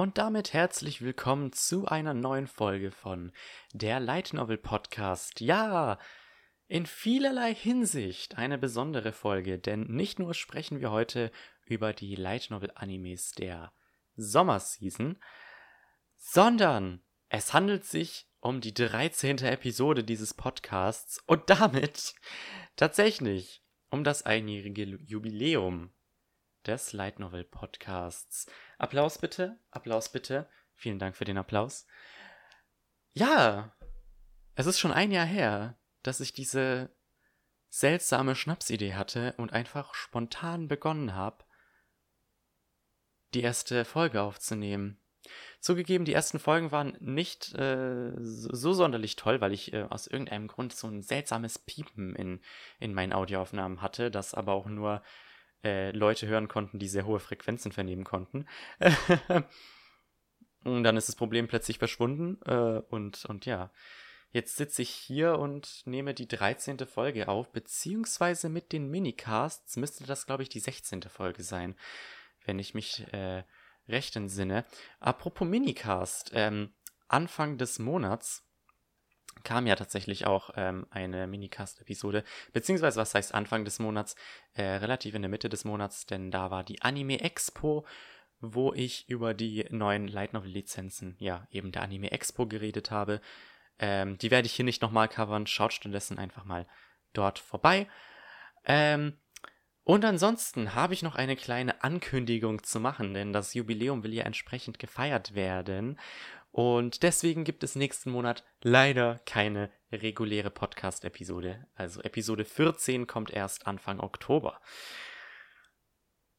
Und damit herzlich willkommen zu einer neuen Folge von der Light Novel Podcast. Ja, in vielerlei Hinsicht eine besondere Folge, denn nicht nur sprechen wir heute über die Light Novel Animes der Sommerseason, sondern es handelt sich um die 13. Episode dieses Podcasts und damit tatsächlich um das einjährige Jubiläum des Light Novel Podcasts. Applaus bitte, Applaus bitte. Vielen Dank für den Applaus. Ja, es ist schon ein Jahr her, dass ich diese seltsame Schnapsidee hatte und einfach spontan begonnen habe, die erste Folge aufzunehmen. Zugegeben, die ersten Folgen waren nicht äh, so sonderlich toll, weil ich äh, aus irgendeinem Grund so ein seltsames Piepen in, in meinen Audioaufnahmen hatte, das aber auch nur äh, Leute hören konnten, die sehr hohe Frequenzen vernehmen konnten. und dann ist das Problem plötzlich verschwunden äh, und, und ja. Jetzt sitze ich hier und nehme die 13. Folge auf, beziehungsweise mit den Minicasts müsste das, glaube ich, die 16. Folge sein, wenn ich mich äh, recht entsinne. Apropos Minicast, ähm, Anfang des Monats kam ja tatsächlich auch ähm, eine Minicast-Episode, beziehungsweise was heißt Anfang des Monats, äh, relativ in der Mitte des Monats, denn da war die Anime Expo, wo ich über die neuen Light Novel Lizenzen, ja, eben der Anime Expo geredet habe. Ähm, die werde ich hier nicht nochmal covern, schaut stattdessen einfach mal dort vorbei. Ähm, und ansonsten habe ich noch eine kleine Ankündigung zu machen, denn das Jubiläum will ja entsprechend gefeiert werden. Und deswegen gibt es nächsten Monat leider keine reguläre Podcast-Episode. Also Episode 14 kommt erst Anfang Oktober.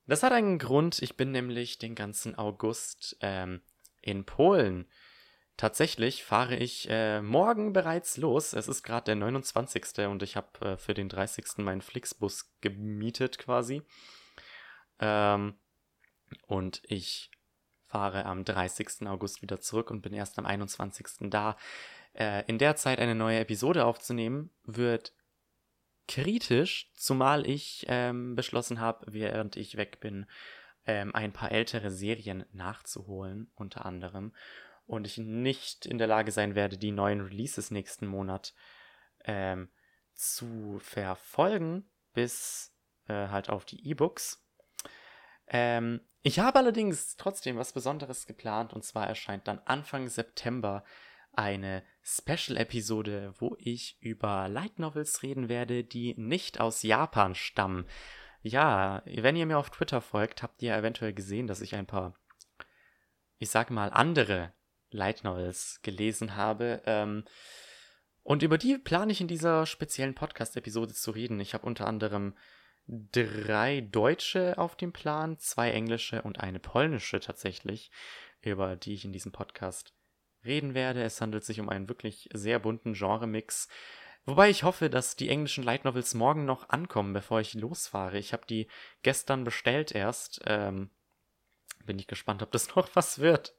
Das hat einen Grund. Ich bin nämlich den ganzen August ähm, in Polen. Tatsächlich fahre ich äh, morgen bereits los. Es ist gerade der 29. und ich habe äh, für den 30. meinen Flixbus gemietet quasi. Ähm, und ich fahre am 30. August wieder zurück und bin erst am 21. da. Äh, in der Zeit eine neue Episode aufzunehmen, wird kritisch, zumal ich ähm, beschlossen habe, während ich weg bin, ähm, ein paar ältere Serien nachzuholen, unter anderem. Und ich nicht in der Lage sein werde, die neuen Releases nächsten Monat ähm, zu verfolgen, bis äh, halt auf die E-Books. Ähm, ich habe allerdings trotzdem was Besonderes geplant und zwar erscheint dann Anfang September eine Special-Episode, wo ich über Light Novels reden werde, die nicht aus Japan stammen. Ja, wenn ihr mir auf Twitter folgt, habt ihr eventuell gesehen, dass ich ein paar, ich sag mal, andere Light Novels gelesen habe. Ähm, und über die plane ich in dieser speziellen Podcast-Episode zu reden. Ich habe unter anderem drei deutsche auf dem Plan, zwei englische und eine polnische tatsächlich, über die ich in diesem Podcast reden werde. Es handelt sich um einen wirklich sehr bunten Genre-Mix. Wobei ich hoffe, dass die englischen Light Novels morgen noch ankommen, bevor ich losfahre. Ich habe die gestern bestellt erst. Ähm, bin ich gespannt, ob das noch was wird.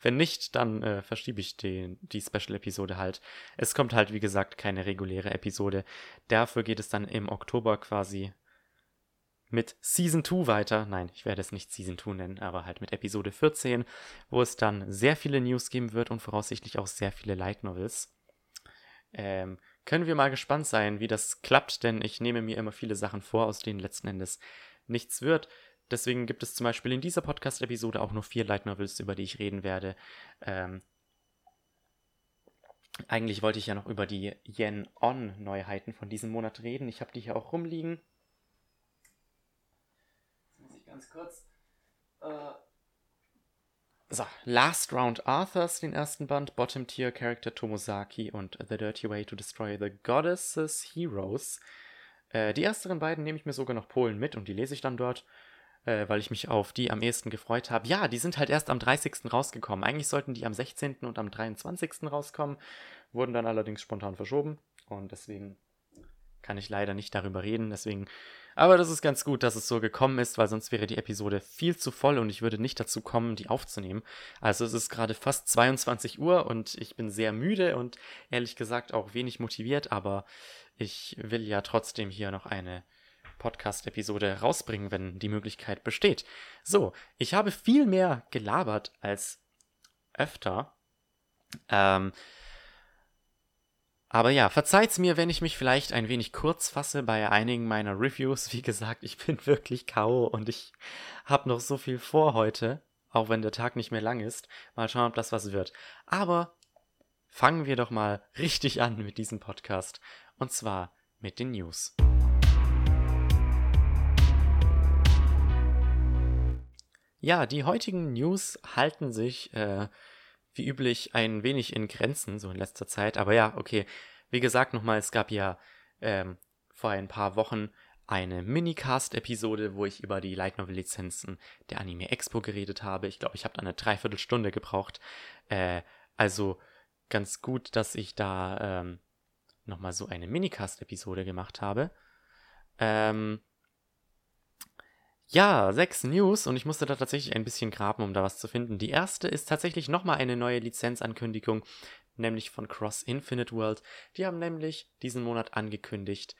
Wenn nicht, dann äh, verschiebe ich die, die Special-Episode halt. Es kommt halt, wie gesagt, keine reguläre Episode. Dafür geht es dann im Oktober quasi mit Season 2 weiter. Nein, ich werde es nicht Season 2 nennen, aber halt mit Episode 14, wo es dann sehr viele News geben wird und voraussichtlich auch sehr viele Light Novels. Ähm, können wir mal gespannt sein, wie das klappt, denn ich nehme mir immer viele Sachen vor, aus denen letzten Endes nichts wird. Deswegen gibt es zum Beispiel in dieser Podcast-Episode auch nur vier Light Novels, über die ich reden werde. Ähm, eigentlich wollte ich ja noch über die Yen-On-Neuheiten von diesem Monat reden. Ich habe die hier auch rumliegen ganz kurz. Äh, so, Last Round Arthurs, den ersten Band, Bottom Tier Character Tomosaki und The Dirty Way to Destroy the Goddesses Heroes. Äh, die ersteren beiden nehme ich mir sogar noch Polen mit und die lese ich dann dort, äh, weil ich mich auf die am ehesten gefreut habe. Ja, die sind halt erst am 30. rausgekommen. Eigentlich sollten die am 16. und am 23. rauskommen, wurden dann allerdings spontan verschoben und deswegen kann ich leider nicht darüber reden. Deswegen aber das ist ganz gut, dass es so gekommen ist, weil sonst wäre die Episode viel zu voll und ich würde nicht dazu kommen, die aufzunehmen. Also es ist gerade fast 22 Uhr und ich bin sehr müde und ehrlich gesagt auch wenig motiviert, aber ich will ja trotzdem hier noch eine Podcast-Episode rausbringen, wenn die Möglichkeit besteht. So, ich habe viel mehr gelabert als öfter. Ähm, aber ja, verzeiht's mir, wenn ich mich vielleicht ein wenig kurz fasse bei einigen meiner Reviews. Wie gesagt, ich bin wirklich K.O. und ich habe noch so viel vor heute, auch wenn der Tag nicht mehr lang ist. Mal schauen, ob das was wird. Aber fangen wir doch mal richtig an mit diesem Podcast. Und zwar mit den News. Ja, die heutigen News halten sich äh, wie üblich ein wenig in Grenzen, so in letzter Zeit. Aber ja, okay. Wie gesagt, nochmal, es gab ja ähm, vor ein paar Wochen eine Minicast-Episode, wo ich über die Light Novel-Lizenzen der Anime Expo geredet habe. Ich glaube, ich habe da eine Dreiviertelstunde gebraucht. Äh, also ganz gut, dass ich da ähm, nochmal so eine Minicast-Episode gemacht habe. Ähm, ja, sechs News und ich musste da tatsächlich ein bisschen graben, um da was zu finden. Die erste ist tatsächlich nochmal eine neue Lizenzankündigung, nämlich von Cross Infinite World. Die haben nämlich diesen Monat angekündigt,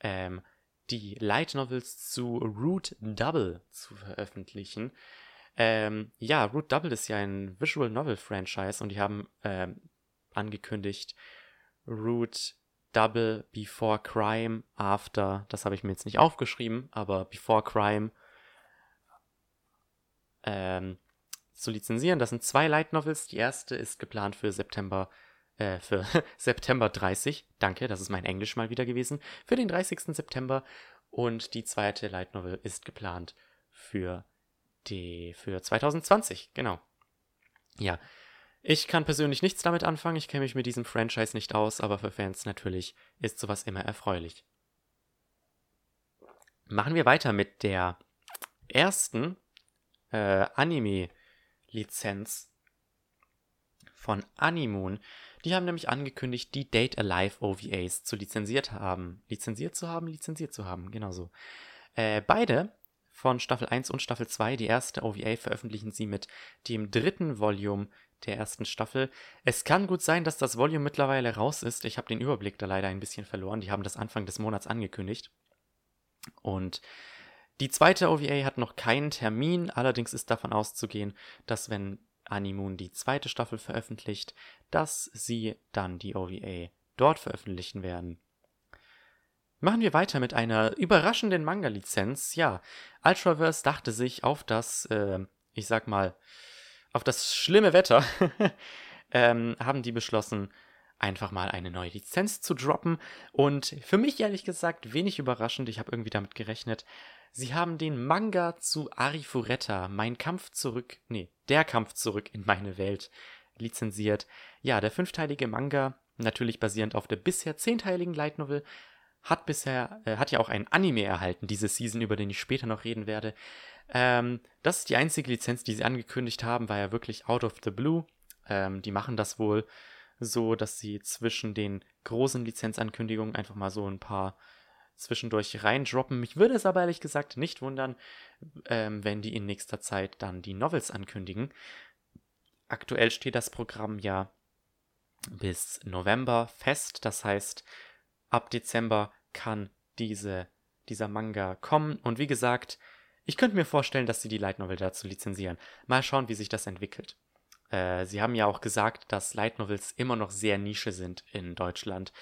ähm, die Light Novels zu Root Double zu veröffentlichen. Ähm, ja, Root Double ist ja ein Visual Novel Franchise und die haben ähm, angekündigt, Root Double Before Crime After, das habe ich mir jetzt nicht aufgeschrieben, aber Before Crime ähm, zu lizenzieren. Das sind zwei Light Novels. Die erste ist geplant für September, äh, für September 30. Danke, das ist mein Englisch mal wieder gewesen. Für den 30. September. Und die zweite Light Novel ist geplant für die, für 2020. Genau. Ja. Ich kann persönlich nichts damit anfangen. Ich kenne mich mit diesem Franchise nicht aus, aber für Fans natürlich ist sowas immer erfreulich. Machen wir weiter mit der ersten äh, Anime-Lizenz von Animoon. Die haben nämlich angekündigt, die Date Alive OVAs zu lizenziert haben. Lizenziert zu haben, lizenziert zu haben, genau so. Äh, beide von Staffel 1 und Staffel 2, die erste OVA, veröffentlichen sie mit dem dritten Volume der ersten Staffel. Es kann gut sein, dass das Volume mittlerweile raus ist. Ich habe den Überblick da leider ein bisschen verloren. Die haben das Anfang des Monats angekündigt. Und die zweite OVA hat noch keinen Termin, allerdings ist davon auszugehen, dass wenn Animoon die zweite Staffel veröffentlicht, dass sie dann die OVA dort veröffentlichen werden. Machen wir weiter mit einer überraschenden Manga-Lizenz. Ja, Ultraverse dachte sich auf das, äh, ich sag mal, auf das schlimme Wetter, ähm, haben die beschlossen, einfach mal eine neue Lizenz zu droppen. Und für mich ehrlich gesagt wenig überraschend, ich habe irgendwie damit gerechnet, Sie haben den Manga zu Arifureta, Mein Kampf zurück, nee, Der Kampf zurück in meine Welt, lizenziert. Ja, der fünfteilige Manga, natürlich basierend auf der bisher zehnteiligen Light Novel, hat bisher, äh, hat ja auch ein Anime erhalten, diese Season, über den ich später noch reden werde. Ähm, das ist die einzige Lizenz, die sie angekündigt haben, war ja wirklich out of the blue. Ähm, die machen das wohl so, dass sie zwischen den großen Lizenzankündigungen einfach mal so ein paar zwischendurch reindroppen. Mich würde es aber ehrlich gesagt nicht wundern, ähm, wenn die in nächster Zeit dann die Novels ankündigen. Aktuell steht das Programm ja bis November fest. Das heißt, ab Dezember kann diese, dieser Manga kommen. Und wie gesagt, ich könnte mir vorstellen, dass sie die Light Novel dazu lizenzieren. Mal schauen, wie sich das entwickelt. Äh, sie haben ja auch gesagt, dass Light Novels immer noch sehr Nische sind in Deutschland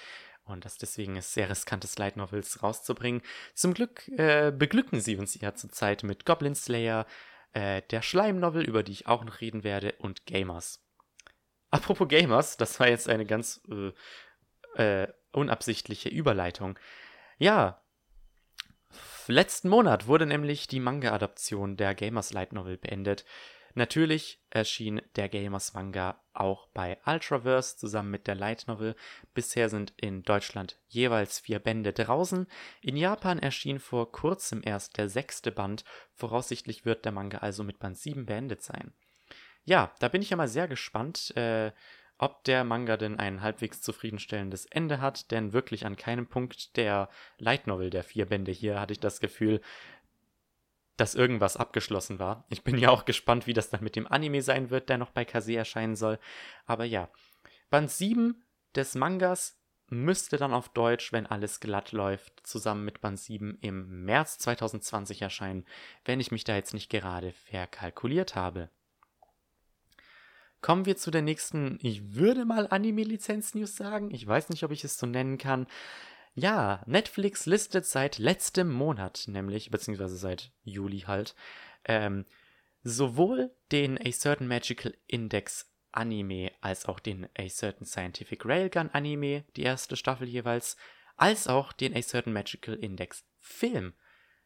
und dass deswegen es sehr riskant ist, Light Novels rauszubringen. Zum Glück äh, beglücken sie uns ja zurzeit mit Goblin Slayer, äh, der Schleim-Novel, über die ich auch noch reden werde, und Gamers. Apropos Gamers, das war jetzt eine ganz äh, äh unabsichtliche Überleitung. Ja, letzten Monat wurde nämlich die Manga-Adaption der Gamers Light Novel beendet. Natürlich erschien der Gamers Manga auch bei Ultraverse zusammen mit der Light Novel. Bisher sind in Deutschland jeweils vier Bände draußen. In Japan erschien vor kurzem erst der sechste Band. Voraussichtlich wird der Manga also mit Band 7 beendet sein. Ja, da bin ich ja mal sehr gespannt, äh, ob der Manga denn ein halbwegs zufriedenstellendes Ende hat, denn wirklich an keinem Punkt der Light Novel der vier Bände hier hatte ich das Gefühl, dass irgendwas abgeschlossen war. Ich bin ja auch gespannt, wie das dann mit dem Anime sein wird, der noch bei Kase erscheinen soll. Aber ja, Band 7 des Mangas müsste dann auf Deutsch, wenn alles glatt läuft, zusammen mit Band 7 im März 2020 erscheinen, wenn ich mich da jetzt nicht gerade verkalkuliert habe. Kommen wir zu der nächsten, ich würde mal Anime-Lizenz-News sagen. Ich weiß nicht, ob ich es so nennen kann. Ja, Netflix listet seit letztem Monat, nämlich, beziehungsweise seit Juli halt, ähm, sowohl den A Certain Magical Index Anime als auch den A Certain Scientific Railgun Anime, die erste Staffel jeweils, als auch den A Certain Magical Index Film.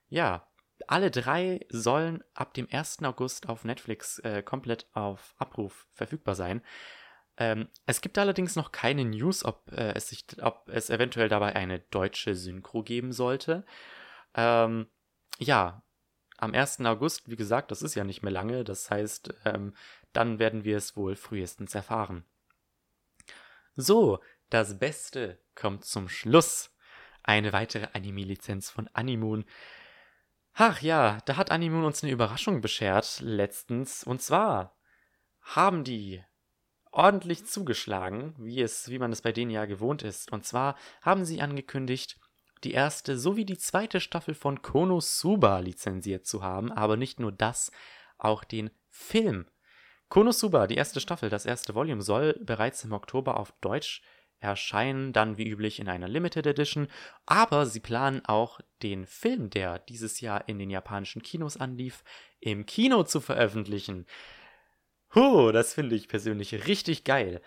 Ja, alle drei sollen ab dem 1. August auf Netflix äh, komplett auf Abruf verfügbar sein. Ähm, es gibt allerdings noch keine News, ob, äh, es sich, ob es eventuell dabei eine deutsche Synchro geben sollte. Ähm, ja, am 1. August, wie gesagt, das ist ja nicht mehr lange, das heißt, ähm, dann werden wir es wohl frühestens erfahren. So, das Beste kommt zum Schluss. Eine weitere Anime-Lizenz von Animoon. Ach ja, da hat Animoon uns eine Überraschung beschert letztens. Und zwar haben die ordentlich zugeschlagen, wie es, wie man es bei denen ja gewohnt ist. Und zwar haben sie angekündigt, die erste sowie die zweite Staffel von Konosuba lizenziert zu haben, aber nicht nur das, auch den Film. Konosuba, die erste Staffel, das erste Volume, soll bereits im Oktober auf Deutsch erscheinen, dann wie üblich in einer Limited Edition, aber sie planen auch den Film, der dieses Jahr in den japanischen Kinos anlief, im Kino zu veröffentlichen. Huh, das finde ich persönlich richtig geil.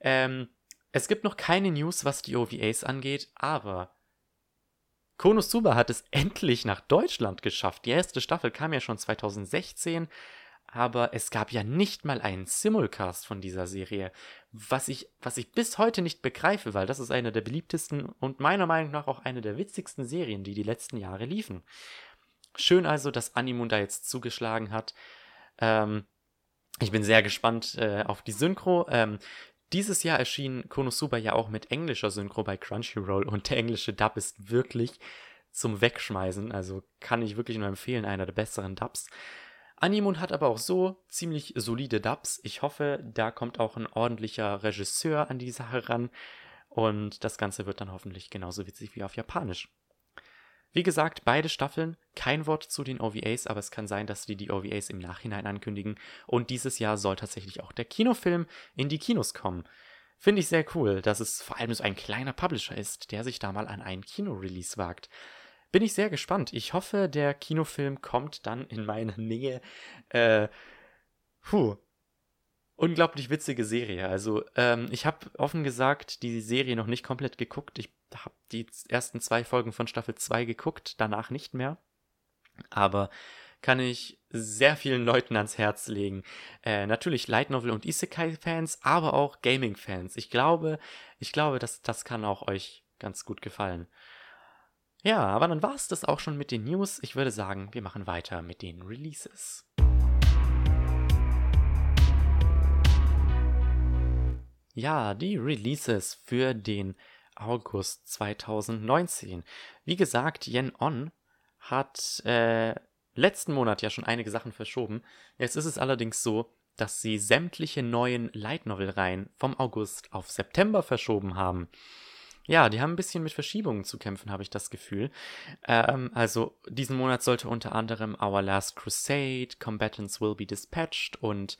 Ähm, es gibt noch keine News, was die OVAs angeht, aber Konosuba hat es endlich nach Deutschland geschafft. Die erste Staffel kam ja schon 2016, aber es gab ja nicht mal einen Simulcast von dieser Serie, was ich, was ich bis heute nicht begreife, weil das ist eine der beliebtesten und meiner Meinung nach auch eine der witzigsten Serien, die die letzten Jahre liefen. Schön also, dass Animun da jetzt zugeschlagen hat. Ähm, ich bin sehr gespannt äh, auf die Synchro. Ähm, dieses Jahr erschien Konosuba ja auch mit englischer Synchro bei Crunchyroll und der englische Dub ist wirklich zum Wegschmeißen. Also kann ich wirklich nur empfehlen, einer der besseren Dubs. Animun hat aber auch so ziemlich solide Dubs. Ich hoffe, da kommt auch ein ordentlicher Regisseur an die Sache ran. Und das Ganze wird dann hoffentlich genauso witzig wie auf Japanisch. Wie gesagt, beide Staffeln, kein Wort zu den OVAs, aber es kann sein, dass die die OVAs im Nachhinein ankündigen. Und dieses Jahr soll tatsächlich auch der Kinofilm in die Kinos kommen. Finde ich sehr cool, dass es vor allem so ein kleiner Publisher ist, der sich da mal an einen Kinorelease wagt. Bin ich sehr gespannt. Ich hoffe, der Kinofilm kommt dann in meine Nähe. Äh, puh, unglaublich witzige Serie. Also, ähm, ich habe offen gesagt die Serie noch nicht komplett geguckt. Ich habe die ersten zwei Folgen von Staffel 2 geguckt, danach nicht mehr. Aber kann ich sehr vielen Leuten ans Herz legen. Äh, natürlich Light Novel und Isekai-Fans, aber auch Gaming-Fans. Ich glaube, ich glaube, dass das kann auch euch ganz gut gefallen. Ja, aber dann war es das auch schon mit den News. Ich würde sagen, wir machen weiter mit den Releases. Ja, die Releases für den August 2019. Wie gesagt, Yen On hat äh, letzten Monat ja schon einige Sachen verschoben. Jetzt ist es allerdings so, dass sie sämtliche neuen Light Novel Reihen vom August auf September verschoben haben. Ja, die haben ein bisschen mit Verschiebungen zu kämpfen, habe ich das Gefühl. Ähm, also diesen Monat sollte unter anderem Our Last Crusade, Combatants Will Be Dispatched und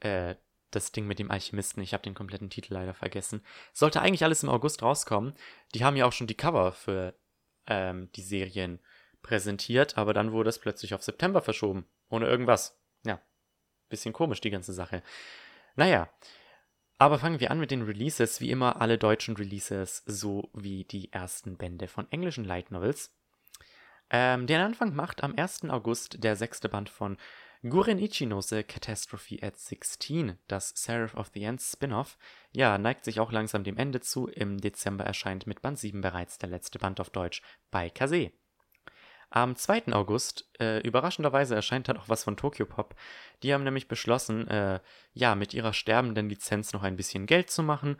äh, das Ding mit dem Alchemisten, ich habe den kompletten Titel leider vergessen. Sollte eigentlich alles im August rauskommen. Die haben ja auch schon die Cover für ähm, die Serien präsentiert, aber dann wurde es plötzlich auf September verschoben. Ohne irgendwas. Ja, bisschen komisch die ganze Sache. Naja, aber fangen wir an mit den Releases. Wie immer alle deutschen Releases sowie die ersten Bände von englischen Light Novels. Ähm, den Anfang macht am 1. August der sechste Band von Guren Ichinose Catastrophe at 16, das Seraph of the Ends Spin-off, ja, neigt sich auch langsam dem Ende zu. Im Dezember erscheint mit Band 7 bereits der letzte Band auf Deutsch bei Kase. Am 2. August, äh, überraschenderweise erscheint dann auch was von Tokyo Pop. Die haben nämlich beschlossen, äh, ja, mit ihrer sterbenden Lizenz noch ein bisschen Geld zu machen.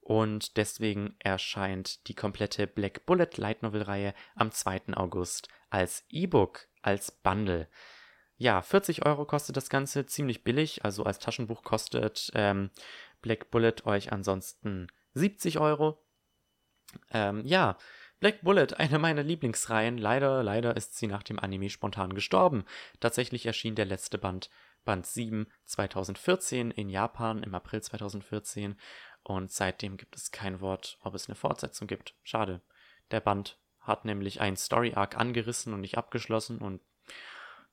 Und deswegen erscheint die komplette Black Bullet Light Novel Reihe am 2. August als E-Book, als Bundle. Ja, 40 Euro kostet das Ganze, ziemlich billig. Also als Taschenbuch kostet ähm, Black Bullet euch ansonsten 70 Euro. Ähm, ja, Black Bullet, eine meiner Lieblingsreihen. Leider, leider ist sie nach dem Anime spontan gestorben. Tatsächlich erschien der letzte Band, Band 7, 2014 in Japan im April 2014. Und seitdem gibt es kein Wort, ob es eine Fortsetzung gibt. Schade. Der Band hat nämlich einen Story Arc angerissen und nicht abgeschlossen und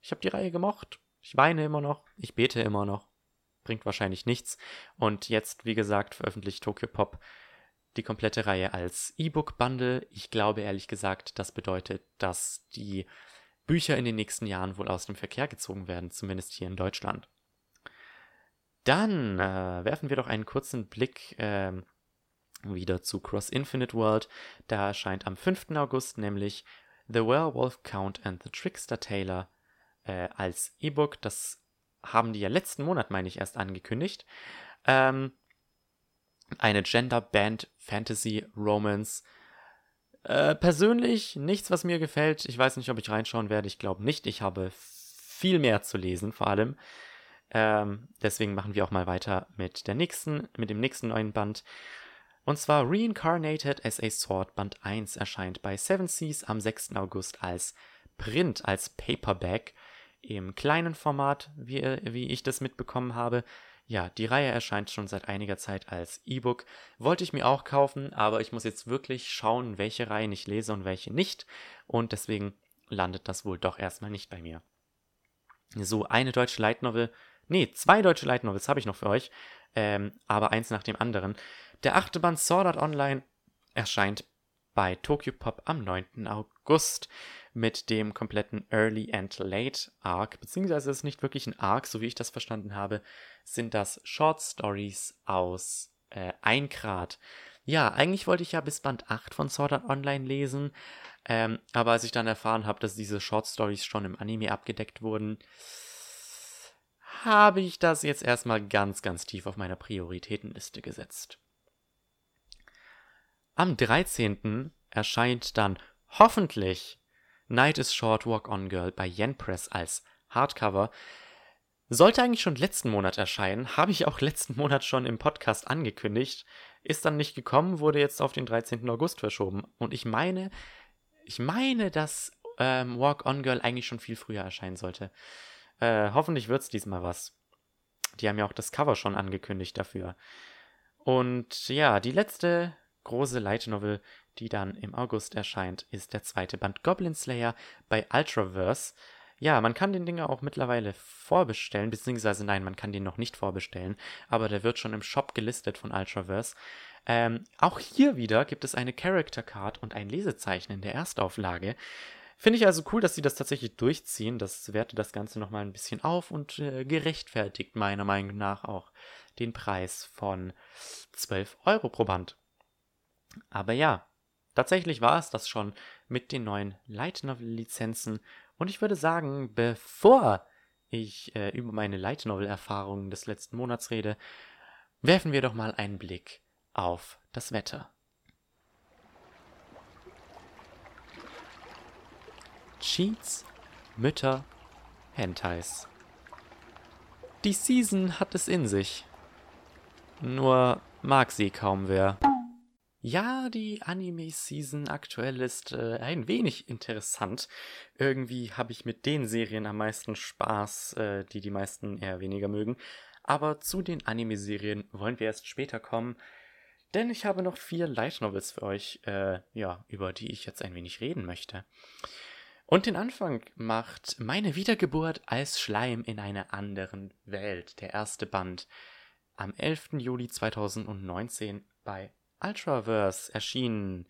ich habe die Reihe gemocht. Ich weine immer noch, ich bete immer noch. Bringt wahrscheinlich nichts. Und jetzt, wie gesagt, veröffentlicht Tokyo Pop die komplette Reihe als E-Book-Bundle. Ich glaube ehrlich gesagt, das bedeutet, dass die Bücher in den nächsten Jahren wohl aus dem Verkehr gezogen werden, zumindest hier in Deutschland. Dann äh, werfen wir doch einen kurzen Blick äh, wieder zu Cross Infinite World. Da erscheint am 5. August nämlich The Werewolf Count and the Trickster Taylor äh, als E-Book. Das haben die ja letzten Monat, meine ich, erst angekündigt. Ähm, eine Gender-Band Fantasy Romance. Äh, persönlich nichts, was mir gefällt. Ich weiß nicht, ob ich reinschauen werde. Ich glaube nicht. Ich habe viel mehr zu lesen, vor allem. Ähm, deswegen machen wir auch mal weiter mit der nächsten, mit dem nächsten neuen Band. Und zwar Reincarnated as a Sword Band 1 erscheint bei Seven Seas am 6. August als Print, als Paperback im kleinen Format, wie, wie ich das mitbekommen habe. Ja, die Reihe erscheint schon seit einiger Zeit als E-Book. Wollte ich mir auch kaufen, aber ich muss jetzt wirklich schauen, welche Reihen ich lese und welche nicht. Und deswegen landet das wohl doch erstmal nicht bei mir. So, eine deutsche Light Novel. Nee, zwei deutsche Light Novels habe ich noch für euch. Ähm, aber eins nach dem anderen. Der achte Band Sword Art Online erscheint bei Tokyo Pop am 9. August mit dem kompletten Early and Late Arc, beziehungsweise es ist nicht wirklich ein Arc, so wie ich das verstanden habe, sind das Short Stories aus äh, 1 Grad. Ja, eigentlich wollte ich ja bis Band 8 von Sword Art Online lesen, ähm, aber als ich dann erfahren habe, dass diese Short Stories schon im Anime abgedeckt wurden, habe ich das jetzt erstmal ganz, ganz tief auf meiner Prioritätenliste gesetzt. Am 13. erscheint dann hoffentlich Night is Short Walk On Girl bei Yen Press als Hardcover. Sollte eigentlich schon letzten Monat erscheinen, habe ich auch letzten Monat schon im Podcast angekündigt. Ist dann nicht gekommen, wurde jetzt auf den 13. August verschoben. Und ich meine, ich meine, dass ähm, Walk On Girl eigentlich schon viel früher erscheinen sollte. Äh, hoffentlich wird es diesmal was. Die haben ja auch das Cover schon angekündigt dafür. Und ja, die letzte große Light Novel, die dann im August erscheint, ist der zweite Band Goblin Slayer bei Ultraverse. Ja, man kann den Dinger auch mittlerweile vorbestellen, beziehungsweise nein, man kann den noch nicht vorbestellen, aber der wird schon im Shop gelistet von Ultraverse. Ähm, auch hier wieder gibt es eine Character Card und ein Lesezeichen in der Erstauflage. Finde ich also cool, dass sie das tatsächlich durchziehen. Das wertet das Ganze nochmal ein bisschen auf und äh, gerechtfertigt meiner Meinung nach auch den Preis von 12 Euro pro Band. Aber ja, tatsächlich war es das schon mit den neuen Light Novel Lizenzen. Und ich würde sagen, bevor ich äh, über meine Light Novel Erfahrungen des letzten Monats rede, werfen wir doch mal einen Blick auf das Wetter. Cheats, Mütter, Hentais. Die Season hat es in sich. Nur mag sie kaum wer. Ja, die Anime-Season aktuell ist äh, ein wenig interessant. Irgendwie habe ich mit den Serien am meisten Spaß, äh, die die meisten eher weniger mögen. Aber zu den Anime-Serien wollen wir erst später kommen, denn ich habe noch vier Light Novels für euch, äh, ja, über die ich jetzt ein wenig reden möchte. Und den Anfang macht meine Wiedergeburt als Schleim in einer anderen Welt, der erste Band, am 11. Juli 2019 bei Ultraverse erschienen.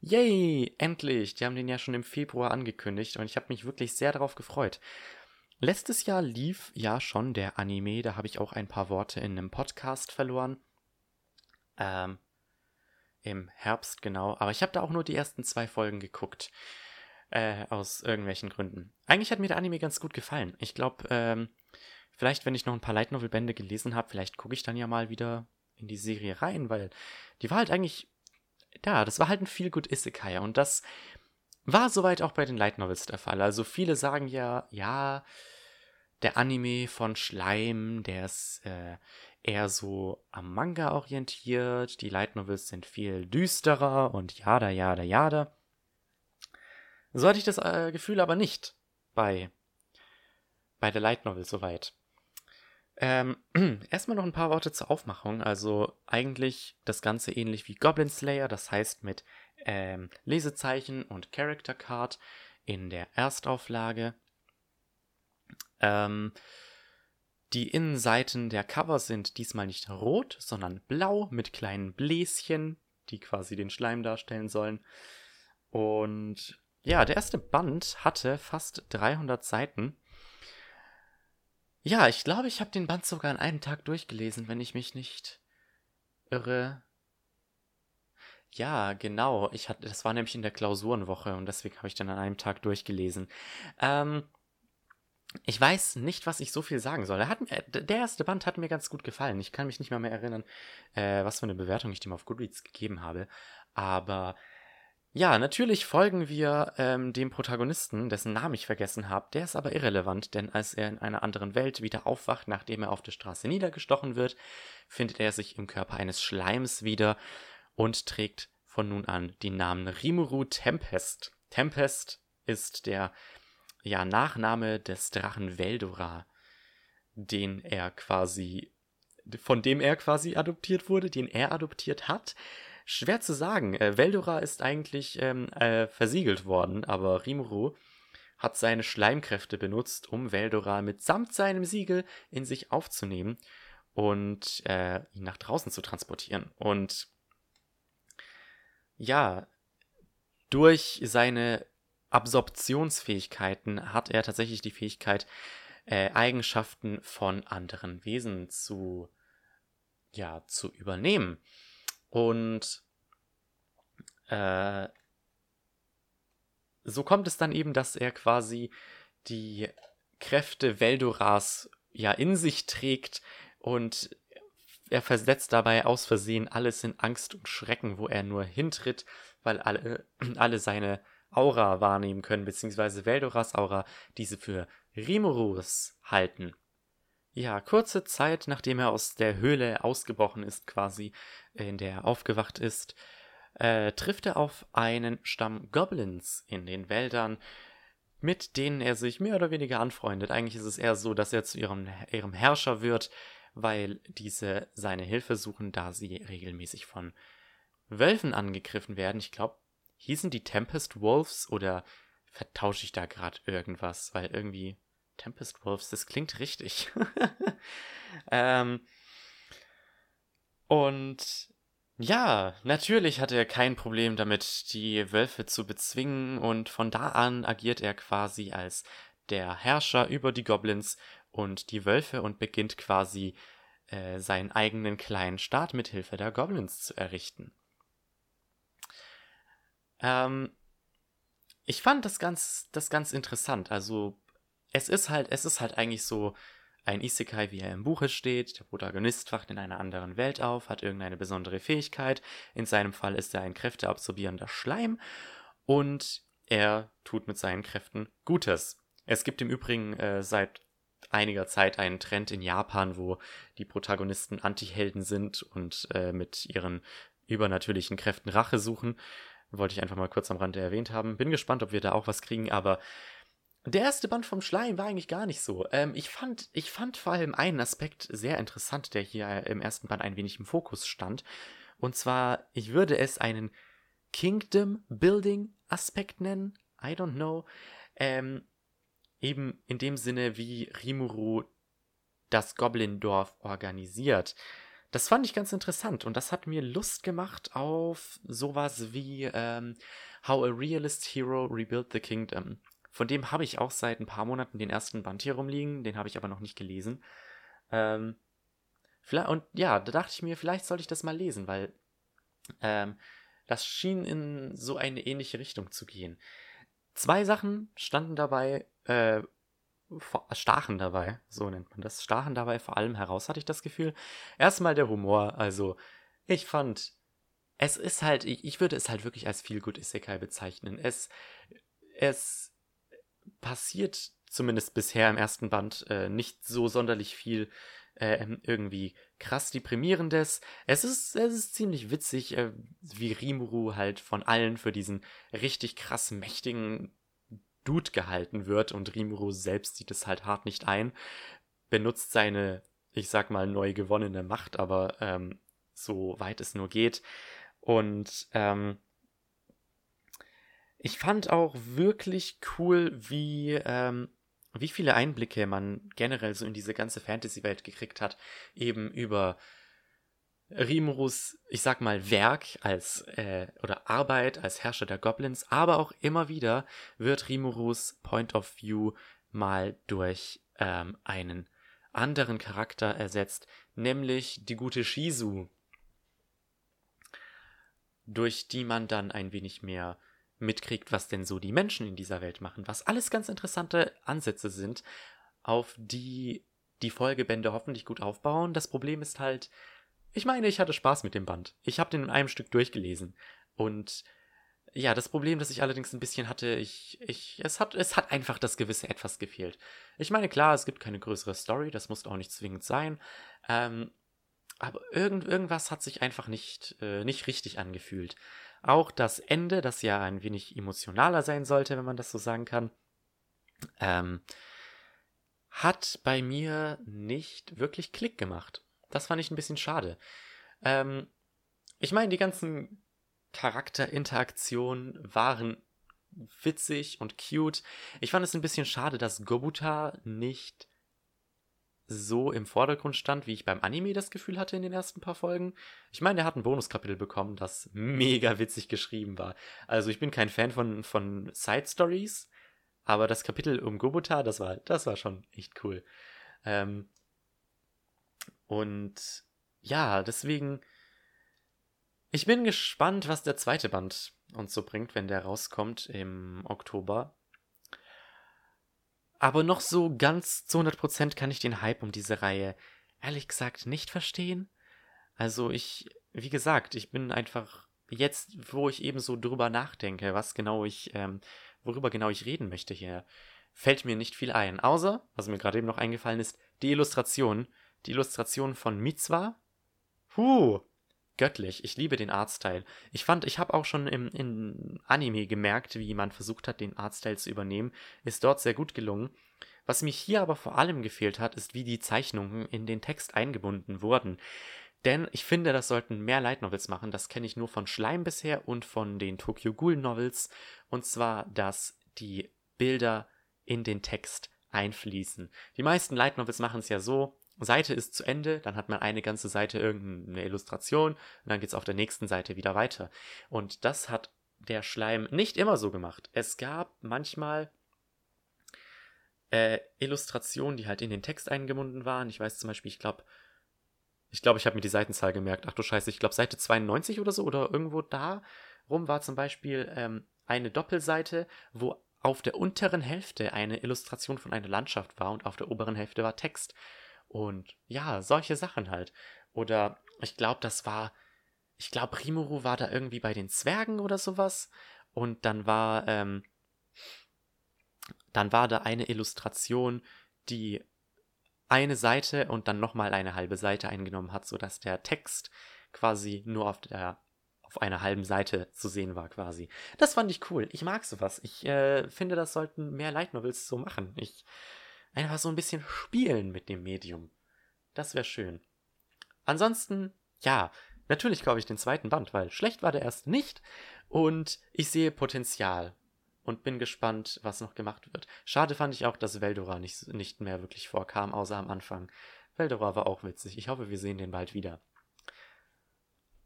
Yay, endlich! Die haben den ja schon im Februar angekündigt und ich habe mich wirklich sehr darauf gefreut. Letztes Jahr lief ja schon der Anime, da habe ich auch ein paar Worte in einem Podcast verloren. Ähm, im Herbst genau, aber ich habe da auch nur die ersten zwei Folgen geguckt. Äh, aus irgendwelchen Gründen. Eigentlich hat mir der Anime ganz gut gefallen. Ich glaube, ähm, vielleicht, wenn ich noch ein paar Light Novel Bände gelesen habe, vielleicht gucke ich dann ja mal wieder in die Serie rein, weil die war halt eigentlich, da, das war halt ein viel gut Isekai und das war soweit auch bei den Light Novels der Fall. Also viele sagen ja, ja, der Anime von Schleim, der ist äh, eher so am Manga orientiert. Die Light Novels sind viel düsterer und jada, jada, jada. So hatte ich das äh, Gefühl aber nicht bei, bei der Light Novel soweit. Ähm, erstmal noch ein paar Worte zur Aufmachung. Also eigentlich das Ganze ähnlich wie Goblin Slayer, das heißt mit ähm, Lesezeichen und Character Card in der Erstauflage. Ähm, die Innenseiten der Cover sind diesmal nicht rot, sondern blau mit kleinen Bläschen, die quasi den Schleim darstellen sollen. Und ja, der erste Band hatte fast 300 Seiten. Ja, ich glaube, ich habe den Band sogar an einem Tag durchgelesen, wenn ich mich nicht irre. Ja, genau. Ich hatte, das war nämlich in der Klausurenwoche und deswegen habe ich dann an einem Tag durchgelesen. Ähm, ich weiß nicht, was ich so viel sagen soll. Hat, äh, der erste Band hat mir ganz gut gefallen. Ich kann mich nicht mal mehr erinnern, äh, was für eine Bewertung ich dem auf Goodreads gegeben habe. Aber ja, natürlich folgen wir ähm, dem Protagonisten, dessen Namen ich vergessen habe. Der ist aber irrelevant, denn als er in einer anderen Welt wieder aufwacht, nachdem er auf der Straße niedergestochen wird, findet er sich im Körper eines Schleims wieder und trägt von nun an den Namen Rimuru Tempest. Tempest ist der ja, Nachname des Drachen Veldora, den er quasi, von dem er quasi adoptiert wurde, den er adoptiert hat. Schwer zu sagen. Äh, Veldora ist eigentlich ähm, äh, versiegelt worden, aber Rimuru hat seine Schleimkräfte benutzt, um Veldora mitsamt seinem Siegel in sich aufzunehmen und äh, ihn nach draußen zu transportieren. Und ja, durch seine Absorptionsfähigkeiten hat er tatsächlich die Fähigkeit, äh, Eigenschaften von anderen Wesen zu, ja, zu übernehmen. Und äh, so kommt es dann eben, dass er quasi die Kräfte Veldoras ja in sich trägt und er versetzt dabei aus Versehen alles in Angst und Schrecken, wo er nur hintritt, weil alle, alle seine Aura wahrnehmen können, beziehungsweise Veldoras Aura diese für Rimurus halten. Ja, kurze Zeit nachdem er aus der Höhle ausgebrochen ist, quasi, in der er aufgewacht ist, äh, trifft er auf einen Stamm Goblins in den Wäldern, mit denen er sich mehr oder weniger anfreundet. Eigentlich ist es eher so, dass er zu ihrem, ihrem Herrscher wird, weil diese seine Hilfe suchen, da sie regelmäßig von Wölfen angegriffen werden. Ich glaube, hießen die Tempest Wolves oder vertausche ich da gerade irgendwas? Weil irgendwie Tempest Wolves, das klingt richtig. ähm, und ja, natürlich hat er kein Problem damit, die Wölfe zu bezwingen und von da an agiert er quasi als der Herrscher über die Goblins und die Wölfe und beginnt quasi äh, seinen eigenen kleinen Staat mit Hilfe der Goblins zu errichten. Ähm, ich fand das ganz, das ganz interessant. Also es ist halt, es ist halt eigentlich so ein Isekai, wie er im Buche steht. Der Protagonist wacht in einer anderen Welt auf, hat irgendeine besondere Fähigkeit. In seinem Fall ist er ein kräfteabsorbierender Schleim und er tut mit seinen Kräften Gutes. Es gibt im Übrigen äh, seit einiger Zeit einen Trend in Japan, wo die Protagonisten Antihelden sind und äh, mit ihren übernatürlichen Kräften Rache suchen. Wollte ich einfach mal kurz am Rande erwähnt haben. Bin gespannt, ob wir da auch was kriegen, aber der erste Band vom Schleim war eigentlich gar nicht so. Ähm, ich, fand, ich fand vor allem einen Aspekt sehr interessant, der hier im ersten Band ein wenig im Fokus stand. Und zwar, ich würde es einen Kingdom-Building-Aspekt nennen. I don't know. Ähm, eben in dem Sinne, wie Rimuru das Goblin-Dorf organisiert. Das fand ich ganz interessant und das hat mir Lust gemacht auf sowas wie ähm, How a Realist Hero Rebuilt the Kingdom. Von dem habe ich auch seit ein paar Monaten den ersten Band hier rumliegen, den habe ich aber noch nicht gelesen. Ähm, und ja, da dachte ich mir, vielleicht sollte ich das mal lesen, weil ähm, das schien in so eine ähnliche Richtung zu gehen. Zwei Sachen standen dabei, äh, stachen dabei, so nennt man das, stachen dabei vor allem heraus, hatte ich das Gefühl. Erstmal der Humor, also ich fand, es ist halt, ich, ich würde es halt wirklich als viel gut Isekai bezeichnen. Es, es passiert zumindest bisher im ersten Band äh, nicht so sonderlich viel äh, irgendwie krass deprimierendes. Es ist, es ist ziemlich witzig, äh, wie Rimuru halt von allen für diesen richtig krass mächtigen Dude gehalten wird und Rimuru selbst sieht es halt hart nicht ein, benutzt seine, ich sag mal, neu gewonnene Macht, aber ähm, so weit es nur geht. Und ähm, ich fand auch wirklich cool, wie, ähm, wie viele Einblicke man generell so in diese ganze Fantasy-Welt gekriegt hat, eben über Rimurus, ich sag mal, Werk als äh, oder Arbeit als Herrscher der Goblins, aber auch immer wieder wird Rimurus Point of View mal durch ähm, einen anderen Charakter ersetzt, nämlich die gute Shizu, durch die man dann ein wenig mehr mitkriegt, was denn so die Menschen in dieser Welt machen, was alles ganz interessante Ansätze sind, auf die die Folgebände hoffentlich gut aufbauen. Das Problem ist halt, ich meine, ich hatte Spaß mit dem Band. Ich habe den in einem Stück durchgelesen und ja, das Problem, das ich allerdings ein bisschen hatte, ich, ich, es hat, es hat einfach das gewisse Etwas gefehlt. Ich meine, klar, es gibt keine größere Story, das muss auch nicht zwingend sein. Ähm, aber irgend, irgendwas hat sich einfach nicht, äh, nicht richtig angefühlt. Auch das Ende, das ja ein wenig emotionaler sein sollte, wenn man das so sagen kann, ähm, hat bei mir nicht wirklich Klick gemacht. Das fand ich ein bisschen schade. Ähm, ich meine, die ganzen Charakterinteraktionen waren witzig und cute. Ich fand es ein bisschen schade, dass Gobuta nicht so im Vordergrund stand, wie ich beim Anime das Gefühl hatte in den ersten paar Folgen. Ich meine, er hat ein Bonuskapitel bekommen, das mega witzig geschrieben war. Also ich bin kein Fan von, von Side Stories, aber das Kapitel um Gobuta, das war, das war schon echt cool. Ähm, und ja, deswegen, ich bin gespannt, was der zweite Band uns so bringt, wenn der rauskommt im Oktober. Aber noch so ganz zu 100% kann ich den Hype um diese Reihe ehrlich gesagt nicht verstehen. Also ich, wie gesagt, ich bin einfach jetzt, wo ich eben so drüber nachdenke, was genau ich, ähm, worüber genau ich reden möchte hier, fällt mir nicht viel ein. Außer, was mir gerade eben noch eingefallen ist, die Illustration. Die Illustration von Mitzwa. Puh, göttlich. Ich liebe den Artstyle. Ich fand, ich habe auch schon im, im Anime gemerkt, wie man versucht hat, den Artstyle zu übernehmen. Ist dort sehr gut gelungen. Was mich hier aber vor allem gefehlt hat, ist, wie die Zeichnungen in den Text eingebunden wurden. Denn ich finde, das sollten mehr Light Novels machen. Das kenne ich nur von Schleim bisher und von den Tokyo Ghoul Novels. Und zwar, dass die Bilder in den Text einfließen. Die meisten Light Novels machen es ja so, Seite ist zu Ende, dann hat man eine ganze Seite irgendeine Illustration und dann geht es auf der nächsten Seite wieder weiter. Und das hat der Schleim nicht immer so gemacht. Es gab manchmal äh, Illustrationen, die halt in den Text eingebunden waren. Ich weiß zum Beispiel, ich glaube, ich glaube, ich habe mir die Seitenzahl gemerkt. Ach du Scheiße, ich glaube Seite 92 oder so oder irgendwo da rum war zum Beispiel ähm, eine Doppelseite, wo auf der unteren Hälfte eine Illustration von einer Landschaft war und auf der oberen Hälfte war Text. Und ja, solche Sachen halt. Oder ich glaube, das war, ich glaube, Rimuru war da irgendwie bei den Zwergen oder sowas. Und dann war, ähm, dann war da eine Illustration, die eine Seite und dann nochmal eine halbe Seite eingenommen hat, sodass der Text quasi nur auf der auf einer halben Seite zu sehen war quasi. Das fand ich cool. Ich mag sowas. Ich äh, finde, das sollten mehr Light Novels so machen. Ich einfach so ein bisschen spielen mit dem Medium. Das wäre schön. Ansonsten, ja, natürlich kaufe ich den zweiten Band, weil schlecht war der erst nicht und ich sehe Potenzial und bin gespannt, was noch gemacht wird. Schade fand ich auch, dass Veldora nicht, nicht mehr wirklich vorkam, außer am Anfang. Veldora war auch witzig. Ich hoffe, wir sehen den bald wieder.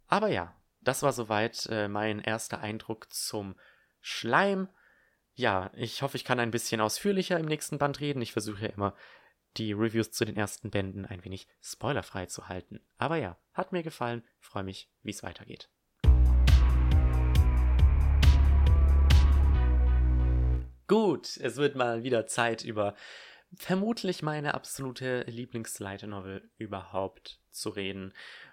Aber ja, das war soweit äh, mein erster Eindruck zum Schleim ja, ich hoffe, ich kann ein bisschen ausführlicher im nächsten Band reden. Ich versuche ja immer, die Reviews zu den ersten Bänden ein wenig spoilerfrei zu halten. Aber ja, hat mir gefallen. Freue mich, wie es weitergeht. Gut, es wird mal wieder Zeit, über vermutlich meine absolute Lieblingslight Novel überhaupt zu reden.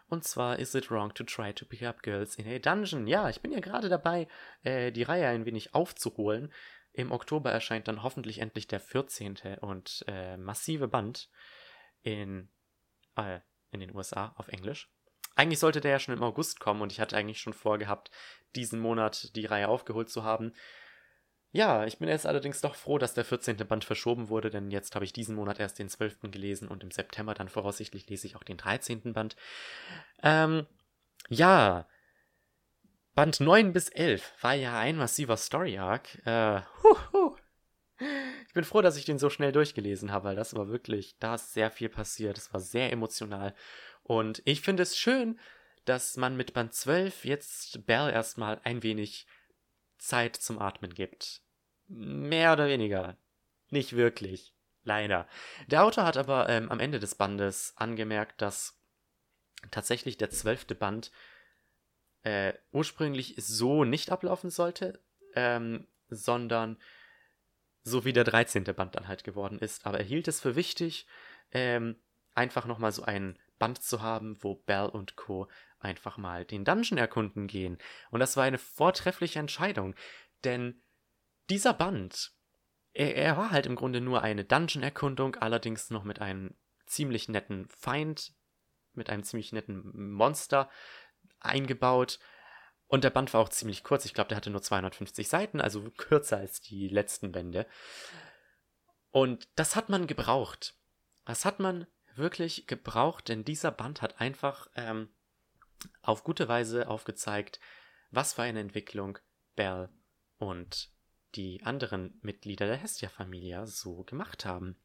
Und zwar Is It Wrong to Try to Pick Up Girls in a Dungeon? Ja, ich bin ja gerade dabei, äh, die Reihe ein wenig aufzuholen. Im Oktober erscheint dann hoffentlich endlich der 14. und äh, massive Band in äh, in den USA auf Englisch. Eigentlich sollte der ja schon im August kommen und ich hatte eigentlich schon vorgehabt, diesen Monat die Reihe aufgeholt zu haben. Ja, ich bin jetzt allerdings doch froh, dass der 14. Band verschoben wurde, denn jetzt habe ich diesen Monat erst den 12. gelesen und im September dann voraussichtlich lese ich auch den 13. Band. Ähm, ja, Band 9 bis 11 war ja ein massiver Story Arc. Äh. Ich bin froh, dass ich den so schnell durchgelesen habe, weil das war wirklich, da ist sehr viel passiert. Es war sehr emotional. Und ich finde es schön, dass man mit Band 12 jetzt Bell erstmal ein wenig Zeit zum Atmen gibt. Mehr oder weniger. Nicht wirklich. Leider. Der Autor hat aber ähm, am Ende des Bandes angemerkt, dass tatsächlich der zwölfte Band äh, ursprünglich so nicht ablaufen sollte, ähm, sondern so wie der 13. Band dann halt geworden ist. Aber er hielt es für wichtig, ähm, einfach nochmal so ein Band zu haben, wo Bell und Co. einfach mal den Dungeon erkunden gehen. Und das war eine vortreffliche Entscheidung, denn dieser Band, er, er war halt im Grunde nur eine Dungeon-Erkundung, allerdings noch mit einem ziemlich netten Feind, mit einem ziemlich netten Monster eingebaut. Und der Band war auch ziemlich kurz. Ich glaube, der hatte nur 250 Seiten, also kürzer als die letzten Bände. Und das hat man gebraucht. Das hat man wirklich gebraucht, denn dieser Band hat einfach ähm, auf gute Weise aufgezeigt, was für eine Entwicklung Bell und die anderen Mitglieder der Hestia-Familie so gemacht haben.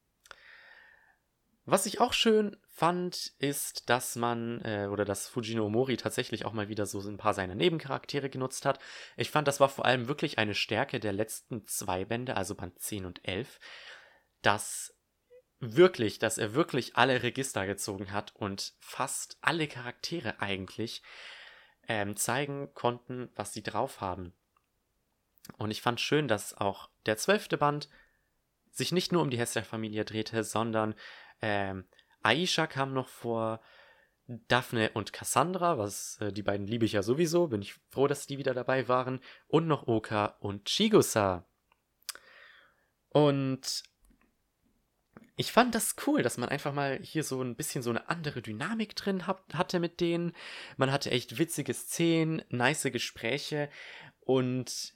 Was ich auch schön fand, ist, dass man äh, oder dass Fujino Mori tatsächlich auch mal wieder so ein paar seiner Nebencharaktere genutzt hat. Ich fand, das war vor allem wirklich eine Stärke der letzten zwei Bände, also Band 10 und 11, dass wirklich, dass er wirklich alle Register gezogen hat und fast alle Charaktere eigentlich ähm, zeigen konnten, was sie drauf haben. Und ich fand schön, dass auch der zwölfte Band sich nicht nur um die Hester-Familie drehte, sondern ähm, Aisha kam noch vor, Daphne und Cassandra, was äh, die beiden liebe ich ja sowieso, bin ich froh, dass die wieder dabei waren, und noch Oka und Chigusa. Und ich fand das cool, dass man einfach mal hier so ein bisschen so eine andere Dynamik drin hab, hatte mit denen. Man hatte echt witzige Szenen, nice Gespräche und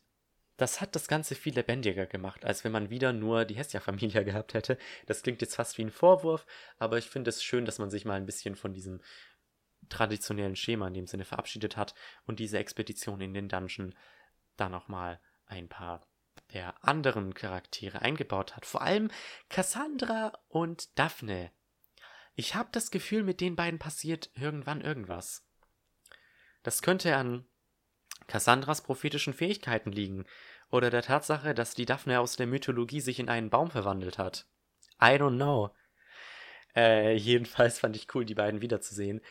das hat das Ganze viel lebendiger gemacht, als wenn man wieder nur die Hestia-Familie gehabt hätte. Das klingt jetzt fast wie ein Vorwurf, aber ich finde es schön, dass man sich mal ein bisschen von diesem traditionellen Schema in dem Sinne verabschiedet hat und diese Expedition in den Dungeon da nochmal ein paar der anderen Charaktere eingebaut hat. Vor allem Cassandra und Daphne. Ich habe das Gefühl, mit den beiden passiert irgendwann irgendwas. Das könnte an Cassandras prophetischen Fähigkeiten liegen oder der Tatsache, dass die Daphne aus der Mythologie sich in einen Baum verwandelt hat. I don't know. Äh, jedenfalls fand ich cool, die beiden wiederzusehen.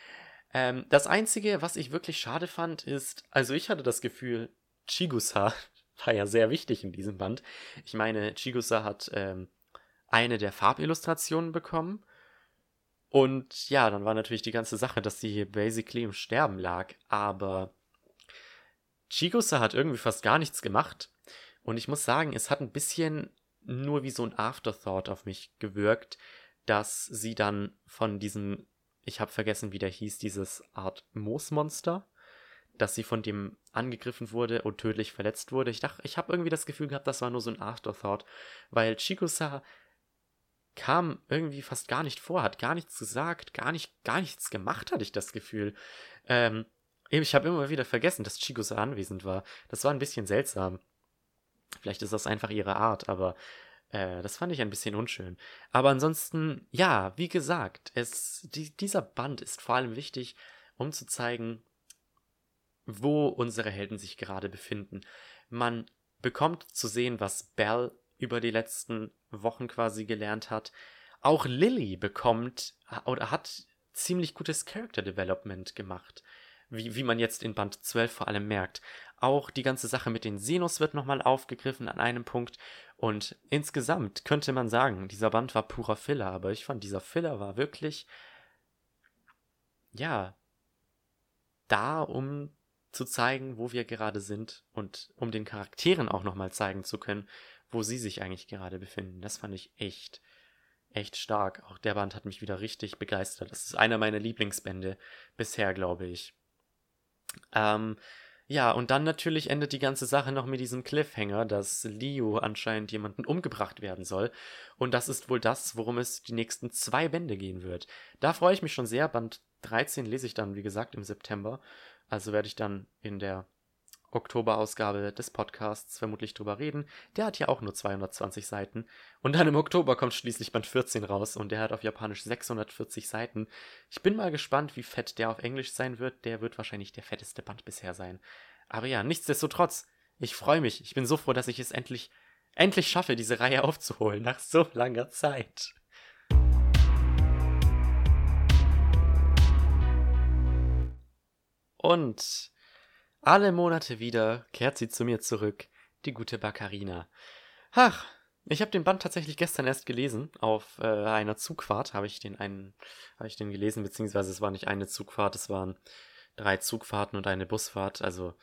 Ähm, das Einzige, was ich wirklich schade fand, ist, also ich hatte das Gefühl, Chigusa war ja sehr wichtig in diesem Band. Ich meine, Chigusa hat ähm, eine der Farbillustrationen bekommen. Und ja, dann war natürlich die ganze Sache, dass sie hier basically im Sterben lag. Aber Chigusa hat irgendwie fast gar nichts gemacht. Und ich muss sagen, es hat ein bisschen nur wie so ein Afterthought auf mich gewirkt, dass sie dann von diesem, ich habe vergessen, wie der hieß, dieses Art Moosmonster, dass sie von dem angegriffen wurde und tödlich verletzt wurde. Ich dachte, ich habe irgendwie das Gefühl gehabt, das war nur so ein Afterthought, weil Chigusa kam irgendwie fast gar nicht vor, hat gar nichts gesagt, gar nicht, gar nichts gemacht, hatte ich das Gefühl. Ähm, ich habe immer wieder vergessen, dass Chigusa anwesend war. Das war ein bisschen seltsam. Vielleicht ist das einfach ihre Art, aber äh, das fand ich ein bisschen unschön. Aber ansonsten, ja, wie gesagt, es, die, dieser Band ist vor allem wichtig, um zu zeigen, wo unsere Helden sich gerade befinden. Man bekommt zu sehen, was Belle über die letzten Wochen quasi gelernt hat. Auch Lily bekommt oder hat ziemlich gutes Character Development gemacht wie, wie man jetzt in Band 12 vor allem merkt. Auch die ganze Sache mit den Sinus wird nochmal aufgegriffen an einem Punkt. Und insgesamt könnte man sagen, dieser Band war purer Filler, aber ich fand, dieser Filler war wirklich, ja, da, um zu zeigen, wo wir gerade sind und um den Charakteren auch nochmal zeigen zu können, wo sie sich eigentlich gerade befinden. Das fand ich echt, echt stark. Auch der Band hat mich wieder richtig begeistert. Das ist einer meiner Lieblingsbände bisher, glaube ich. Ähm, ja, und dann natürlich endet die ganze Sache noch mit diesem Cliffhanger, dass Leo anscheinend jemanden umgebracht werden soll. Und das ist wohl das, worum es die nächsten zwei Bände gehen wird. Da freue ich mich schon sehr. Band 13 lese ich dann, wie gesagt, im September. Also werde ich dann in der Oktoberausgabe des Podcasts vermutlich drüber reden. Der hat ja auch nur 220 Seiten. Und dann im Oktober kommt schließlich Band 14 raus und der hat auf Japanisch 640 Seiten. Ich bin mal gespannt, wie fett der auf Englisch sein wird. Der wird wahrscheinlich der fetteste Band bisher sein. Aber ja, nichtsdestotrotz, ich freue mich. Ich bin so froh, dass ich es endlich, endlich schaffe, diese Reihe aufzuholen nach so langer Zeit. Und alle Monate wieder kehrt sie zu mir zurück, die gute Baccarina. Ach, ich habe den Band tatsächlich gestern erst gelesen. Auf äh, einer Zugfahrt habe ich den einen, habe ich den gelesen, beziehungsweise es war nicht eine Zugfahrt, es waren drei Zugfahrten und eine Busfahrt. Also,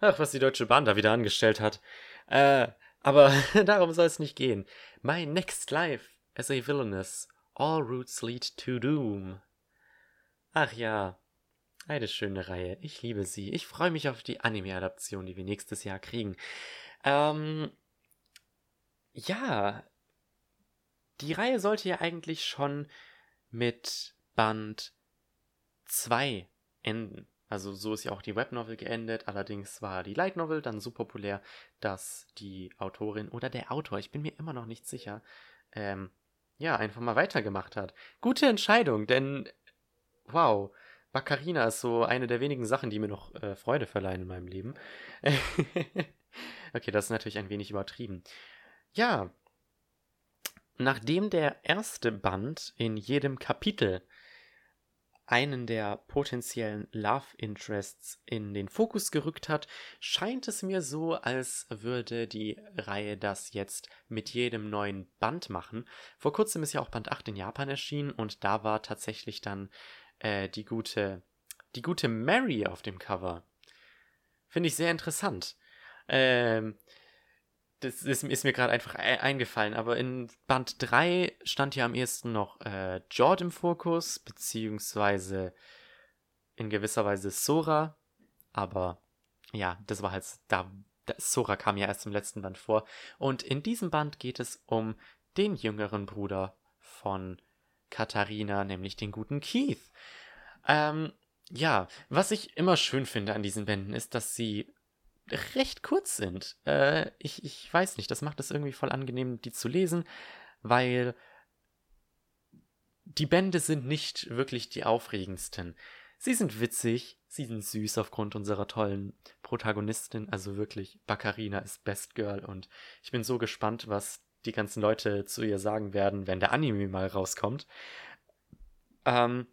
ach, was die Deutsche Bahn da wieder angestellt hat. Äh, aber darum soll es nicht gehen. My next life as a villainess. All routes lead to doom. Ach ja, eine schöne Reihe. Ich liebe sie. Ich freue mich auf die Anime-Adaption, die wir nächstes Jahr kriegen. Ähm, ja, die Reihe sollte ja eigentlich schon mit Band 2 enden. Also so ist ja auch die Webnovel geendet. Allerdings war die Light Novel dann so populär, dass die Autorin oder der Autor, ich bin mir immer noch nicht sicher, ähm, ja, einfach mal weitergemacht hat. Gute Entscheidung, denn wow, Baccarina ist so eine der wenigen Sachen, die mir noch äh, Freude verleihen in meinem Leben. okay, das ist natürlich ein wenig übertrieben. Ja, nachdem der erste Band in jedem Kapitel einen der potenziellen Love Interests in den Fokus gerückt hat, scheint es mir so, als würde die Reihe das jetzt mit jedem neuen Band machen. Vor kurzem ist ja auch Band 8 in Japan erschienen und da war tatsächlich dann äh, die gute, die gute Mary auf dem Cover. Finde ich sehr interessant. Ähm, das ist, ist mir gerade einfach e eingefallen, aber in Band 3 stand ja am ehesten noch äh, Jord im Fokus, beziehungsweise in gewisser Weise Sora, aber ja, das war halt, da, Sora kam ja erst im letzten Band vor. Und in diesem Band geht es um den jüngeren Bruder von Katharina, nämlich den guten Keith. Ähm, ja, was ich immer schön finde an diesen Bänden ist, dass sie recht kurz sind. Äh, ich, ich weiß nicht, das macht es irgendwie voll angenehm, die zu lesen, weil die Bände sind nicht wirklich die aufregendsten. Sie sind witzig, sie sind süß aufgrund unserer tollen Protagonistin, also wirklich, Baccarina ist Best Girl und ich bin so gespannt, was die ganzen Leute zu ihr sagen werden, wenn der Anime mal rauskommt. Ähm,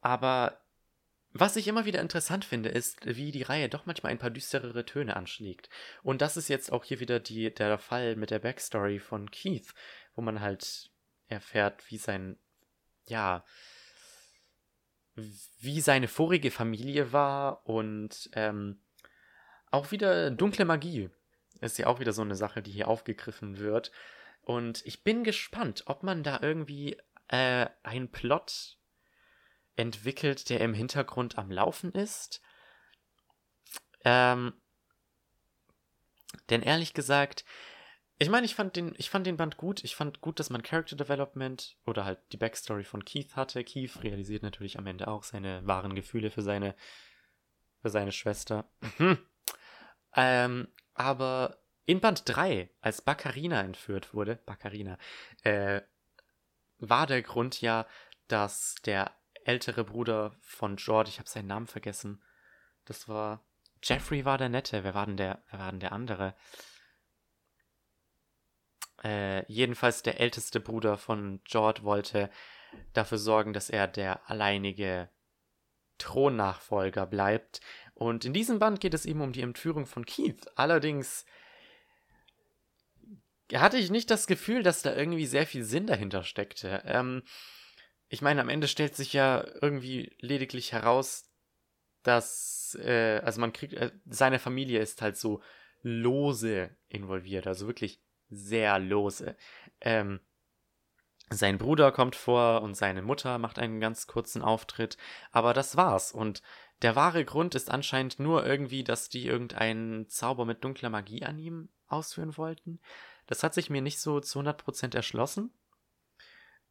aber was ich immer wieder interessant finde, ist, wie die Reihe doch manchmal ein paar düsterere Töne anschlägt. Und das ist jetzt auch hier wieder die, der Fall mit der Backstory von Keith, wo man halt erfährt, wie sein, ja, wie seine vorige Familie war und ähm, auch wieder dunkle Magie ist ja auch wieder so eine Sache, die hier aufgegriffen wird. Und ich bin gespannt, ob man da irgendwie äh, einen Plot entwickelt, der im Hintergrund am Laufen ist. Ähm, denn ehrlich gesagt, ich meine, ich fand den, ich fand den Band gut. Ich fand gut, dass man Character Development oder halt die Backstory von Keith hatte. Keith realisiert natürlich am Ende auch seine wahren Gefühle für seine, für seine Schwester. ähm, aber in Band 3, als Baccarina entführt wurde, Baccarina, äh, war der Grund ja, dass der ältere Bruder von George, ich habe seinen Namen vergessen, das war Jeffrey war der Nette, wer war denn der, wer war denn der andere? Äh, jedenfalls der älteste Bruder von George wollte dafür sorgen, dass er der alleinige Thronnachfolger bleibt. Und in diesem Band geht es eben um die Entführung von Keith. Allerdings hatte ich nicht das Gefühl, dass da irgendwie sehr viel Sinn dahinter steckte. Ähm, ich meine, am Ende stellt sich ja irgendwie lediglich heraus, dass, äh, also man kriegt, äh, seine Familie ist halt so lose involviert, also wirklich sehr lose. Ähm, sein Bruder kommt vor und seine Mutter macht einen ganz kurzen Auftritt, aber das war's. Und der wahre Grund ist anscheinend nur irgendwie, dass die irgendeinen Zauber mit dunkler Magie an ihm ausführen wollten. Das hat sich mir nicht so zu 100% erschlossen.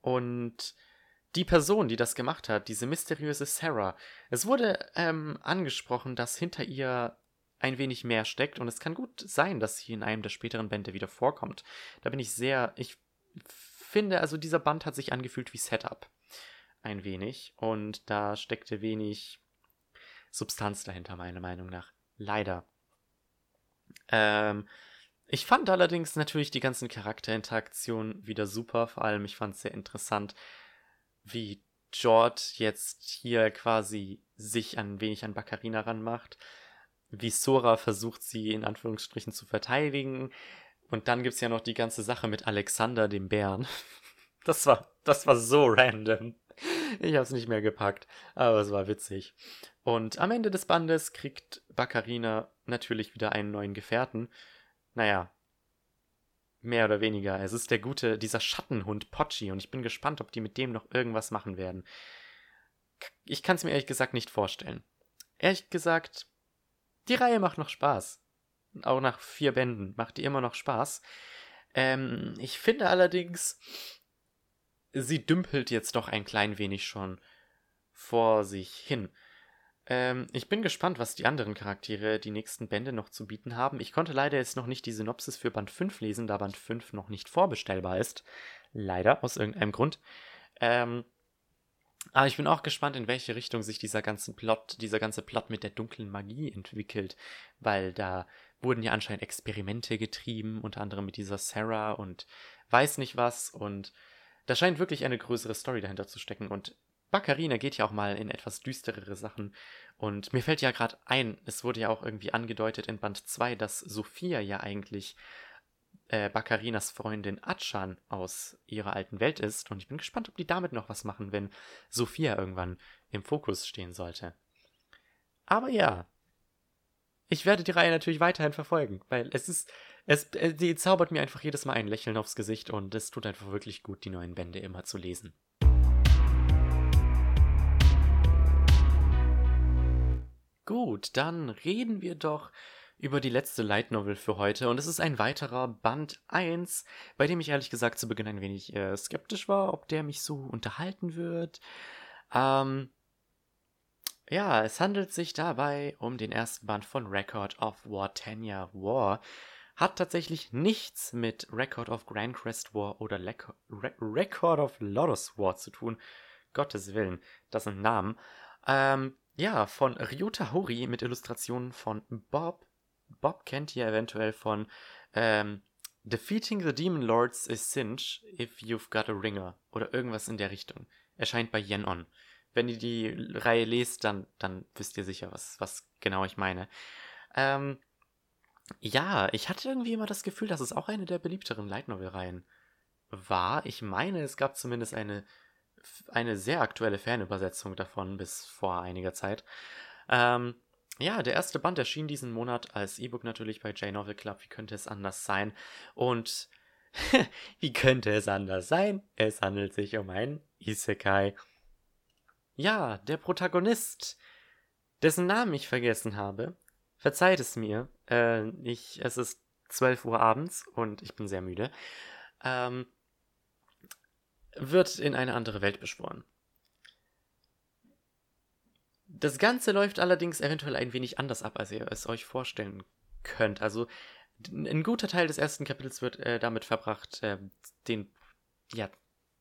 Und die Person, die das gemacht hat, diese mysteriöse Sarah, es wurde ähm, angesprochen, dass hinter ihr ein wenig mehr steckt und es kann gut sein, dass sie in einem der späteren Bände wieder vorkommt. Da bin ich sehr, ich finde, also dieser Band hat sich angefühlt wie Setup. Ein wenig. Und da steckte wenig Substanz dahinter, meiner Meinung nach. Leider. Ähm, ich fand allerdings natürlich die ganzen Charakterinteraktionen wieder super. Vor allem, ich fand es sehr interessant, wie George jetzt hier quasi sich ein wenig an Baccarina ranmacht. Wie Sora versucht, sie in Anführungsstrichen zu verteidigen. Und dann gibt es ja noch die ganze Sache mit Alexander, dem Bären. Das war, das war so random. Ich habe es nicht mehr gepackt, aber es war witzig. Und am Ende des Bandes kriegt Baccarina natürlich wieder einen neuen Gefährten. Naja, mehr oder weniger. Es ist der gute, dieser Schattenhund Pochi und ich bin gespannt, ob die mit dem noch irgendwas machen werden. Ich kann es mir ehrlich gesagt nicht vorstellen. Ehrlich gesagt, die Reihe macht noch Spaß. Auch nach vier Bänden macht die immer noch Spaß. Ähm, ich finde allerdings, sie dümpelt jetzt doch ein klein wenig schon vor sich hin. Ähm, ich bin gespannt, was die anderen Charaktere die nächsten Bände noch zu bieten haben. Ich konnte leider jetzt noch nicht die Synopsis für Band 5 lesen, da Band 5 noch nicht vorbestellbar ist. Leider, aus irgendeinem Grund. Ähm, aber ich bin auch gespannt, in welche Richtung sich dieser ganze Plot, dieser ganze Plot mit der dunklen Magie entwickelt, weil da wurden ja anscheinend Experimente getrieben, unter anderem mit dieser Sarah und weiß nicht was und da scheint wirklich eine größere Story dahinter zu stecken und Baccarina geht ja auch mal in etwas düsterere Sachen. Und mir fällt ja gerade ein, es wurde ja auch irgendwie angedeutet in Band 2, dass Sophia ja eigentlich äh, Baccarinas Freundin Achan aus ihrer alten Welt ist. Und ich bin gespannt, ob die damit noch was machen, wenn Sophia irgendwann im Fokus stehen sollte. Aber ja, ich werde die Reihe natürlich weiterhin verfolgen, weil es ist, es, äh, die zaubert mir einfach jedes Mal ein Lächeln aufs Gesicht und es tut einfach wirklich gut, die neuen Bände immer zu lesen. Gut, dann reden wir doch über die letzte Light Novel für heute und es ist ein weiterer Band 1, bei dem ich ehrlich gesagt zu Beginn ein wenig äh, skeptisch war, ob der mich so unterhalten wird. Ähm, ja, es handelt sich dabei um den ersten Band von Record of War Tanya War. Hat tatsächlich nichts mit Record of Grand Crest War oder Le Re Record of Lotus War zu tun. Gottes Willen, das sind Namen. Ähm, ja, von Ryuta Hori mit Illustrationen von Bob. Bob kennt ihr eventuell von ähm, Defeating the Demon Lords is Cinch if you've got a ringer oder irgendwas in der Richtung. Erscheint bei Yen On. Wenn ihr die Reihe lest, dann, dann wisst ihr sicher, was, was genau ich meine. Ähm, ja, ich hatte irgendwie immer das Gefühl, dass es auch eine der beliebteren Light Novel-Reihen war. Ich meine, es gab zumindest eine eine sehr aktuelle Fernübersetzung davon bis vor einiger Zeit. Ähm, ja, der erste Band erschien diesen Monat als E-Book natürlich bei J-Novel Club. Wie könnte es anders sein? Und wie könnte es anders sein? Es handelt sich um einen Isekai. Ja, der Protagonist, dessen Namen ich vergessen habe, verzeiht es mir. Äh, ich, es ist 12 Uhr abends und ich bin sehr müde. Ähm, wird in eine andere Welt beschworen. Das Ganze läuft allerdings eventuell ein wenig anders ab, als ihr es euch vorstellen könnt. Also ein guter Teil des ersten Kapitels wird äh, damit verbracht, äh, den, ja,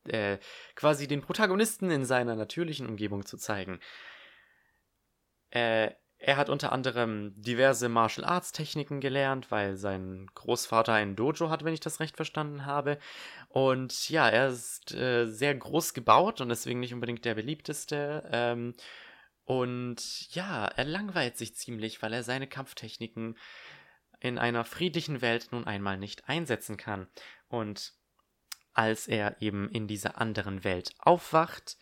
äh, quasi den Protagonisten in seiner natürlichen Umgebung zu zeigen. Äh, er hat unter anderem diverse Martial Arts Techniken gelernt, weil sein Großvater ein Dojo hat, wenn ich das recht verstanden habe. Und ja, er ist äh, sehr groß gebaut und deswegen nicht unbedingt der beliebteste. Ähm, und ja, er langweilt sich ziemlich, weil er seine Kampftechniken in einer friedlichen Welt nun einmal nicht einsetzen kann. Und als er eben in dieser anderen Welt aufwacht,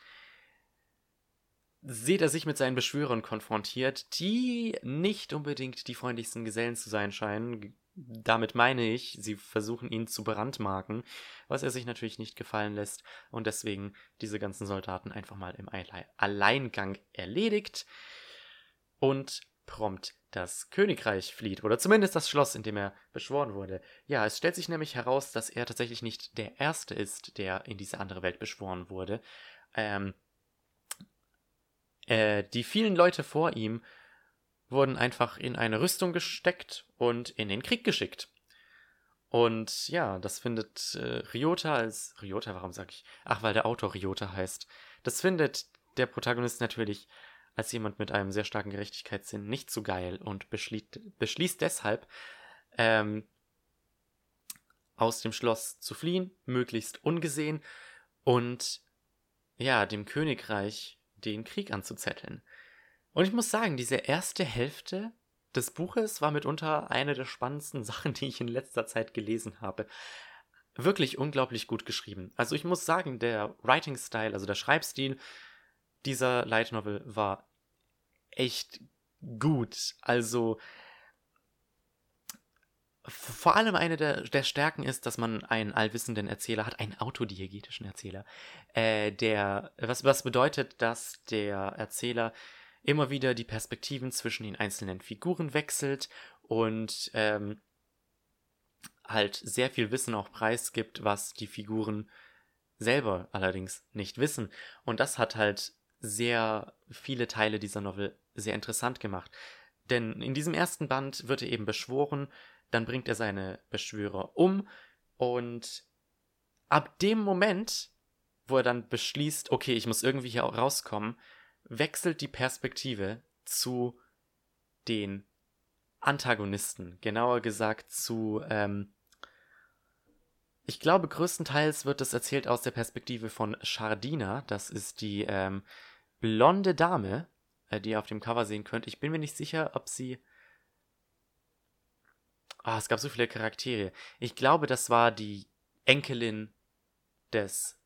sieht er sich mit seinen Beschwörern konfrontiert, die nicht unbedingt die freundlichsten Gesellen zu sein scheinen. damit meine ich, sie versuchen ihn zu brandmarken, was er sich natürlich nicht gefallen lässt und deswegen diese ganzen Soldaten einfach mal im Alleingang erledigt und prompt das Königreich flieht oder zumindest das Schloss, in dem er beschworen wurde. Ja, es stellt sich nämlich heraus, dass er tatsächlich nicht der Erste ist, der in diese andere Welt beschworen wurde. Ähm, äh, die vielen Leute vor ihm wurden einfach in eine Rüstung gesteckt und in den Krieg geschickt. Und ja, das findet äh, Ryota als. Ryota, warum sag ich? Ach, weil der Autor Ryota heißt. Das findet der Protagonist natürlich als jemand mit einem sehr starken Gerechtigkeitssinn nicht so geil und beschließt, beschließt deshalb, ähm, aus dem Schloss zu fliehen, möglichst ungesehen und ja, dem Königreich den Krieg anzuzetteln. Und ich muss sagen, diese erste Hälfte des Buches war mitunter eine der spannendsten Sachen, die ich in letzter Zeit gelesen habe. Wirklich unglaublich gut geschrieben. Also ich muss sagen, der Writing Style, also der Schreibstil dieser Light Novel war echt gut. Also vor allem eine der, der Stärken ist, dass man einen allwissenden Erzähler hat, einen autodiegetischen Erzähler, äh, der, was, was bedeutet, dass der Erzähler immer wieder die Perspektiven zwischen den einzelnen Figuren wechselt und ähm, halt sehr viel Wissen auch preisgibt, was die Figuren selber allerdings nicht wissen. Und das hat halt sehr viele Teile dieser Novel sehr interessant gemacht. Denn in diesem ersten Band wird er eben beschworen, dann bringt er seine Beschwörer um und ab dem Moment, wo er dann beschließt, okay, ich muss irgendwie hier rauskommen, wechselt die Perspektive zu den Antagonisten. Genauer gesagt zu, ähm, ich glaube, größtenteils wird das erzählt aus der Perspektive von Shardina. Das ist die ähm, blonde Dame, äh, die ihr auf dem Cover sehen könnt. Ich bin mir nicht sicher, ob sie. Ah, oh, es gab so viele Charaktere. Ich glaube, das war die Enkelin des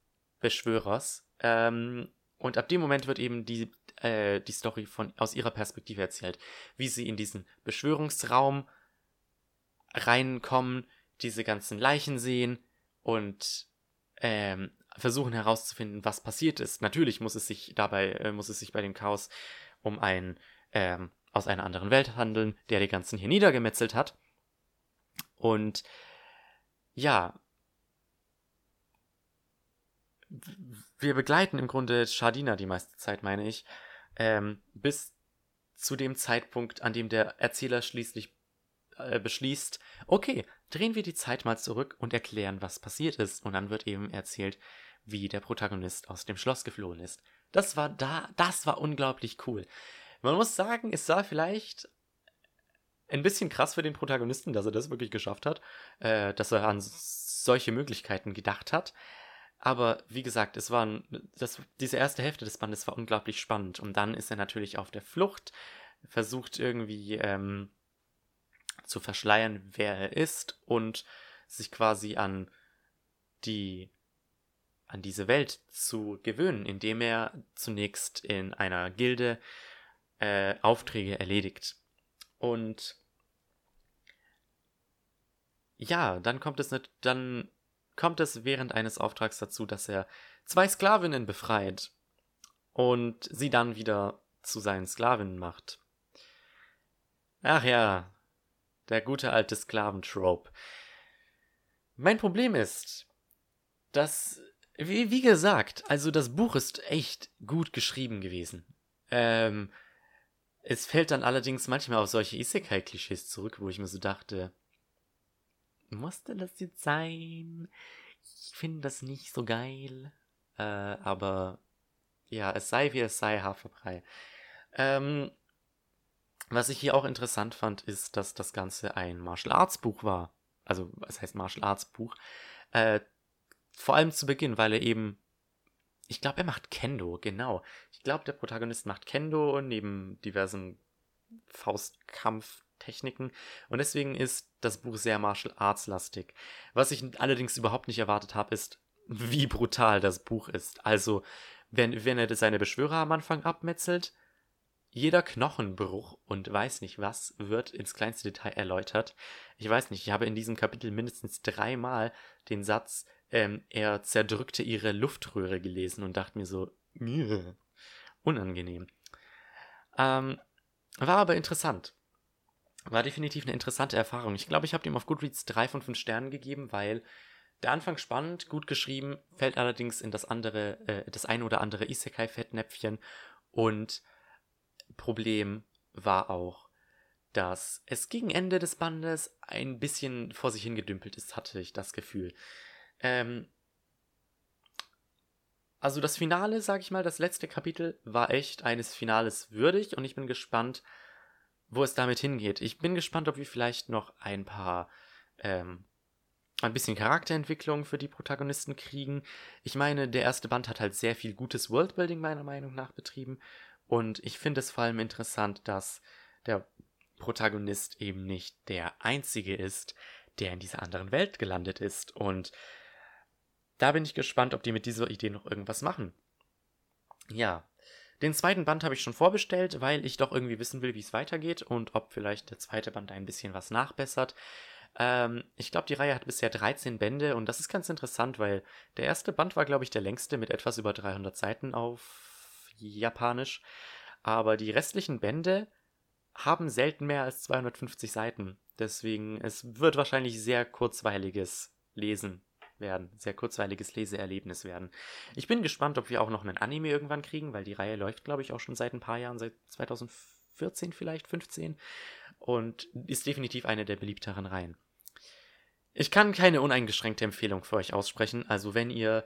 Beschwörers. Ähm, und ab dem Moment wird eben die, äh, die Story von, aus ihrer Perspektive erzählt. Wie sie in diesen Beschwörungsraum reinkommen, diese ganzen Leichen sehen und ähm, versuchen herauszufinden, was passiert ist. Natürlich muss es sich dabei, äh, muss es sich bei dem Chaos um einen ähm, aus einer anderen Welt handeln, der die ganzen hier niedergemetzelt hat. Und ja, wir begleiten im Grunde Shardina die meiste Zeit, meine ich, ähm, bis zu dem Zeitpunkt, an dem der Erzähler schließlich äh, beschließt, okay, drehen wir die Zeit mal zurück und erklären, was passiert ist. Und dann wird eben erzählt, wie der Protagonist aus dem Schloss geflohen ist. Das war da, das war unglaublich cool. Man muss sagen, es war vielleicht ein bisschen krass für den Protagonisten, dass er das wirklich geschafft hat, äh, dass er an solche Möglichkeiten gedacht hat. Aber wie gesagt, es war das, diese erste Hälfte des Bandes war unglaublich spannend. Und dann ist er natürlich auf der Flucht, versucht irgendwie ähm, zu verschleiern, wer er ist und sich quasi an die an diese Welt zu gewöhnen, indem er zunächst in einer Gilde äh, Aufträge erledigt. Und ja, dann kommt es nicht, dann kommt es während eines Auftrags dazu, dass er zwei Sklavinnen befreit und sie dann wieder zu seinen Sklavinnen macht. Ach ja, der gute alte Sklaventrope. Mein Problem ist, dass wie, wie gesagt, also das Buch ist echt gut geschrieben gewesen. Ähm, es fällt dann allerdings manchmal auf solche Isekai-Klischees zurück, wo ich mir so dachte, musste das jetzt sein? Ich finde das nicht so geil. Äh, aber ja, es sei wie es sei, Haferbrei. Ähm, was ich hier auch interessant fand, ist, dass das Ganze ein Martial Arts Buch war. Also, was heißt Martial Arts Buch? Äh, vor allem zu Beginn, weil er eben. Ich glaube, er macht Kendo, genau. Ich glaube, der Protagonist macht Kendo neben diversen Faustkampftechniken. Und deswegen ist das Buch sehr Martial Arts lastig. Was ich allerdings überhaupt nicht erwartet habe, ist, wie brutal das Buch ist. Also, wenn, wenn er seine Beschwörer am Anfang abmetzelt, jeder Knochenbruch und weiß nicht was wird ins kleinste Detail erläutert. Ich weiß nicht, ich habe in diesem Kapitel mindestens dreimal den Satz, ähm, er zerdrückte ihre Luftröhre gelesen und dachte mir so, unangenehm. Ähm, war aber interessant. War definitiv eine interessante Erfahrung. Ich glaube, ich habe ihm auf Goodreads drei von fünf Sternen gegeben, weil der Anfang spannend, gut geschrieben, fällt allerdings in das andere, äh, das ein oder andere Isekai-Fettnäpfchen. Und Problem war auch, dass es gegen Ende des Bandes ein bisschen vor sich hingedümpelt ist, hatte ich das Gefühl. Ähm, also das Finale, sag ich mal, das letzte Kapitel war echt eines Finales würdig und ich bin gespannt, wo es damit hingeht. Ich bin gespannt, ob wir vielleicht noch ein paar, ähm, ein bisschen Charakterentwicklung für die Protagonisten kriegen. Ich meine, der erste Band hat halt sehr viel gutes Worldbuilding meiner Meinung nach betrieben und ich finde es vor allem interessant, dass der Protagonist eben nicht der einzige ist, der in dieser anderen Welt gelandet ist und da bin ich gespannt, ob die mit dieser Idee noch irgendwas machen. Ja, den zweiten Band habe ich schon vorbestellt, weil ich doch irgendwie wissen will, wie es weitergeht und ob vielleicht der zweite Band ein bisschen was nachbessert. Ähm, ich glaube, die Reihe hat bisher 13 Bände und das ist ganz interessant, weil der erste Band war, glaube ich, der längste mit etwas über 300 Seiten auf Japanisch. Aber die restlichen Bände haben selten mehr als 250 Seiten. Deswegen, es wird wahrscheinlich sehr kurzweiliges Lesen werden. Sehr kurzweiliges Leseerlebnis werden. Ich bin gespannt, ob wir auch noch einen Anime irgendwann kriegen, weil die Reihe läuft, glaube ich, auch schon seit ein paar Jahren, seit 2014 vielleicht, 15. Und ist definitiv eine der beliebteren Reihen. Ich kann keine uneingeschränkte Empfehlung für euch aussprechen. Also wenn ihr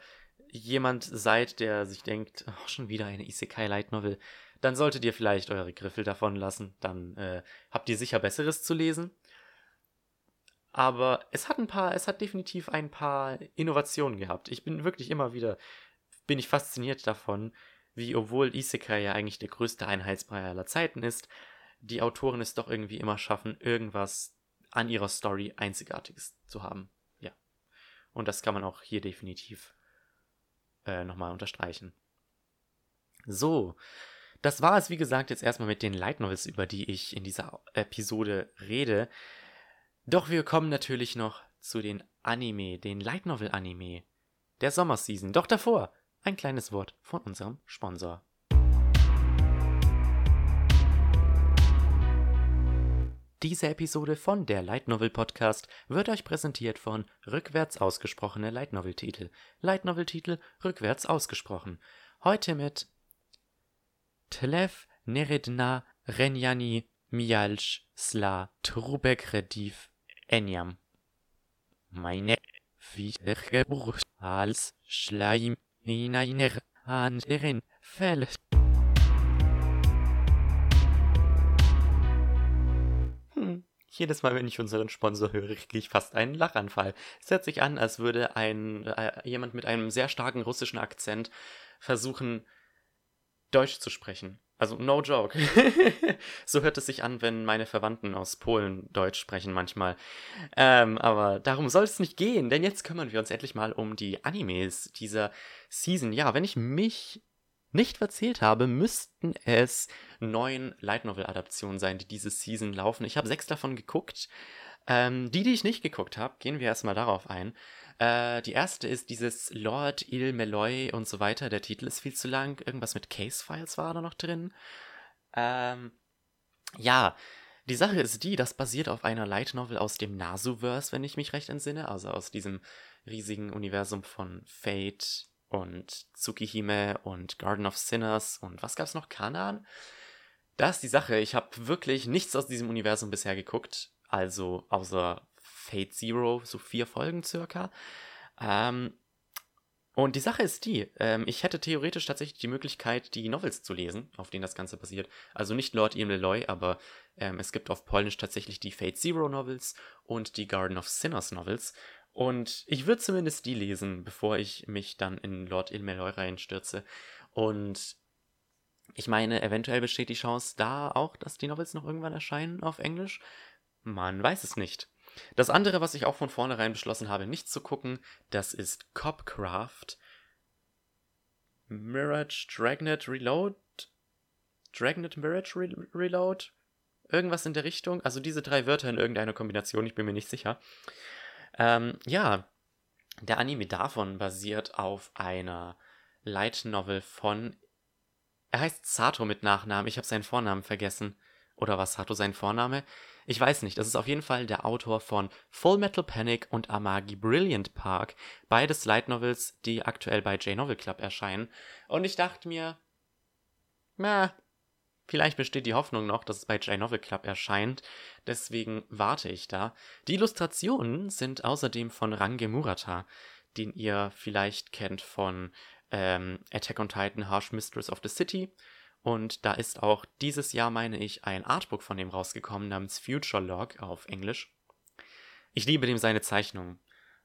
jemand seid, der sich denkt, oh, schon wieder eine Isekai Light Novel, dann solltet ihr vielleicht eure Griffel davon lassen. Dann äh, habt ihr sicher Besseres zu lesen. Aber es hat ein paar, es hat definitiv ein paar Innovationen gehabt. Ich bin wirklich immer wieder, bin ich fasziniert davon, wie, obwohl Isekai ja eigentlich der größte Einheitsbrei aller Zeiten ist, die Autoren es doch irgendwie immer schaffen, irgendwas an ihrer Story Einzigartiges zu haben. Ja. Und das kann man auch hier definitiv äh, nochmal unterstreichen. So. Das war es, wie gesagt, jetzt erstmal mit den Light Novels, über die ich in dieser Episode rede. Doch wir kommen natürlich noch zu den Anime, den Light Novel Anime der Sommerseason. Doch davor ein kleines Wort von unserem Sponsor. Diese Episode von der Light Novel Podcast wird euch präsentiert von rückwärts ausgesprochene Light Novel Titel. Light Novel Titel rückwärts ausgesprochen. Heute mit Tlev Neredna Renjani Mialch Sla Trubek Rediv Enyam. Meine Wiedergeburt als Schleim in einer anderen Welt. Jedes Mal, wenn ich unseren Sponsor höre, kriege ich fast einen Lachanfall. Es hört sich an, als würde ein äh, jemand mit einem sehr starken russischen Akzent versuchen, Deutsch zu sprechen. Also no joke. so hört es sich an, wenn meine Verwandten aus Polen Deutsch sprechen manchmal. Ähm, aber darum soll es nicht gehen, denn jetzt kümmern wir uns endlich mal um die Animes dieser Season. Ja, wenn ich mich nicht verzählt habe, müssten es neun Light Novel Adaptionen sein, die diese Season laufen. Ich habe sechs davon geguckt. Ähm, die, die ich nicht geguckt habe, gehen wir erstmal darauf ein. Äh, die erste ist dieses Lord Il Meloy und so weiter. Der Titel ist viel zu lang. Irgendwas mit Case Files war da noch drin. Ähm, ja, die Sache ist die, das basiert auf einer Light Novel aus dem Nasuverse, wenn ich mich recht entsinne. Also aus diesem riesigen Universum von Fate und Tsukihime und Garden of Sinners und was gab's noch? Kanan? Das ist die Sache. Ich habe wirklich nichts aus diesem Universum bisher geguckt. Also außer Fate Zero, so vier Folgen circa. Ähm, und die Sache ist die, ähm, ich hätte theoretisch tatsächlich die Möglichkeit, die Novels zu lesen, auf denen das Ganze basiert. Also nicht Lord Imleloy, aber ähm, es gibt auf Polnisch tatsächlich die Fate Zero Novels und die Garden of Sinners Novels. Und ich würde zumindest die lesen, bevor ich mich dann in Lord Ilmeloy reinstürze. Und ich meine, eventuell besteht die Chance da auch, dass die Novels noch irgendwann erscheinen auf Englisch. Man weiß es nicht. Das andere, was ich auch von vornherein beschlossen habe, nicht zu gucken, das ist Copcraft. Mirage Dragnet Reload. Dragonet Mirage Re Reload? Irgendwas in der Richtung. Also diese drei Wörter in irgendeiner Kombination, ich bin mir nicht sicher. Ähm, ja, der Anime davon basiert auf einer Light Novel von. Er heißt Sato mit Nachnamen. Ich habe seinen Vornamen vergessen. Oder was Sato sein Vorname? Ich weiß nicht. Das ist auf jeden Fall der Autor von Full Metal Panic und Amagi Brilliant Park. Beides Light Novels, die aktuell bei J-Novel Club erscheinen. Und ich dachte mir, na, Vielleicht besteht die Hoffnung noch, dass es bei J-Novel Club erscheint, deswegen warte ich da. Die Illustrationen sind außerdem von Range Murata, den ihr vielleicht kennt von ähm, Attack on Titan Harsh Mistress of the City. Und da ist auch dieses Jahr, meine ich, ein Artbook von dem rausgekommen namens Future Log auf Englisch. Ich liebe dem seine Zeichnungen.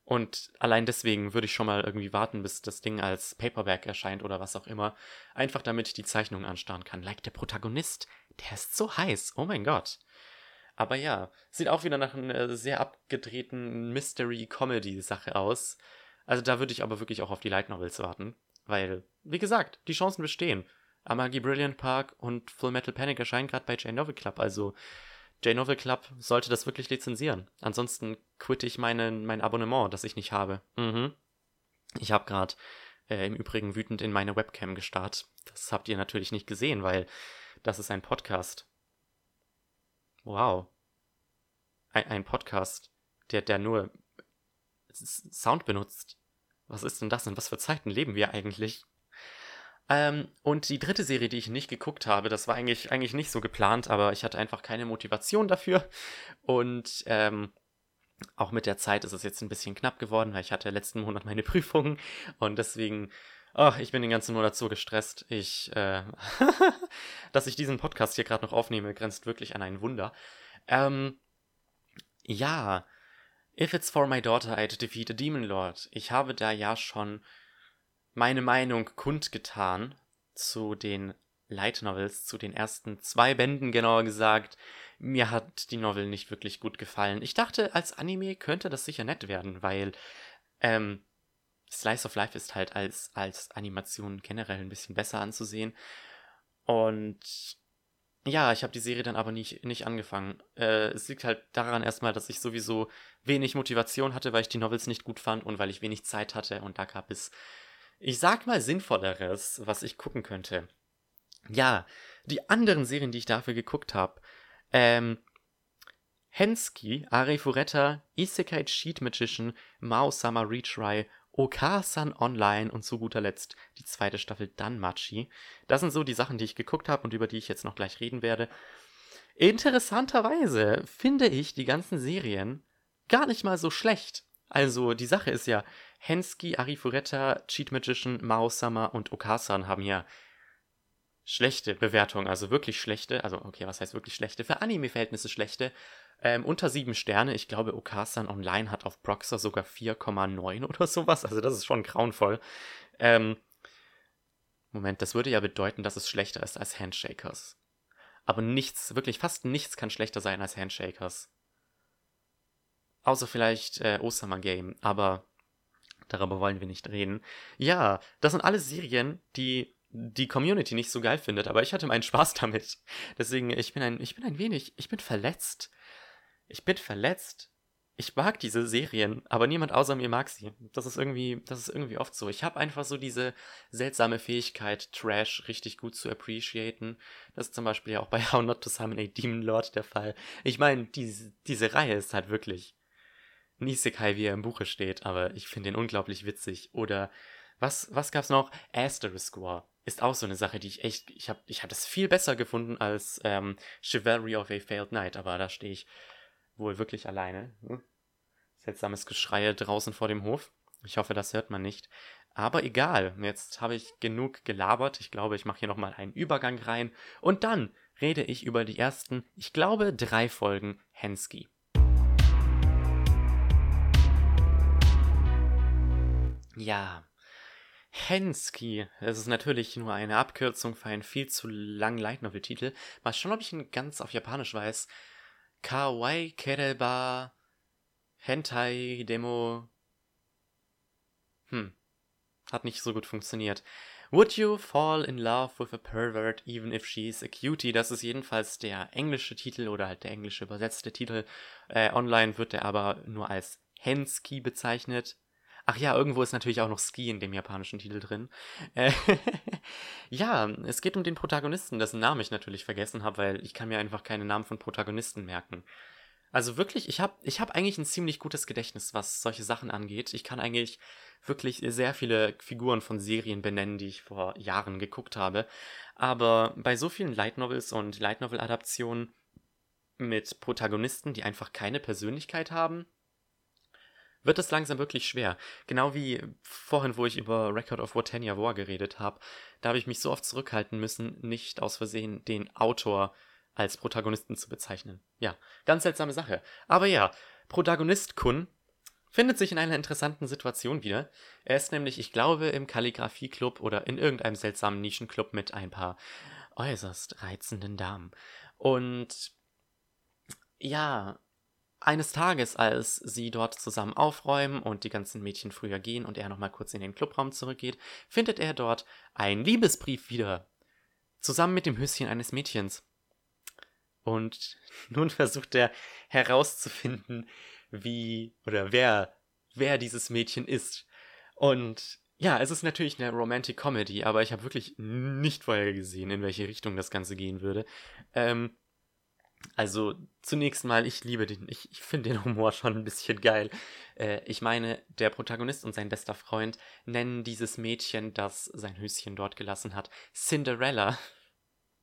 Und allein deswegen würde ich schon mal irgendwie warten, bis das Ding als Paperback erscheint oder was auch immer. Einfach damit ich die Zeichnung anstarren kann. Like der Protagonist, der ist so heiß. Oh mein Gott. Aber ja, sieht auch wieder nach einer sehr abgedrehten Mystery-Comedy-Sache aus. Also da würde ich aber wirklich auch auf die Light Novels warten. Weil, wie gesagt, die Chancen bestehen. Amagi Brilliant Park und Full Metal Panic erscheinen gerade bei J-Novel Club. Also J-Novel Club sollte das wirklich lizenzieren. Ansonsten quitte ich meine, mein Abonnement, das ich nicht habe. Mhm. Ich habe gerade äh, im Übrigen wütend in meine Webcam gestarrt. Das habt ihr natürlich nicht gesehen, weil das ist ein Podcast. Wow. Ein, ein Podcast, der, der nur Sound benutzt. Was ist denn das? In was für Zeiten leben wir eigentlich? Ähm, und die dritte Serie, die ich nicht geguckt habe, das war eigentlich, eigentlich nicht so geplant, aber ich hatte einfach keine Motivation dafür. Und ähm, auch mit der Zeit ist es jetzt ein bisschen knapp geworden, weil ich hatte letzten Monat meine Prüfungen und deswegen, oh, ich bin den ganzen Monat so gestresst. Ich, äh, dass ich diesen Podcast hier gerade noch aufnehme, grenzt wirklich an ein Wunder. Ähm, ja, If It's For My Daughter, I'd Defeat a Demon Lord. Ich habe da ja schon meine Meinung kundgetan zu den Light Novels, zu den ersten zwei Bänden genauer gesagt. Mir hat die Novel nicht wirklich gut gefallen. Ich dachte, als Anime könnte das sicher nett werden, weil ähm, Slice of Life ist halt als, als Animation generell ein bisschen besser anzusehen. Und ja, ich habe die Serie dann aber nicht, nicht angefangen. Äh, es liegt halt daran erstmal, dass ich sowieso wenig Motivation hatte, weil ich die Novels nicht gut fand und weil ich wenig Zeit hatte. Und da gab es ich sag mal Sinnvolleres, was ich gucken könnte. Ja, die anderen Serien, die ich dafür geguckt habe. Ähm, Hensky, Arifureta, Isekai Cheat Magician, Mao Sama Retry, Okasan Online und zu guter Letzt die zweite Staffel Danmachi. Das sind so die Sachen, die ich geguckt habe und über die ich jetzt noch gleich reden werde. Interessanterweise finde ich die ganzen Serien gar nicht mal so schlecht. Also die Sache ist ja, Hensky, Arifureta, Cheat Magician, Mao-sama und Okasan haben ja schlechte Bewertungen, also wirklich schlechte, also okay, was heißt wirklich schlechte? Für Anime-Verhältnisse schlechte. Ähm, unter sieben Sterne. Ich glaube, Okasan Online hat auf Proxer sogar 4,9 oder sowas. Also das ist schon grauenvoll. Ähm, Moment, das würde ja bedeuten, dass es schlechter ist als Handshakers. Aber nichts, wirklich fast nichts kann schlechter sein als Handshakers. Außer vielleicht äh, Osama Game, aber darüber wollen wir nicht reden. Ja, das sind alles Serien, die die Community nicht so geil findet, aber ich hatte meinen Spaß damit. Deswegen, ich bin ein, ich bin ein wenig, ich bin verletzt. Ich bin verletzt. Ich mag diese Serien, aber niemand außer mir mag sie. Das ist irgendwie, das ist irgendwie oft so. Ich habe einfach so diese seltsame Fähigkeit, Trash richtig gut zu appreciaten. Das ist zum Beispiel ja auch bei How Not to Summon a Demon Lord der Fall. Ich meine, diese, diese Reihe ist halt wirklich Nisekai, wie er im Buche steht, aber ich finde ihn unglaublich witzig. Oder was, was gab's noch? Asterisk War ist auch so eine Sache, die ich echt, ich habe ich hab das viel besser gefunden als ähm, Chivalry of a Failed Knight, aber da stehe ich wohl wirklich alleine. Hm? Seltsames Geschreie draußen vor dem Hof. Ich hoffe, das hört man nicht. Aber egal, jetzt habe ich genug gelabert. Ich glaube, ich mache hier nochmal einen Übergang rein. Und dann rede ich über die ersten, ich glaube, drei Folgen Hensky. Ja, Hensky. Es ist natürlich nur eine Abkürzung für einen viel zu langen Light Novel Titel. Mal schauen, ob ich ihn ganz auf Japanisch weiß. Kawaii Kereba Hentai Demo. Hm. Hat nicht so gut funktioniert. Would you fall in love with a pervert even if she's a cutie? Das ist jedenfalls der englische Titel oder halt der englische übersetzte Titel. Äh, online wird er aber nur als Henski bezeichnet. Ach ja, irgendwo ist natürlich auch noch Ski in dem japanischen Titel drin. Äh, ja, es geht um den Protagonisten, dessen Namen ich natürlich vergessen habe, weil ich kann mir einfach keine Namen von Protagonisten merken. Also wirklich, ich habe ich hab eigentlich ein ziemlich gutes Gedächtnis, was solche Sachen angeht. Ich kann eigentlich wirklich sehr viele Figuren von Serien benennen, die ich vor Jahren geguckt habe. Aber bei so vielen Light Novels und Light Novel Adaptionen mit Protagonisten, die einfach keine Persönlichkeit haben, wird es langsam wirklich schwer. Genau wie vorhin, wo ich über Record of Tenya War geredet habe, da habe ich mich so oft zurückhalten müssen, nicht aus Versehen den Autor als Protagonisten zu bezeichnen. Ja, ganz seltsame Sache. Aber ja, Protagonist Kun findet sich in einer interessanten Situation wieder. Er ist nämlich, ich glaube, im Kalligraphieclub oder in irgendeinem seltsamen Nischenclub mit ein paar äußerst reizenden Damen. Und ja, eines Tages, als sie dort zusammen aufräumen und die ganzen Mädchen früher gehen und er nochmal kurz in den Clubraum zurückgeht, findet er dort einen Liebesbrief wieder. Zusammen mit dem Höschen eines Mädchens. Und nun versucht er herauszufinden, wie oder wer, wer dieses Mädchen ist. Und ja, es ist natürlich eine Romantic Comedy, aber ich habe wirklich nicht vorher gesehen, in welche Richtung das Ganze gehen würde. Ähm, also zunächst mal, ich liebe den, ich, ich finde den Humor schon ein bisschen geil. Äh, ich meine, der Protagonist und sein bester Freund nennen dieses Mädchen, das sein Höschen dort gelassen hat, Cinderella,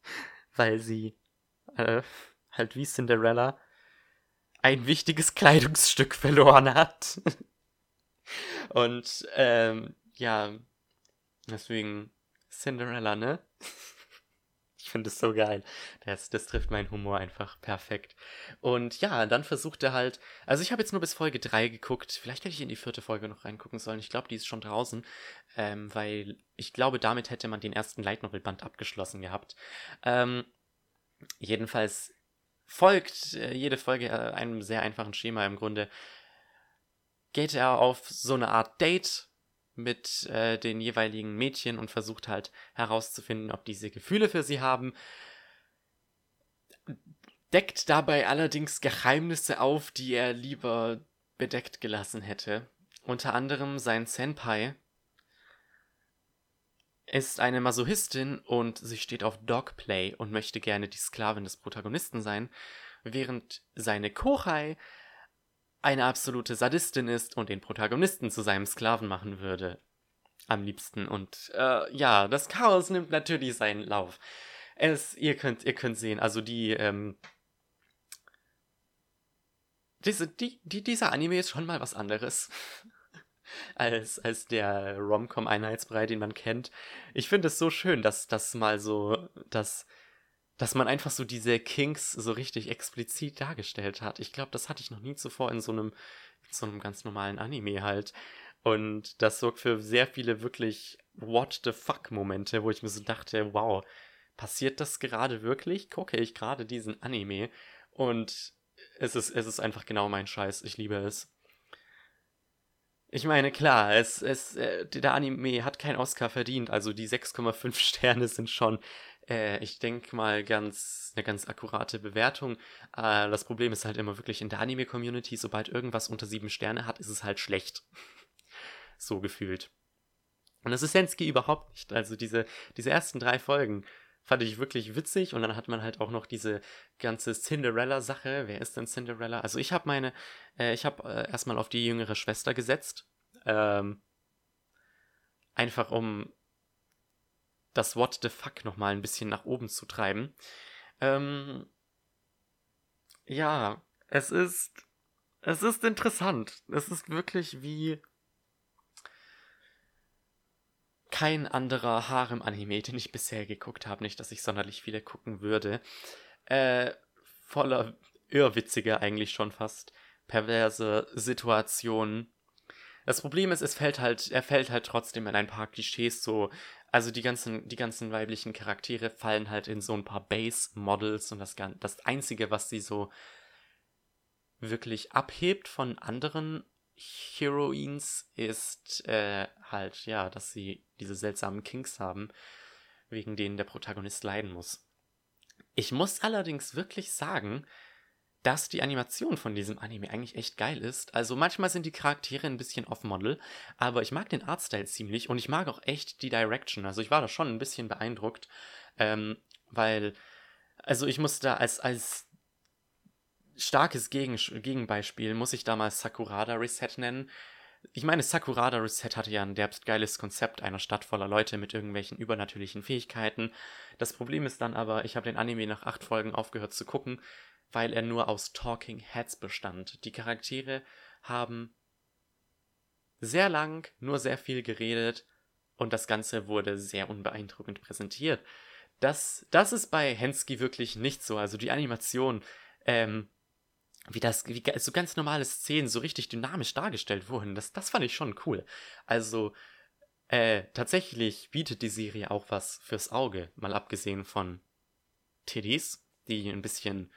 weil sie äh, halt wie Cinderella ein wichtiges Kleidungsstück verloren hat. und ähm, ja, deswegen Cinderella, ne? Ich finde es so geil. Das, das trifft meinen Humor einfach perfekt. Und ja, dann versucht er halt. Also, ich habe jetzt nur bis Folge 3 geguckt. Vielleicht hätte ich in die vierte Folge noch reingucken sollen. Ich glaube, die ist schon draußen. Ähm, weil ich glaube, damit hätte man den ersten Light Novel Band abgeschlossen gehabt. Ähm, jedenfalls folgt äh, jede Folge äh, einem sehr einfachen Schema im Grunde. Geht er auf so eine Art Date mit äh, den jeweiligen Mädchen und versucht halt herauszufinden, ob diese Gefühle für sie haben. Deckt dabei allerdings Geheimnisse auf, die er lieber bedeckt gelassen hätte. Unter anderem sein Senpai ist eine Masochistin und sie steht auf Dogplay und möchte gerne die Sklavin des Protagonisten sein, während seine Kohai eine absolute Sadistin ist und den Protagonisten zu seinem Sklaven machen würde. Am liebsten. Und äh, ja, das Chaos nimmt natürlich seinen Lauf. Es, ihr könnt, ihr könnt sehen, also die, ähm, diese, die, die, dieser Anime ist schon mal was anderes. als, als der Rom-Com-Einheitsbrei, den man kennt. Ich finde es so schön, dass das mal so, dass dass man einfach so diese Kinks so richtig explizit dargestellt hat. Ich glaube, das hatte ich noch nie zuvor in so einem, in so einem ganz normalen Anime halt. Und das sorgt für sehr viele wirklich What the fuck Momente, wo ich mir so dachte, wow, passiert das gerade wirklich? Gucke ich gerade diesen Anime? Und es ist, es ist einfach genau mein Scheiß. Ich liebe es. Ich meine, klar, es, es, äh, der Anime hat keinen Oscar verdient, also die 6,5 Sterne sind schon äh, ich denke mal, ganz eine ganz akkurate Bewertung. Äh, das Problem ist halt immer wirklich in der Anime-Community, sobald irgendwas unter sieben Sterne hat, ist es halt schlecht. so gefühlt. Und das ist Sensky überhaupt nicht. Also diese, diese ersten drei Folgen fand ich wirklich witzig und dann hat man halt auch noch diese ganze Cinderella-Sache. Wer ist denn Cinderella? Also ich habe meine, äh, ich habe äh, erstmal auf die jüngere Schwester gesetzt. Ähm, einfach um das What the fuck nochmal ein bisschen nach oben zu treiben. Ähm, ja, es ist, es ist interessant. Es ist wirklich wie kein anderer Harem-Anime, den ich bisher geguckt habe. Nicht, dass ich sonderlich viele gucken würde. Äh, voller irrwitziger eigentlich schon fast perverse Situationen. Das Problem ist, es fällt halt, er fällt halt trotzdem in ein paar Klischees so also die ganzen, die ganzen weiblichen Charaktere fallen halt in so ein paar Base-Models und das, das Einzige, was sie so wirklich abhebt von anderen, Heroines ist äh, halt, ja, dass sie diese seltsamen Kinks haben, wegen denen der Protagonist leiden muss. Ich muss allerdings wirklich sagen, dass die Animation von diesem Anime eigentlich echt geil ist. Also manchmal sind die Charaktere ein bisschen off-Model, aber ich mag den Artstyle ziemlich und ich mag auch echt die Direction. Also ich war da schon ein bisschen beeindruckt, ähm, weil, also ich muss da als, als starkes Gegen Gegenbeispiel, muss ich da mal Sakurada Reset nennen. Ich meine, Sakurada Reset hatte ja ein derbst geiles Konzept einer Stadt voller Leute mit irgendwelchen übernatürlichen Fähigkeiten. Das Problem ist dann aber, ich habe den Anime nach acht Folgen aufgehört zu gucken, weil er nur aus Talking Heads bestand. Die Charaktere haben sehr lang nur sehr viel geredet und das Ganze wurde sehr unbeeindruckend präsentiert. Das, das ist bei Hensky wirklich nicht so. Also die Animation, ähm, wie das, wie so ganz normale Szenen so richtig dynamisch dargestellt wurden, das, das fand ich schon cool. Also, äh, tatsächlich bietet die Serie auch was fürs Auge, mal abgesehen von Titties, die ein bisschen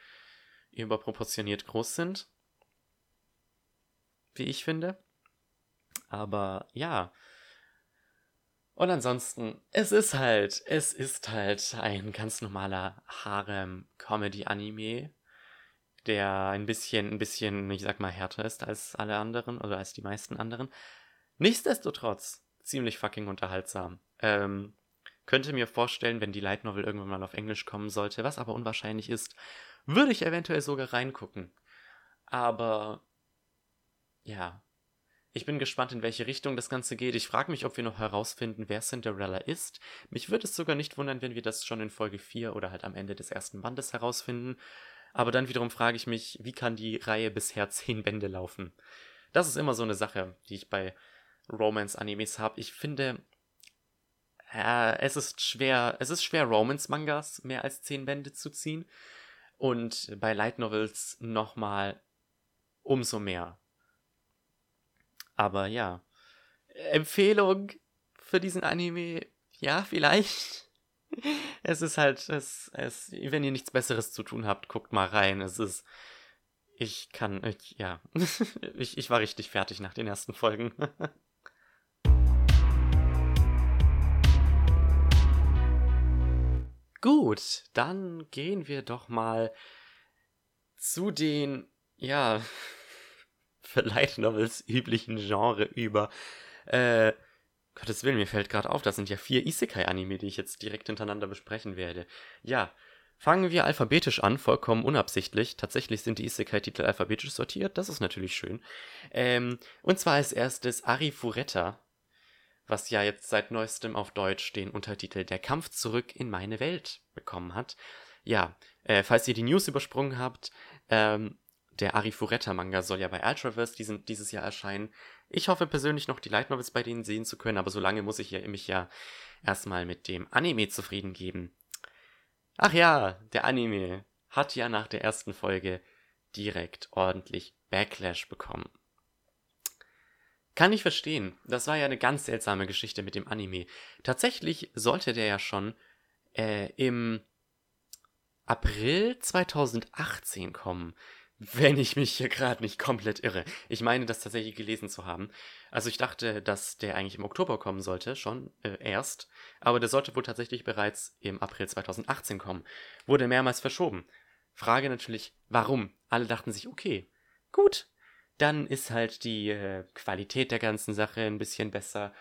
überproportioniert groß sind. Wie ich finde. Aber ja. Und ansonsten, es ist halt, es ist halt ein ganz normaler Harem-Comedy-Anime, der ein bisschen, ein bisschen, ich sag mal, härter ist als alle anderen oder als die meisten anderen. Nichtsdestotrotz, ziemlich fucking unterhaltsam. Ähm, könnte mir vorstellen, wenn die Light Novel irgendwann mal auf Englisch kommen sollte, was aber unwahrscheinlich ist, würde ich eventuell sogar reingucken. Aber ja, ich bin gespannt, in welche Richtung das Ganze geht. Ich frage mich, ob wir noch herausfinden, wer Cinderella ist. Mich würde es sogar nicht wundern, wenn wir das schon in Folge 4 oder halt am Ende des ersten Bandes herausfinden. Aber dann wiederum frage ich mich, wie kann die Reihe bisher 10 Bände laufen? Das ist immer so eine Sache, die ich bei Romance-Animes habe. Ich finde, äh, es ist schwer, es ist schwer, Romance-Mangas mehr als 10 Bände zu ziehen. Und bei Light Novels nochmal umso mehr. Aber ja. Empfehlung für diesen Anime, ja, vielleicht. Es ist halt, es, es, wenn ihr nichts Besseres zu tun habt, guckt mal rein. Es ist, ich kann, ich, ja, ich, ich war richtig fertig nach den ersten Folgen. Gut, dann gehen wir doch mal zu den, ja, für Light Novels üblichen Genre über. Äh, Gottes Willen, mir fällt gerade auf, das sind ja vier Isekai-Anime, die ich jetzt direkt hintereinander besprechen werde. Ja, fangen wir alphabetisch an, vollkommen unabsichtlich. Tatsächlich sind die Isekai-Titel alphabetisch sortiert, das ist natürlich schön. Ähm, und zwar als erstes Arifureta was ja jetzt seit neuestem auf Deutsch den Untertitel Der Kampf zurück in meine Welt bekommen hat. Ja, äh, falls ihr die News übersprungen habt, ähm, der Arifureta-Manga soll ja bei Ultraverse diesen, dieses Jahr erscheinen. Ich hoffe persönlich noch die Light Novels bei denen sehen zu können, aber solange muss ich ja, mich ja erstmal mit dem Anime zufrieden geben. Ach ja, der Anime hat ja nach der ersten Folge direkt ordentlich Backlash bekommen. Kann ich verstehen. Das war ja eine ganz seltsame Geschichte mit dem Anime. Tatsächlich sollte der ja schon äh, im April 2018 kommen. Wenn ich mich hier gerade nicht komplett irre. Ich meine, das tatsächlich gelesen zu haben. Also ich dachte, dass der eigentlich im Oktober kommen sollte, schon äh, erst. Aber der sollte wohl tatsächlich bereits im April 2018 kommen. Wurde mehrmals verschoben. Frage natürlich, warum? Alle dachten sich, okay, gut, dann ist halt die äh, Qualität der ganzen Sache ein bisschen besser.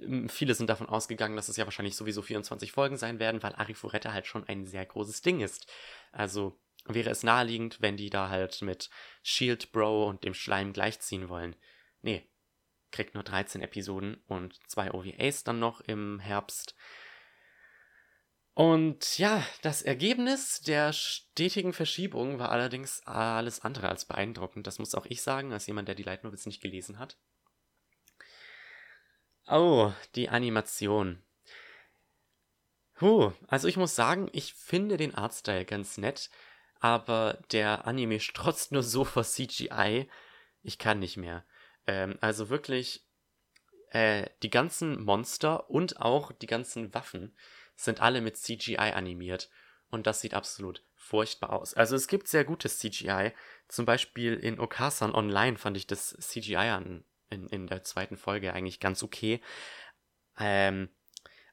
Ähm, viele sind davon ausgegangen, dass es ja wahrscheinlich sowieso 24 Folgen sein werden, weil Arifureta halt schon ein sehr großes Ding ist. Also wäre es naheliegend, wenn die da halt mit Shield Bro und dem Schleim gleichziehen wollen. Nee, kriegt nur 13 Episoden und zwei OVAs dann noch im Herbst. Und ja, das Ergebnis der stetigen Verschiebung war allerdings alles andere als beeindruckend. Das muss auch ich sagen, als jemand, der die Light nicht gelesen hat. Oh, die Animation. Huh, also ich muss sagen, ich finde den Artstyle ganz nett, aber der Anime strotzt nur so vor CGI. Ich kann nicht mehr. Ähm, also wirklich, äh, die ganzen Monster und auch die ganzen Waffen sind alle mit CGI animiert und das sieht absolut furchtbar aus. Also es gibt sehr gutes CGI. Zum Beispiel in Okasan Online fand ich das CGI an in, in der zweiten Folge eigentlich ganz okay. Ähm,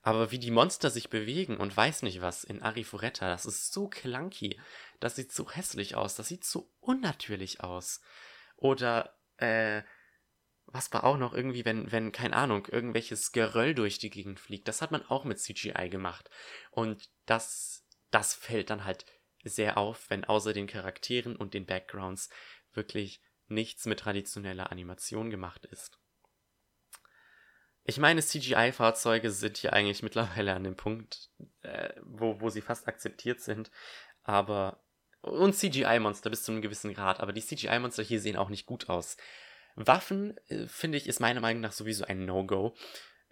aber wie die Monster sich bewegen und weiß nicht was in Arifureta, das ist so clunky. Das sieht so hässlich aus. Das sieht so unnatürlich aus. Oder, äh, was war auch noch irgendwie, wenn, wenn, keine Ahnung, irgendwelches Geröll durch die Gegend fliegt. Das hat man auch mit CGI gemacht. Und das, das fällt dann halt sehr auf, wenn außer den Charakteren und den Backgrounds wirklich nichts mit traditioneller Animation gemacht ist. Ich meine, CGI-Fahrzeuge sind ja eigentlich mittlerweile an dem Punkt, äh, wo, wo sie fast akzeptiert sind. Aber. Und CGI-Monster bis zu einem gewissen Grad. Aber die CGI-Monster hier sehen auch nicht gut aus. Waffen, äh, finde ich, ist meiner Meinung nach sowieso ein No-Go.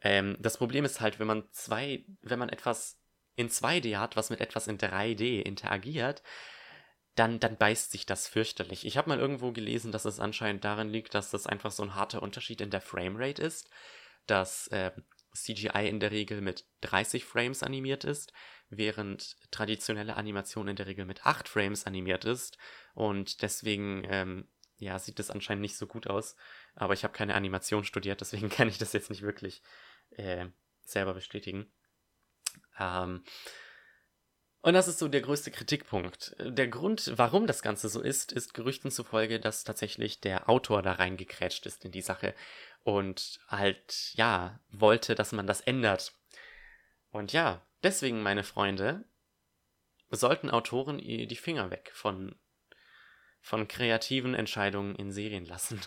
Ähm, das Problem ist halt, wenn man zwei, wenn man etwas in 2D hat, was mit etwas in 3D interagiert, dann, dann beißt sich das fürchterlich. Ich habe mal irgendwo gelesen, dass es anscheinend daran liegt, dass das einfach so ein harter Unterschied in der Framerate ist, dass äh, CGI in der Regel mit 30 Frames animiert ist, während traditionelle Animation in der Regel mit 8 Frames animiert ist. Und deswegen ähm, ja, sieht das anscheinend nicht so gut aus. Aber ich habe keine Animation studiert, deswegen kann ich das jetzt nicht wirklich äh, selber bestätigen. Ähm, und das ist so der größte Kritikpunkt. Der Grund, warum das Ganze so ist, ist Gerüchten zufolge, dass tatsächlich der Autor da reingekrätscht ist in die Sache und halt, ja, wollte, dass man das ändert. Und ja, deswegen, meine Freunde, sollten Autoren die Finger weg von von kreativen Entscheidungen in Serien lassen.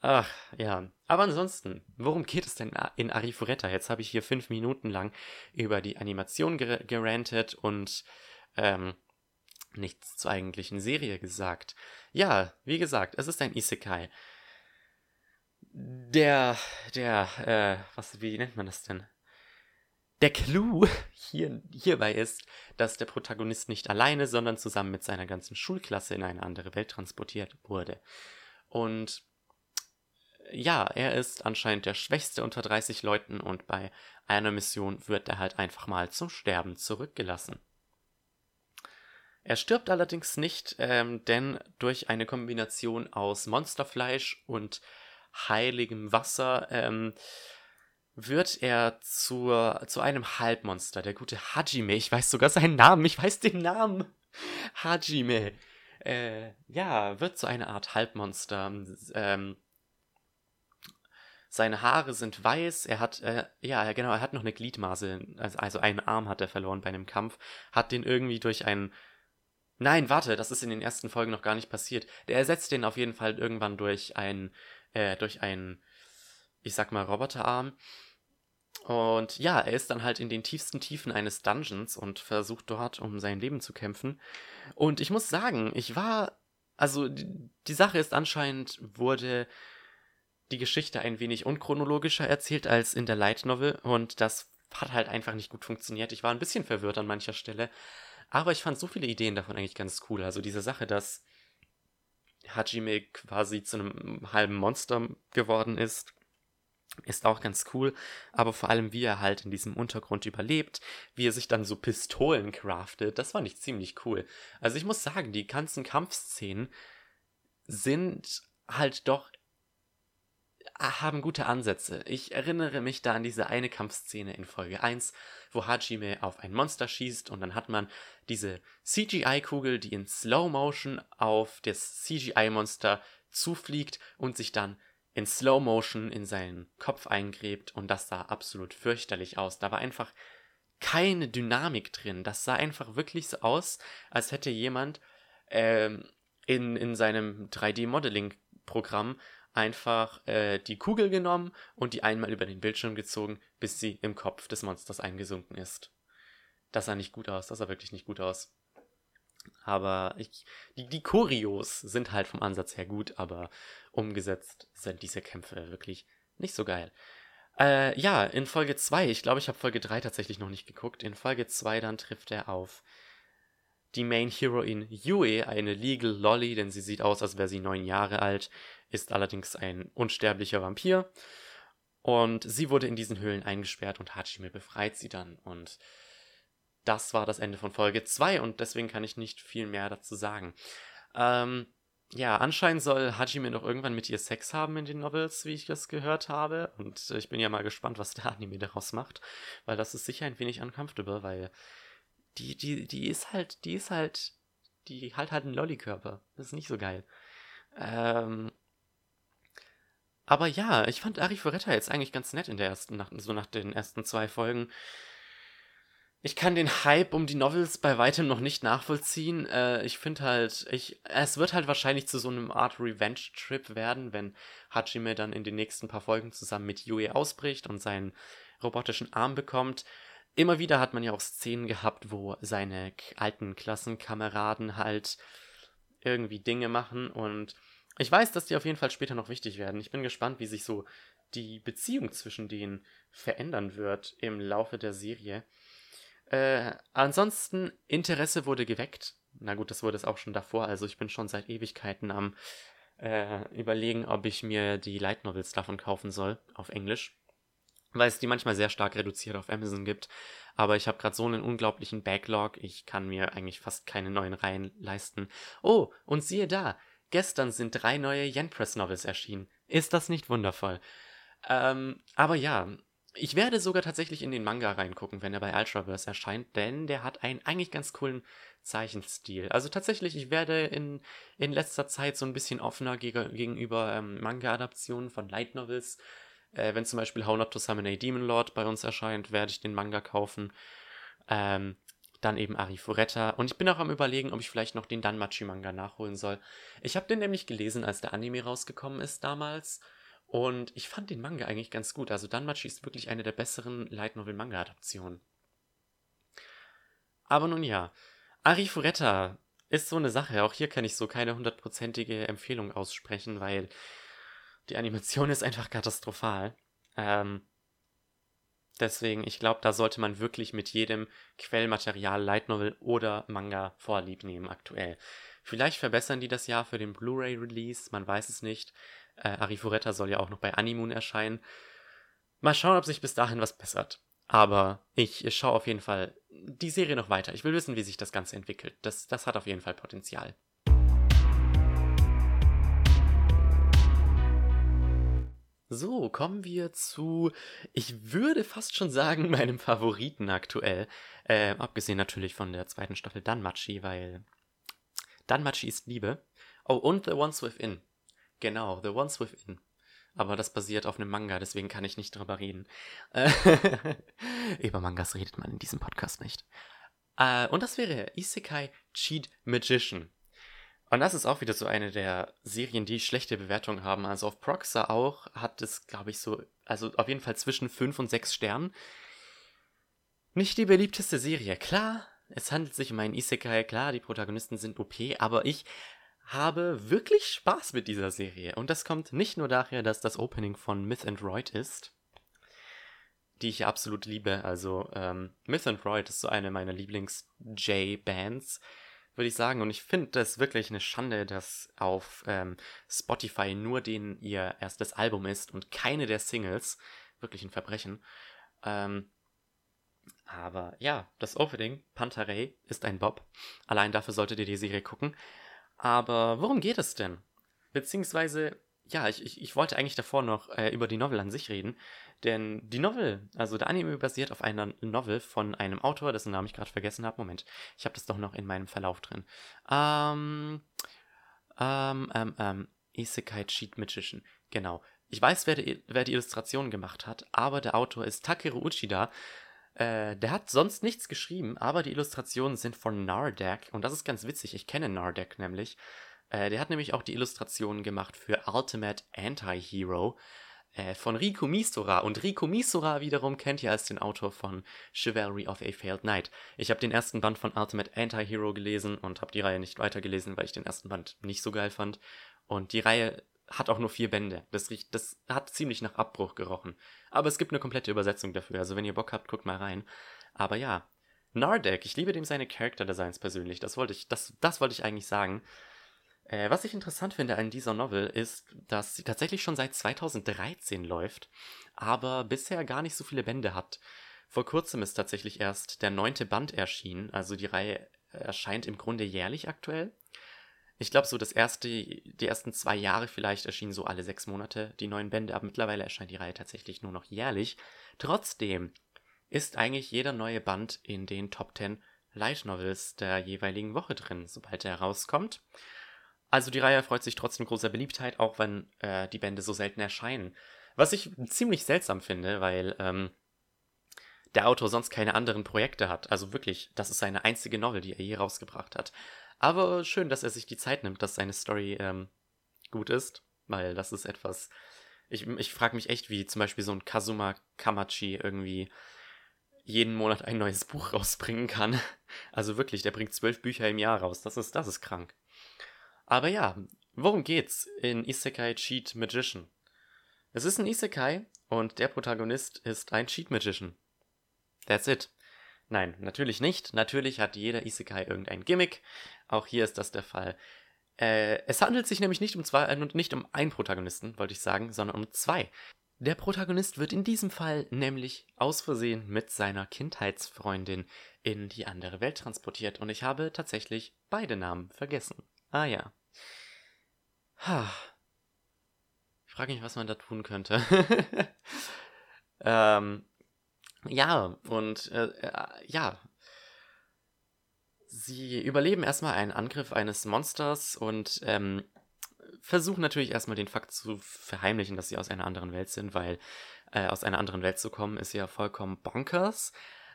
Ach, ja. Aber ansonsten, worum geht es denn in Arifureta? Jetzt habe ich hier fünf Minuten lang über die Animation ger gerantet und ähm, nichts zur eigentlichen Serie gesagt. Ja, wie gesagt, es ist ein Isekai. Der, der, äh, was, wie nennt man das denn? Der Clou hier, hierbei ist, dass der Protagonist nicht alleine, sondern zusammen mit seiner ganzen Schulklasse in eine andere Welt transportiert wurde. Und ja, er ist anscheinend der schwächste unter 30 Leuten und bei einer Mission wird er halt einfach mal zum Sterben zurückgelassen. Er stirbt allerdings nicht, ähm, denn durch eine Kombination aus Monsterfleisch und heiligem Wasser ähm, wird er zur, zu einem Halbmonster. Der gute Hajime, ich weiß sogar seinen Namen, ich weiß den Namen. Hajime. Äh, ja, wird zu einer Art Halbmonster. Ähm, seine Haare sind weiß, er hat, äh, ja, genau, er hat noch eine Gliedmaße, also, also einen Arm hat er verloren bei einem Kampf, hat den irgendwie durch einen. Nein, warte, das ist in den ersten Folgen noch gar nicht passiert. Der ersetzt den auf jeden Fall irgendwann durch einen, äh, durch einen, ich sag mal, Roboterarm und ja, er ist dann halt in den tiefsten Tiefen eines Dungeons und versucht dort um sein Leben zu kämpfen. Und ich muss sagen, ich war. Also, die, Sache ist anscheinend, wurde die Geschichte ein wenig unchronologischer erzählt als in der Light Novel. Und das hat halt einfach nicht gut funktioniert. Ich war ein bisschen verwirrt an mancher Stelle. Aber ich fand so viele Ideen davon eigentlich ganz cool. Also diese Sache, dass Hajime quasi zu einem halben Monster geworden ist ist auch ganz cool, aber vor allem, wie er halt in diesem Untergrund überlebt, wie er sich dann so Pistolen craftet, das fand ich ziemlich cool. Also ich muss sagen, die ganzen Kampfszenen sind halt doch haben gute Ansätze. Ich erinnere mich da an diese eine Kampfszene in Folge 1, wo Hajime auf ein Monster schießt und dann hat man diese CGI-Kugel, die in Slow Motion auf das CGI-Monster zufliegt und sich dann in Slow Motion in seinen Kopf eingräbt und das sah absolut fürchterlich aus. Da war einfach keine Dynamik drin. Das sah einfach wirklich so aus, als hätte jemand ähm, in, in seinem 3D-Modeling-Programm einfach äh, die Kugel genommen und die einmal über den Bildschirm gezogen, bis sie im Kopf des Monsters eingesunken ist. Das sah nicht gut aus, das sah wirklich nicht gut aus. Aber ich, die, die Choreos sind halt vom Ansatz her gut, aber umgesetzt sind diese Kämpfe wirklich nicht so geil. Äh, ja, in Folge 2, ich glaube, ich habe Folge 3 tatsächlich noch nicht geguckt. In Folge 2 dann trifft er auf die Main Heroine Yue, eine Legal Lolly, denn sie sieht aus, als wäre sie neun Jahre alt, ist allerdings ein unsterblicher Vampir. Und sie wurde in diesen Höhlen eingesperrt und Hachime befreit sie dann. Und das war das Ende von Folge 2 und deswegen kann ich nicht viel mehr dazu sagen. Ähm, ja, anscheinend soll Hajime noch irgendwann mit ihr Sex haben in den Novels, wie ich das gehört habe. Und ich bin ja mal gespannt, was der Anime daraus macht. Weil das ist sicher ein wenig uncomfortable, weil die, die, die ist halt, die ist halt, die halt halt einen Lollykörper. Das ist nicht so geil. Ähm, aber ja, ich fand Ari Furetta jetzt eigentlich ganz nett in der ersten, nach, so nach den ersten zwei Folgen. Ich kann den Hype um die Novels bei weitem noch nicht nachvollziehen. Äh, ich finde halt, ich, es wird halt wahrscheinlich zu so einem Art Revenge-Trip werden, wenn Hajime dann in den nächsten paar Folgen zusammen mit Yui ausbricht und seinen robotischen Arm bekommt. Immer wieder hat man ja auch Szenen gehabt, wo seine alten Klassenkameraden halt irgendwie Dinge machen und ich weiß, dass die auf jeden Fall später noch wichtig werden. Ich bin gespannt, wie sich so die Beziehung zwischen denen verändern wird im Laufe der Serie. Äh, ansonsten, Interesse wurde geweckt. Na gut, das wurde es auch schon davor. Also ich bin schon seit Ewigkeiten am äh, überlegen, ob ich mir die Light Novels davon kaufen soll, auf Englisch. Weil es die manchmal sehr stark reduziert auf Amazon gibt. Aber ich habe gerade so einen unglaublichen Backlog, ich kann mir eigentlich fast keine neuen Reihen leisten. Oh, und siehe da, Gestern sind drei neue Yen Press Novels erschienen. Ist das nicht wundervoll? Ähm, aber ja, ich werde sogar tatsächlich in den Manga reingucken, wenn er bei Ultraverse erscheint, denn der hat einen eigentlich ganz coolen Zeichenstil. Also tatsächlich, ich werde in, in letzter Zeit so ein bisschen offener geg gegenüber ähm, Manga-Adaptionen von Light Novels. Äh, wenn zum Beispiel How Not to Summon a Demon Lord bei uns erscheint, werde ich den Manga kaufen. Ähm, dann eben Arifureta. Und ich bin auch am überlegen, ob ich vielleicht noch den Danmachi-Manga nachholen soll. Ich habe den nämlich gelesen, als der Anime rausgekommen ist damals. Und ich fand den Manga eigentlich ganz gut. Also Danmachi ist wirklich eine der besseren Light Novel Manga Adaptionen. Aber nun ja, Arifureta ist so eine Sache. Auch hier kann ich so keine hundertprozentige Empfehlung aussprechen, weil die Animation ist einfach katastrophal. Ähm, Deswegen, ich glaube, da sollte man wirklich mit jedem Quellmaterial, Light Novel oder Manga vorlieb nehmen aktuell. Vielleicht verbessern die das Jahr für den Blu-ray-Release, man weiß es nicht. Äh, Arifureta soll ja auch noch bei Animoon erscheinen. Mal schauen, ob sich bis dahin was bessert. Aber ich schaue auf jeden Fall die Serie noch weiter. Ich will wissen, wie sich das Ganze entwickelt. Das, das hat auf jeden Fall Potenzial. So, kommen wir zu, ich würde fast schon sagen, meinem Favoriten aktuell. Äh, abgesehen natürlich von der zweiten Staffel Danmachi, weil Danmachi ist Liebe. Oh, und The Ones Within. Genau, The Ones Within. Aber das basiert auf einem Manga, deswegen kann ich nicht drüber reden. Über Mangas redet man in diesem Podcast nicht. Äh, und das wäre Isekai Cheat Magician. Und das ist auch wieder so eine der Serien, die schlechte Bewertungen haben. Also auf Proxa auch hat es, glaube ich, so, also auf jeden Fall zwischen 5 und 6 Sternen. Nicht die beliebteste Serie. Klar, es handelt sich um einen Isekai, klar, die Protagonisten sind OP, aber ich habe wirklich Spaß mit dieser Serie. Und das kommt nicht nur daher, dass das Opening von Myth and Royd ist, die ich absolut liebe. Also ähm, Myth and Royd ist so eine meiner Lieblings-J-Bands würde ich sagen. Und ich finde das wirklich eine Schande, dass auf ähm, Spotify nur den ihr erstes Album ist und keine der Singles. Wirklich ein Verbrechen. Ähm, aber ja, das Opening, Pantarei, ist ein Bob. Allein dafür solltet ihr die Serie gucken. Aber worum geht es denn? Beziehungsweise, ja, ich, ich, ich wollte eigentlich davor noch äh, über die Novel an sich reden. Denn die Novel, also der Anime basiert auf einer Novel von einem Autor, dessen Namen ich gerade vergessen habe. Moment, ich habe das doch noch in meinem Verlauf drin. Ähm, ähm, ähm, ähm, Isekai Cheat Magician. Genau. Ich weiß, wer die, wer die Illustration gemacht hat, aber der Autor ist Takeru Uchida. Äh, der hat sonst nichts geschrieben, aber die Illustrationen sind von Nardak und das ist ganz witzig. Ich kenne Nardak nämlich. Äh, der hat nämlich auch die Illustrationen gemacht für Ultimate Anti-Hero äh, von Riku Misora. Und Riku Misora wiederum kennt ihr als den Autor von Chivalry of a Failed Knight. Ich habe den ersten Band von Ultimate Anti-Hero gelesen und habe die Reihe nicht weitergelesen, weil ich den ersten Band nicht so geil fand. Und die Reihe hat auch nur vier Bände. Das, riecht, das hat ziemlich nach Abbruch gerochen. Aber es gibt eine komplette Übersetzung dafür. Also wenn ihr Bock habt, guckt mal rein. Aber ja, Nardek, ich liebe dem seine Character Designs persönlich. Das wollte ich, das, das wollte ich eigentlich sagen. Äh, was ich interessant finde an dieser Novel ist, dass sie tatsächlich schon seit 2013 läuft, aber bisher gar nicht so viele Bände hat. Vor kurzem ist tatsächlich erst der neunte Band erschienen, also die Reihe erscheint im Grunde jährlich aktuell. Ich glaube, so das erste, die ersten zwei Jahre vielleicht erschienen so alle sechs Monate die neuen Bände, aber mittlerweile erscheint die Reihe tatsächlich nur noch jährlich. Trotzdem ist eigentlich jeder neue Band in den Top 10 Light Novels der jeweiligen Woche drin, sobald er herauskommt. Also die Reihe freut sich trotzdem großer Beliebtheit, auch wenn äh, die Bände so selten erscheinen. Was ich ziemlich seltsam finde, weil ähm, der Autor sonst keine anderen Projekte hat. Also wirklich, das ist seine einzige Novel, die er je rausgebracht hat. Aber schön, dass er sich die Zeit nimmt, dass seine Story ähm, gut ist, weil das ist etwas. Ich, ich frage mich echt, wie zum Beispiel so ein Kazuma Kamachi irgendwie jeden Monat ein neues Buch rausbringen kann. Also wirklich, der bringt zwölf Bücher im Jahr raus. Das ist, das ist krank. Aber ja, worum geht's in Isekai Cheat Magician? Es ist ein Isekai und der Protagonist ist ein Cheat Magician. That's it. Nein, natürlich nicht. Natürlich hat jeder Isekai irgendein Gimmick. Auch hier ist das der Fall. Äh, es handelt sich nämlich nicht um zwei, äh, nicht um einen Protagonisten, wollte ich sagen, sondern um zwei. Der Protagonist wird in diesem Fall nämlich aus Versehen mit seiner Kindheitsfreundin in die andere Welt transportiert und ich habe tatsächlich beide Namen vergessen. Ah ja. Ha. Ich frage mich, was man da tun könnte. ähm, ja, und äh, äh, ja. Sie überleben erstmal einen Angriff eines Monsters und ähm, versuchen natürlich erstmal den Fakt zu verheimlichen, dass sie aus einer anderen Welt sind, weil äh, aus einer anderen Welt zu kommen ist ja vollkommen bonkers.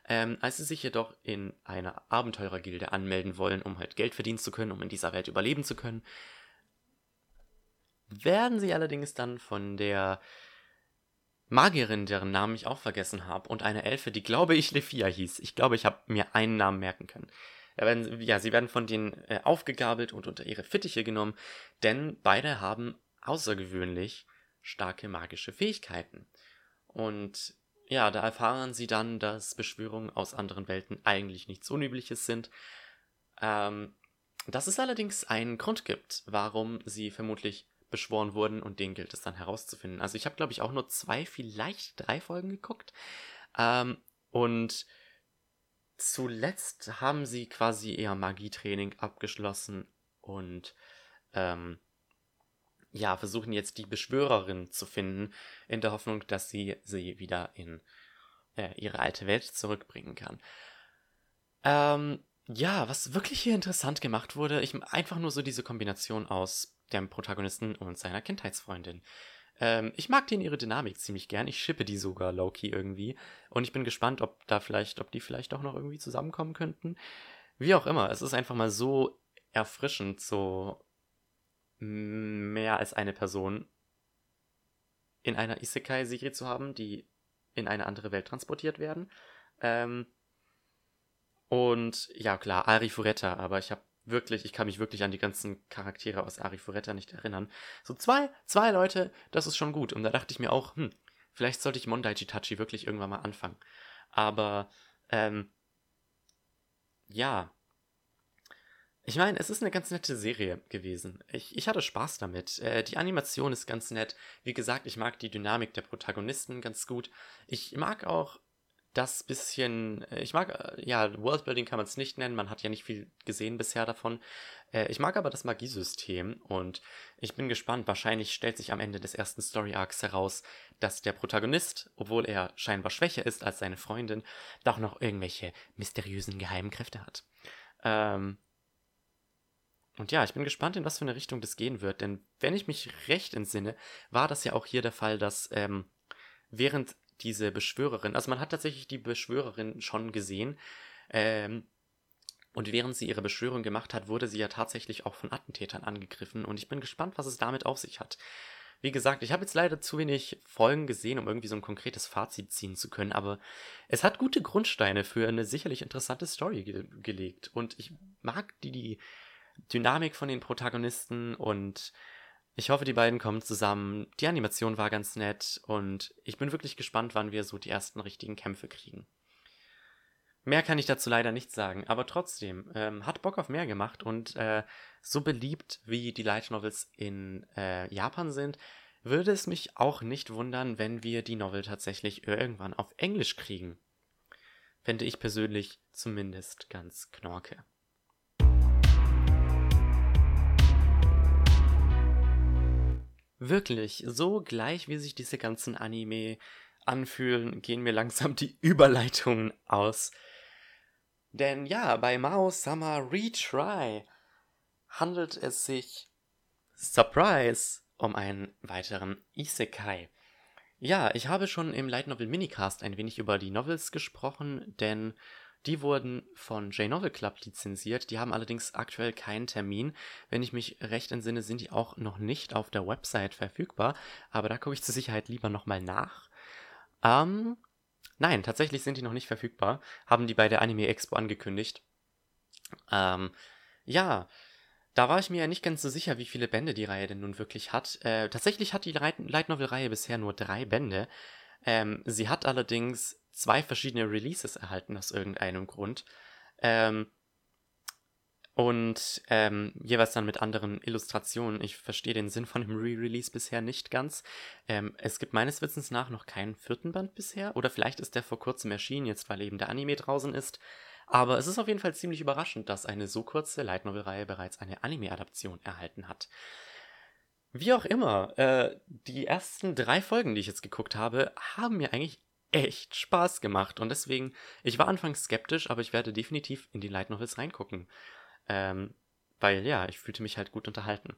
Ähm, als sie sich jedoch in einer Abenteurergilde anmelden wollen, um halt Geld verdienen zu können, um in dieser Welt überleben zu können, werden sie allerdings dann von der Magierin, deren Namen ich auch vergessen habe, und eine Elfe, die glaube ich Lefia hieß. Ich glaube, ich habe mir einen Namen merken können. Ja, sie werden von denen äh, aufgegabelt und unter ihre Fittiche genommen, denn beide haben außergewöhnlich starke magische Fähigkeiten. Und ja, da erfahren sie dann, dass Beschwörungen aus anderen Welten eigentlich nichts Unübliches sind. Ähm, dass es allerdings einen Grund gibt, warum sie vermutlich beschworen wurden und den gilt es dann herauszufinden. Also ich habe, glaube ich, auch nur zwei, vielleicht drei Folgen geguckt. Ähm, und zuletzt haben sie quasi eher Magietraining abgeschlossen und ähm, ja, versuchen jetzt die Beschwörerin zu finden, in der Hoffnung, dass sie sie wieder in äh, ihre alte Welt zurückbringen kann. Ähm, ja, was wirklich hier interessant gemacht wurde, ich einfach nur so diese Kombination aus dem Protagonisten und seiner Kindheitsfreundin. Ähm, ich mag den ihre Dynamik ziemlich gern. Ich schippe die sogar Loki irgendwie. Und ich bin gespannt, ob da vielleicht, ob die vielleicht auch noch irgendwie zusammenkommen könnten. Wie auch immer, es ist einfach mal so erfrischend, so mehr als eine Person in einer Isekai-Serie zu haben, die in eine andere Welt transportiert werden. Ähm, und ja, klar, Ari Furetta, aber ich habe wirklich, ich kann mich wirklich an die ganzen Charaktere aus Ari Furetta nicht erinnern. So zwei, zwei Leute, das ist schon gut. Und da dachte ich mir auch, hm, vielleicht sollte ich Mondai Jitachi wirklich irgendwann mal anfangen. Aber, ähm, ja. Ich meine, es ist eine ganz nette Serie gewesen. Ich, ich hatte Spaß damit. Äh, die Animation ist ganz nett. Wie gesagt, ich mag die Dynamik der Protagonisten ganz gut. Ich mag auch das bisschen, äh, ich mag, äh, ja, Worldbuilding kann man es nicht nennen, man hat ja nicht viel gesehen bisher davon. Äh, ich mag aber das Magiesystem und ich bin gespannt. Wahrscheinlich stellt sich am Ende des ersten Story Arcs heraus, dass der Protagonist, obwohl er scheinbar schwächer ist als seine Freundin, doch noch irgendwelche mysteriösen geheimen Kräfte hat. Ähm, und ja, ich bin gespannt, in was für eine Richtung das gehen wird, denn wenn ich mich recht entsinne, war das ja auch hier der Fall, dass ähm, während diese Beschwörerin, also man hat tatsächlich die Beschwörerin schon gesehen. Ähm, und während sie ihre Beschwörung gemacht hat, wurde sie ja tatsächlich auch von Attentätern angegriffen. Und ich bin gespannt, was es damit auf sich hat. Wie gesagt, ich habe jetzt leider zu wenig Folgen gesehen, um irgendwie so ein konkretes Fazit ziehen zu können, aber es hat gute Grundsteine für eine sicherlich interessante Story ge gelegt. Und ich mag die, die Dynamik von den Protagonisten und ich hoffe, die beiden kommen zusammen. Die Animation war ganz nett und ich bin wirklich gespannt, wann wir so die ersten richtigen Kämpfe kriegen. Mehr kann ich dazu leider nicht sagen, aber trotzdem ähm, hat Bock auf mehr gemacht und äh, so beliebt wie die Light Novels in äh, Japan sind, würde es mich auch nicht wundern, wenn wir die Novel tatsächlich irgendwann auf Englisch kriegen. Fände ich persönlich zumindest ganz knorke. Wirklich, so gleich wie sich diese ganzen Anime anfühlen, gehen mir langsam die Überleitungen aus. Denn ja, bei Mao Summer Retry handelt es sich, Surprise, um einen weiteren Isekai. Ja, ich habe schon im Light Novel Minicast ein wenig über die Novels gesprochen, denn die wurden von J-Novel Club lizenziert. Die haben allerdings aktuell keinen Termin. Wenn ich mich recht entsinne, sind die auch noch nicht auf der Website verfügbar. Aber da gucke ich zur Sicherheit lieber nochmal nach. Ähm, nein, tatsächlich sind die noch nicht verfügbar. Haben die bei der Anime Expo angekündigt. Ähm, ja, da war ich mir ja nicht ganz so sicher, wie viele Bände die Reihe denn nun wirklich hat. Äh, tatsächlich hat die Light Novel-Reihe bisher nur drei Bände. Ähm, sie hat allerdings zwei verschiedene Releases erhalten aus irgendeinem Grund. Ähm, und ähm, jeweils dann mit anderen Illustrationen. Ich verstehe den Sinn von dem Re-Release bisher nicht ganz. Ähm, es gibt meines Wissens nach noch keinen vierten Band bisher. Oder vielleicht ist der vor kurzem erschienen, jetzt weil eben der Anime draußen ist. Aber es ist auf jeden Fall ziemlich überraschend, dass eine so kurze Light Novel-Reihe bereits eine Anime-Adaption erhalten hat. Wie auch immer, äh, die ersten drei Folgen, die ich jetzt geguckt habe, haben mir eigentlich echt Spaß gemacht. Und deswegen, ich war anfangs skeptisch, aber ich werde definitiv in die Light Novels reingucken. Ähm, weil ja, ich fühlte mich halt gut unterhalten.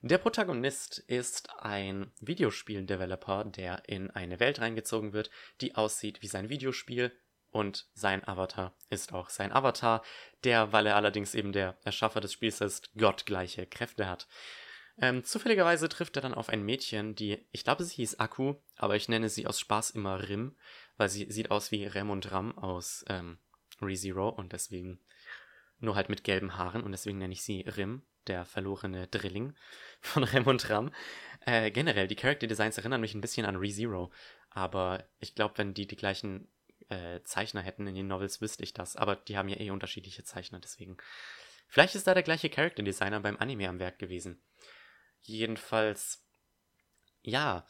Der Protagonist ist ein Videospiel-Developer, der in eine Welt reingezogen wird, die aussieht wie sein Videospiel. Und sein Avatar ist auch sein Avatar, der, weil er allerdings eben der Erschaffer des Spiels ist, gottgleiche Kräfte hat. Ähm, zufälligerweise trifft er dann auf ein Mädchen, die, ich glaube, sie hieß Akku, aber ich nenne sie aus Spaß immer Rim, weil sie sieht aus wie Rem und Ram aus ähm, ReZero und deswegen nur halt mit gelben Haaren und deswegen nenne ich sie Rim, der verlorene Drilling von Rem und Ram. Äh, generell, die Character Designs erinnern mich ein bisschen an ReZero, aber ich glaube, wenn die die gleichen äh, Zeichner hätten in den Novels, wüsste ich das, aber die haben ja eh unterschiedliche Zeichner, deswegen. Vielleicht ist da der gleiche Character Designer beim Anime am Werk gewesen. Jedenfalls, ja,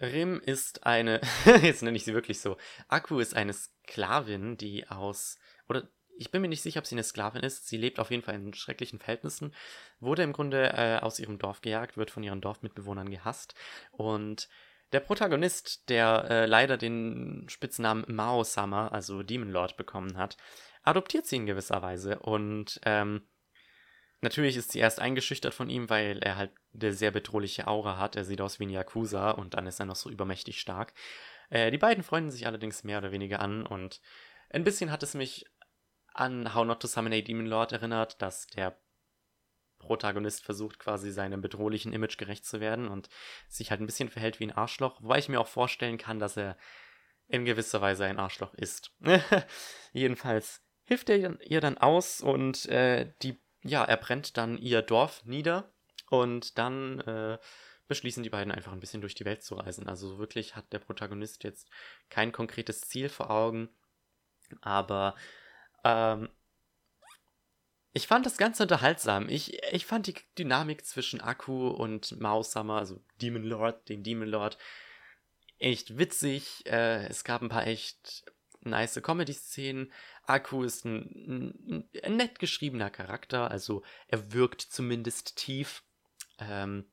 Rim ist eine, jetzt nenne ich sie wirklich so, Akku ist eine Sklavin, die aus, oder ich bin mir nicht sicher, ob sie eine Sklavin ist. Sie lebt auf jeden Fall in schrecklichen Verhältnissen, wurde im Grunde äh, aus ihrem Dorf gejagt, wird von ihren Dorfmitbewohnern gehasst. Und der Protagonist, der äh, leider den Spitznamen Mao-Sama, also Demon Lord, bekommen hat, adoptiert sie in gewisser Weise. Und ähm, natürlich ist sie erst eingeschüchtert von ihm, weil er halt eine sehr bedrohliche Aura hat. Er sieht aus wie ein Yakuza und dann ist er noch so übermächtig stark. Äh, die beiden freunden sich allerdings mehr oder weniger an und ein bisschen hat es mich an How Not to Summon a Demon Lord erinnert, dass der Protagonist versucht quasi seinem bedrohlichen Image gerecht zu werden und sich halt ein bisschen verhält wie ein Arschloch, wobei ich mir auch vorstellen kann, dass er in gewisser Weise ein Arschloch ist. Jedenfalls hilft er ihr dann aus und äh, die, ja, er brennt dann ihr Dorf nieder und dann äh, beschließen die beiden einfach ein bisschen durch die Welt zu reisen. Also wirklich hat der Protagonist jetzt kein konkretes Ziel vor Augen, aber ähm, ich fand das Ganze unterhaltsam. Ich, ich fand die Dynamik zwischen Akku und Maushammer, also Demon Lord, den Demon Lord, echt witzig. Äh, es gab ein paar echt nice Comedy-Szenen. Akku ist ein, ein, ein, nett geschriebener Charakter, also er wirkt zumindest tief. Ähm,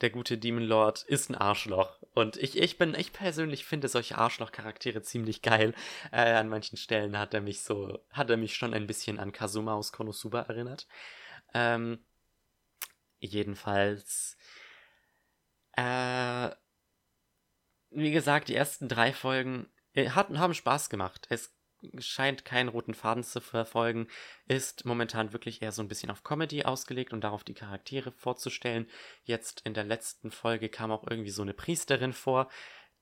der gute Demon Lord ist ein Arschloch. Und ich, ich bin, ich persönlich finde solche Arschloch-Charaktere ziemlich geil. Äh, an manchen Stellen hat er mich so, hat er mich schon ein bisschen an Kazuma aus Konosuba erinnert. Ähm, jedenfalls, äh, wie gesagt, die ersten drei Folgen äh, hatten, haben Spaß gemacht. Es scheint keinen roten Faden zu verfolgen, ist momentan wirklich eher so ein bisschen auf Comedy ausgelegt und darauf die Charaktere vorzustellen. Jetzt in der letzten Folge kam auch irgendwie so eine Priesterin vor,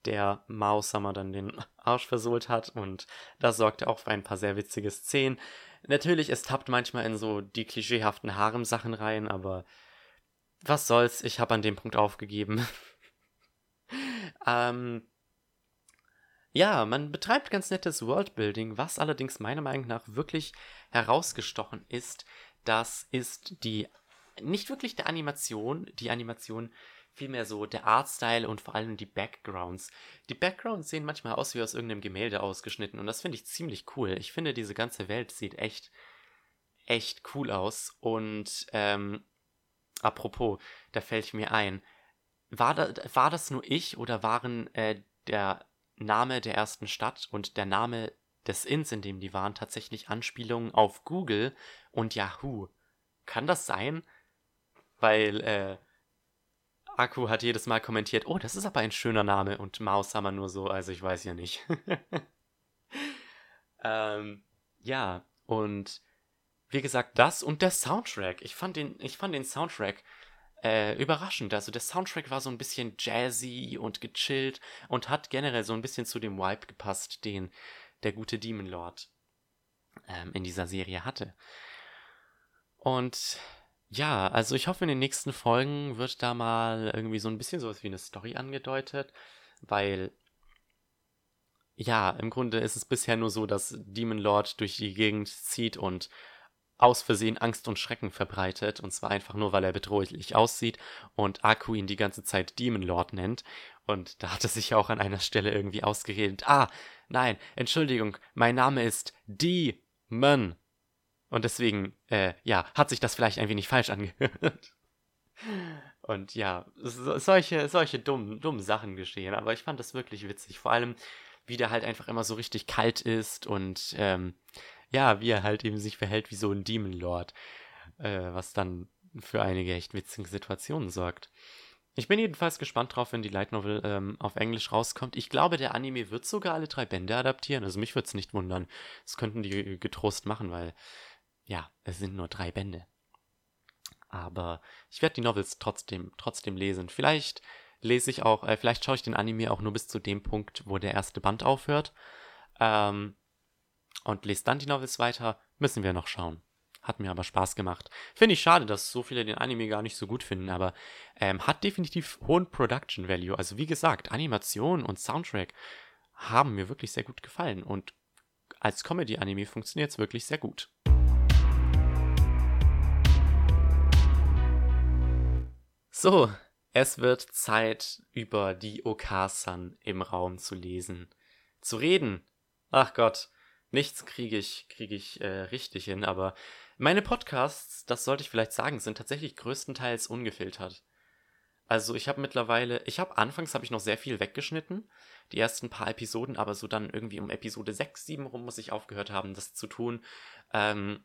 der Mao Summer dann den Arsch versohlt hat und das sorgte auch für ein paar sehr witzige Szenen. Natürlich, es tappt manchmal in so die klischeehaften Harem-Sachen rein, aber was soll's, ich habe an dem Punkt aufgegeben. ähm, ja, man betreibt ganz nettes Worldbuilding, was allerdings meiner Meinung nach wirklich herausgestochen ist. Das ist die, nicht wirklich der Animation, die Animation vielmehr so der Artstyle und vor allem die Backgrounds. Die Backgrounds sehen manchmal aus wie aus irgendeinem Gemälde ausgeschnitten und das finde ich ziemlich cool. Ich finde, diese ganze Welt sieht echt, echt cool aus und ähm, apropos, da fällt mir ein, war, da, war das nur ich oder waren äh, der Name der ersten Stadt und der Name des Inns, in dem die waren, tatsächlich Anspielungen auf Google und Yahoo? Kann das sein? Weil äh, Akku hat jedes Mal kommentiert, oh, das ist aber ein schöner Name und Maushammer nur so, also ich weiß ja nicht. ähm, ja, und wie gesagt, das und der Soundtrack. Ich fand den, ich fand den Soundtrack äh, überraschend. Also der Soundtrack war so ein bisschen jazzy und gechillt und hat generell so ein bisschen zu dem Vibe gepasst, den der gute Demon Lord ähm, in dieser Serie hatte. Und ja, also ich hoffe, in den nächsten Folgen wird da mal irgendwie so ein bisschen sowas wie eine Story angedeutet, weil ja, im Grunde ist es bisher nur so, dass Demon Lord durch die Gegend zieht und aus Versehen Angst und Schrecken verbreitet, und zwar einfach nur, weil er bedrohlich aussieht und Aku ihn die ganze Zeit Demon Lord nennt. Und da hat er sich auch an einer Stelle irgendwie ausgeredet. Ah, nein, Entschuldigung, mein Name ist Demon. Und deswegen, äh, ja, hat sich das vielleicht ein wenig falsch angehört. Und ja, so, solche, solche dummen, dummen Sachen geschehen. Aber ich fand das wirklich witzig. Vor allem, wie der halt einfach immer so richtig kalt ist und ähm, ja, wie er halt eben sich verhält wie so ein Demon Lord, äh, was dann für einige echt witzige Situationen sorgt. Ich bin jedenfalls gespannt drauf, wenn die Light Novel ähm, auf Englisch rauskommt. Ich glaube, der Anime wird sogar alle drei Bände adaptieren. Also mich würde es nicht wundern. Das könnten die getrost machen, weil ja, es sind nur drei Bände. Aber ich werde die Novels trotzdem, trotzdem lesen. Vielleicht lese ich auch, äh, vielleicht schaue ich den Anime auch nur bis zu dem Punkt, wo der erste Band aufhört. Ähm, und lese dann die Novels weiter. Müssen wir noch schauen. Hat mir aber Spaß gemacht. Finde ich schade, dass so viele den Anime gar nicht so gut finden, aber ähm, hat definitiv hohen Production Value. Also wie gesagt, Animation und Soundtrack haben mir wirklich sehr gut gefallen und als Comedy-Anime funktioniert es wirklich sehr gut. So, es wird Zeit, über die Okasan im Raum zu lesen. Zu reden. Ach Gott, nichts kriege ich, kriege ich äh, richtig hin, aber meine Podcasts, das sollte ich vielleicht sagen, sind tatsächlich größtenteils ungefiltert. Also ich habe mittlerweile, ich habe anfangs habe ich noch sehr viel weggeschnitten, die ersten paar Episoden, aber so dann irgendwie um Episode 6, 7 rum muss ich aufgehört haben, das zu tun. Ähm,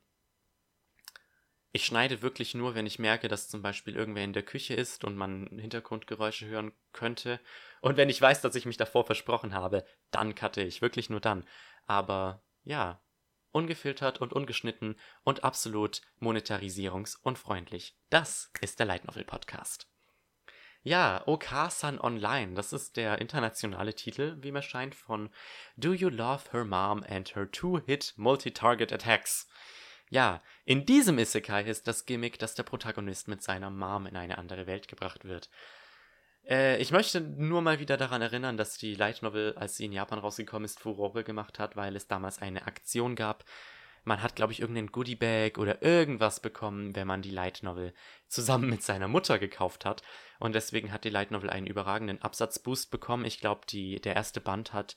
ich schneide wirklich nur, wenn ich merke, dass zum Beispiel irgendwer in der Küche ist und man Hintergrundgeräusche hören könnte. Und wenn ich weiß, dass ich mich davor versprochen habe, dann cutte ich, wirklich nur dann. Aber ja, ungefiltert und ungeschnitten und absolut monetarisierungsunfreundlich. Das ist der Light Novel Podcast. Ja, Okasan Online, das ist der internationale Titel, wie mir scheint, von Do You Love Her Mom and Her Two-Hit Multi-Target Attacks. Ja, in diesem Isekai ist das Gimmick, dass der Protagonist mit seiner Mom in eine andere Welt gebracht wird. Äh, ich möchte nur mal wieder daran erinnern, dass die Light Novel, als sie in Japan rausgekommen ist, Furore gemacht hat, weil es damals eine Aktion gab. Man hat, glaube ich, irgendeinen Goodiebag oder irgendwas bekommen, wenn man die Light Novel zusammen mit seiner Mutter gekauft hat. Und deswegen hat die Light Novel einen überragenden Absatzboost bekommen. Ich glaube, der erste Band hat,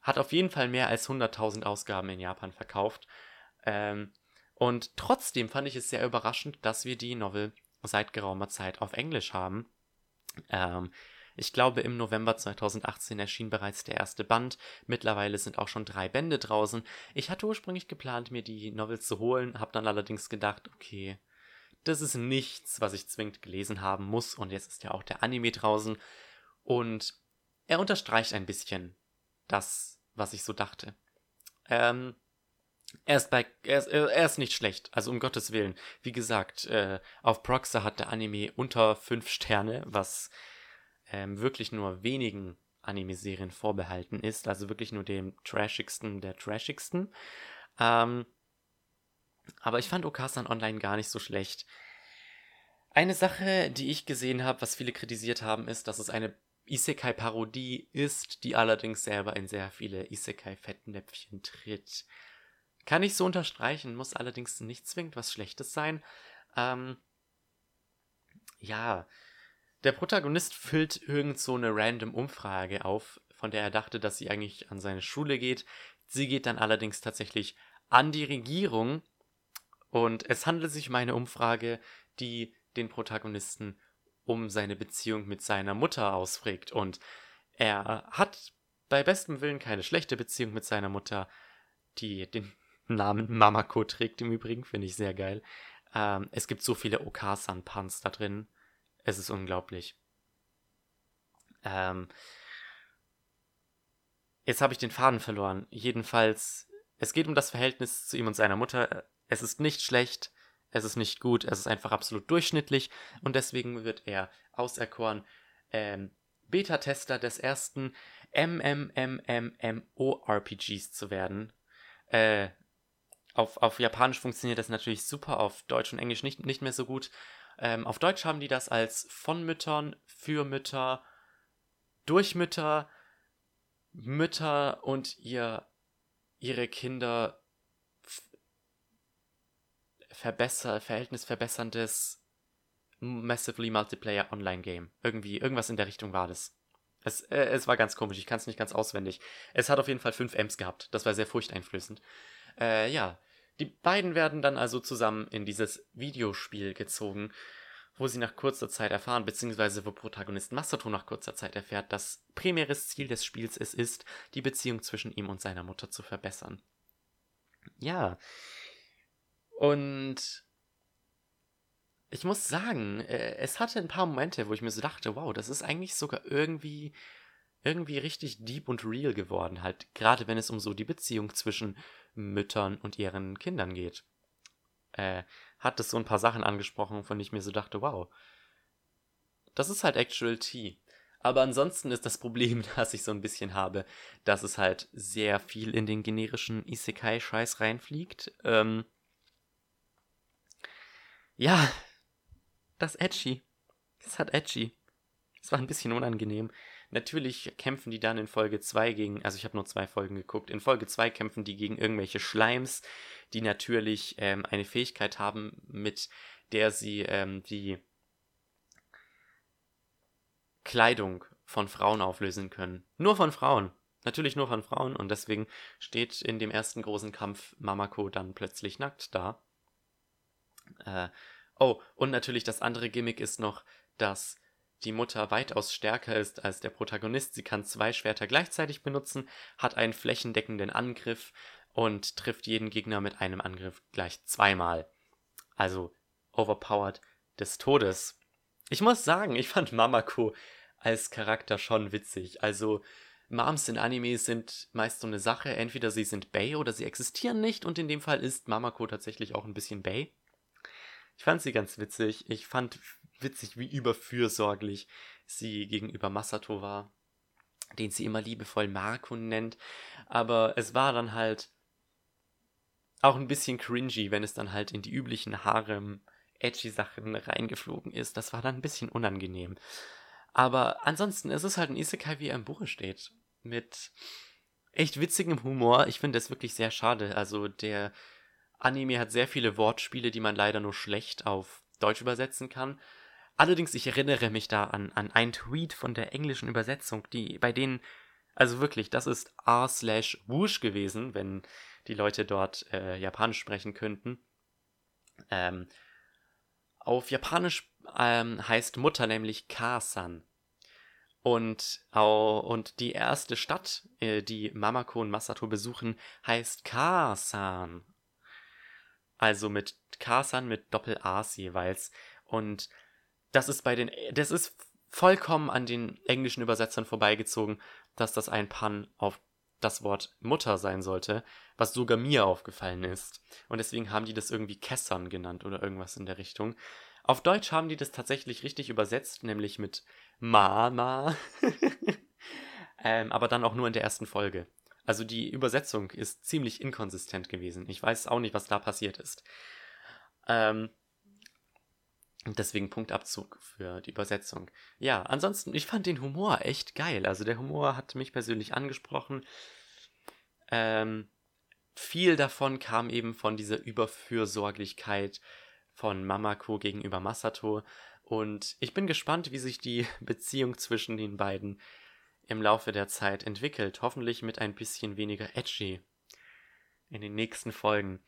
hat auf jeden Fall mehr als 100.000 Ausgaben in Japan verkauft. Ähm, und trotzdem fand ich es sehr überraschend, dass wir die Novel seit geraumer Zeit auf Englisch haben. Ähm, ich glaube, im November 2018 erschien bereits der erste Band. Mittlerweile sind auch schon drei Bände draußen. Ich hatte ursprünglich geplant, mir die Novels zu holen, habe dann allerdings gedacht, okay, das ist nichts, was ich zwingend gelesen haben muss. Und jetzt ist ja auch der Anime draußen. Und er unterstreicht ein bisschen das, was ich so dachte. Ähm, er ist, bei, er, ist, er ist nicht schlecht, also um Gottes Willen. Wie gesagt, äh, auf Proxa hat der Anime unter 5 Sterne, was ähm, wirklich nur wenigen Anime-Serien vorbehalten ist, also wirklich nur dem trashigsten der trashigsten. Ähm, aber ich fand Okasan Online gar nicht so schlecht. Eine Sache, die ich gesehen habe, was viele kritisiert haben, ist, dass es eine Isekai-Parodie ist, die allerdings selber in sehr viele Isekai-Fettnäpfchen tritt. Kann ich so unterstreichen, muss allerdings nicht zwingend was Schlechtes sein. Ähm, ja, der Protagonist füllt irgend so eine random Umfrage auf, von der er dachte, dass sie eigentlich an seine Schule geht. Sie geht dann allerdings tatsächlich an die Regierung und es handelt sich um eine Umfrage, die den Protagonisten um seine Beziehung mit seiner Mutter ausfragt. Und er hat bei bestem Willen keine schlechte Beziehung mit seiner Mutter, die den Namen Mamako trägt im Übrigen, finde ich sehr geil. Ähm, es gibt so viele Okasan-Puns da drin. Es ist unglaublich. Ähm, jetzt habe ich den Faden verloren. Jedenfalls, es geht um das Verhältnis zu ihm und seiner Mutter. Es ist nicht schlecht, es ist nicht gut, es ist einfach absolut durchschnittlich und deswegen wird er auserkoren, ähm, Beta-Tester des ersten MMMMMO-RPGs zu werden. Äh, auf, auf Japanisch funktioniert das natürlich super, auf Deutsch und Englisch nicht, nicht mehr so gut. Ähm, auf Deutsch haben die das als von Müttern, für Mütter, durch Mütter, Mütter und ihr, ihre Kinder verbesser, verhältnisverbesserndes Massively Multiplayer Online Game. Irgendwie, irgendwas in der Richtung war das. Es, äh, es war ganz komisch, ich kann es nicht ganz auswendig. Es hat auf jeden Fall 5 M's gehabt. Das war sehr furchteinflößend. Äh, ja. Die beiden werden dann also zusammen in dieses Videospiel gezogen, wo sie nach kurzer Zeit erfahren, beziehungsweise wo Protagonist Masato nach kurzer Zeit erfährt, dass primäres Ziel des Spiels es ist, die Beziehung zwischen ihm und seiner Mutter zu verbessern. Ja. Und ich muss sagen, äh, es hatte ein paar Momente, wo ich mir so dachte, wow, das ist eigentlich sogar irgendwie irgendwie richtig deep und real geworden, halt gerade wenn es um so die Beziehung zwischen Müttern und ihren Kindern geht. Äh, hat es so ein paar Sachen angesprochen, von denen ich mir so dachte, wow, das ist halt Actual Tea. Aber ansonsten ist das Problem, das ich so ein bisschen habe, dass es halt sehr viel in den generischen Isekai-Scheiß reinfliegt. Ähm, ja, das Edgy. Es hat Edgy. Es war ein bisschen unangenehm. Natürlich kämpfen die dann in Folge 2 gegen, also ich habe nur zwei Folgen geguckt, in Folge 2 kämpfen die gegen irgendwelche Schleims, die natürlich ähm, eine Fähigkeit haben, mit der sie ähm, die Kleidung von Frauen auflösen können. Nur von Frauen. Natürlich nur von Frauen und deswegen steht in dem ersten großen Kampf Mamako dann plötzlich nackt da. Äh, Oh, und natürlich das andere Gimmick ist noch, dass die Mutter weitaus stärker ist als der Protagonist. Sie kann zwei Schwerter gleichzeitig benutzen, hat einen flächendeckenden Angriff und trifft jeden Gegner mit einem Angriff gleich zweimal. Also overpowered des Todes. Ich muss sagen, ich fand Mamako als Charakter schon witzig. Also Moms in Animes sind meist so eine Sache, entweder sie sind Bay oder sie existieren nicht und in dem Fall ist Mamako tatsächlich auch ein bisschen Bay. Ich fand sie ganz witzig. Ich fand witzig, wie überfürsorglich sie gegenüber Masato war, den sie immer liebevoll Marco nennt. Aber es war dann halt auch ein bisschen cringy, wenn es dann halt in die üblichen Harem edgy Sachen reingeflogen ist. Das war dann ein bisschen unangenehm. Aber ansonsten ist es halt ein Isekai, wie er im Buche steht. Mit echt witzigem Humor. Ich finde es wirklich sehr schade. Also der Anime hat sehr viele Wortspiele, die man leider nur schlecht auf Deutsch übersetzen kann. Allerdings, ich erinnere mich da an, an einen Tweet von der englischen Übersetzung, die bei denen, also wirklich, das ist r slash whoosh gewesen, wenn die Leute dort äh, Japanisch sprechen könnten. Ähm, auf Japanisch ähm, heißt Mutter nämlich Kasan. Und, und die erste Stadt, äh, die Mamako und Masato besuchen, heißt Kasan. Also mit Kasan mit Doppel-A's jeweils. Und das ist bei den, das ist vollkommen an den englischen Übersetzern vorbeigezogen, dass das ein Pun auf das Wort Mutter sein sollte, was sogar mir aufgefallen ist. Und deswegen haben die das irgendwie Kessern genannt oder irgendwas in der Richtung. Auf Deutsch haben die das tatsächlich richtig übersetzt, nämlich mit Mama. ähm, aber dann auch nur in der ersten Folge. Also die Übersetzung ist ziemlich inkonsistent gewesen. Ich weiß auch nicht, was da passiert ist. Ähm, deswegen Punktabzug für die Übersetzung. Ja, ansonsten, ich fand den Humor echt geil. Also der Humor hat mich persönlich angesprochen. Ähm, viel davon kam eben von dieser Überfürsorglichkeit von Mamako gegenüber Masato. Und ich bin gespannt, wie sich die Beziehung zwischen den beiden im Laufe der Zeit entwickelt, hoffentlich mit ein bisschen weniger edgy in den nächsten Folgen.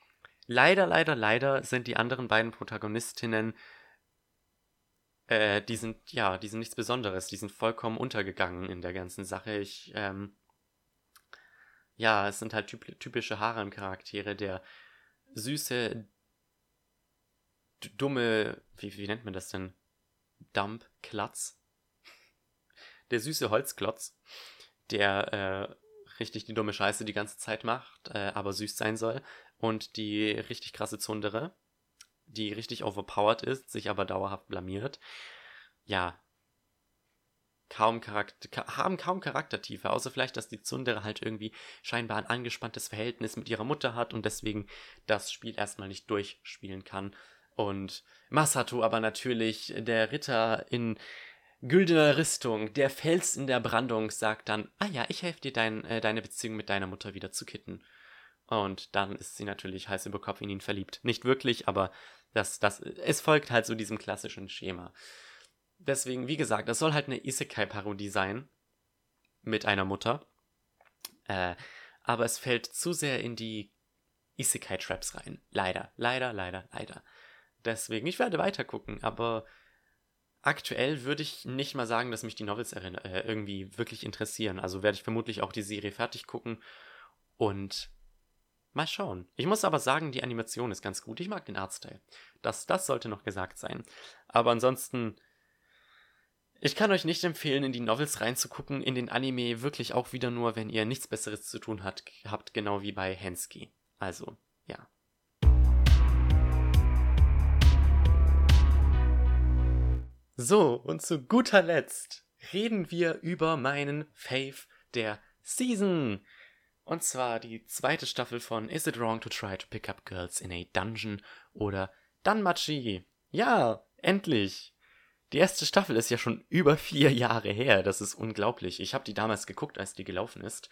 Leider, leider, leider sind die anderen beiden Protagonistinnen äh, die sind, ja, die sind nichts Besonderes. Die sind vollkommen untergegangen in der ganzen Sache. Ich, ähm, ja, es sind halt typ typische Harem-Charaktere. Der süße, dumme, wie, wie nennt man das denn? Dump, Klatz. Der süße Holzklotz, der äh, richtig die dumme Scheiße die ganze Zeit macht, äh, aber süß sein soll. Und die richtig krasse Zundere, die richtig overpowered ist, sich aber dauerhaft blamiert. Ja. Kaum Charakter, haben kaum Charaktertiefe, außer vielleicht, dass die Zundere halt irgendwie scheinbar ein angespanntes Verhältnis mit ihrer Mutter hat und deswegen das Spiel erstmal nicht durchspielen kann. Und Masato aber natürlich, der Ritter in güldener Rüstung, der Fels in der Brandung, sagt dann, ah ja, ich helfe dir, dein, äh, deine Beziehung mit deiner Mutter wieder zu kitten. Und dann ist sie natürlich heiß über Kopf in ihn verliebt. Nicht wirklich, aber das, das, es folgt halt so diesem klassischen Schema. Deswegen, wie gesagt, das soll halt eine Isekai-Parodie sein. Mit einer Mutter. Äh, aber es fällt zu sehr in die Isekai-Traps rein. Leider, leider, leider, leider. Deswegen, ich werde weiter gucken, aber aktuell würde ich nicht mal sagen, dass mich die Novels äh, irgendwie wirklich interessieren. Also werde ich vermutlich auch die Serie fertig gucken und mal schauen. Ich muss aber sagen, die Animation ist ganz gut. Ich mag den Artstyle. Das, das sollte noch gesagt sein. Aber ansonsten, ich kann euch nicht empfehlen, in die Novels reinzugucken, in den Anime wirklich auch wieder nur, wenn ihr nichts Besseres zu tun habt, genau wie bei Hensky. Also, ja. So, und zu guter Letzt reden wir über meinen Fave der Season. Und zwar die zweite Staffel von Is It Wrong to Try to Pick Up Girls in a Dungeon oder Danmachi. Ja, endlich. Die erste Staffel ist ja schon über vier Jahre her. Das ist unglaublich. Ich habe die damals geguckt, als die gelaufen ist.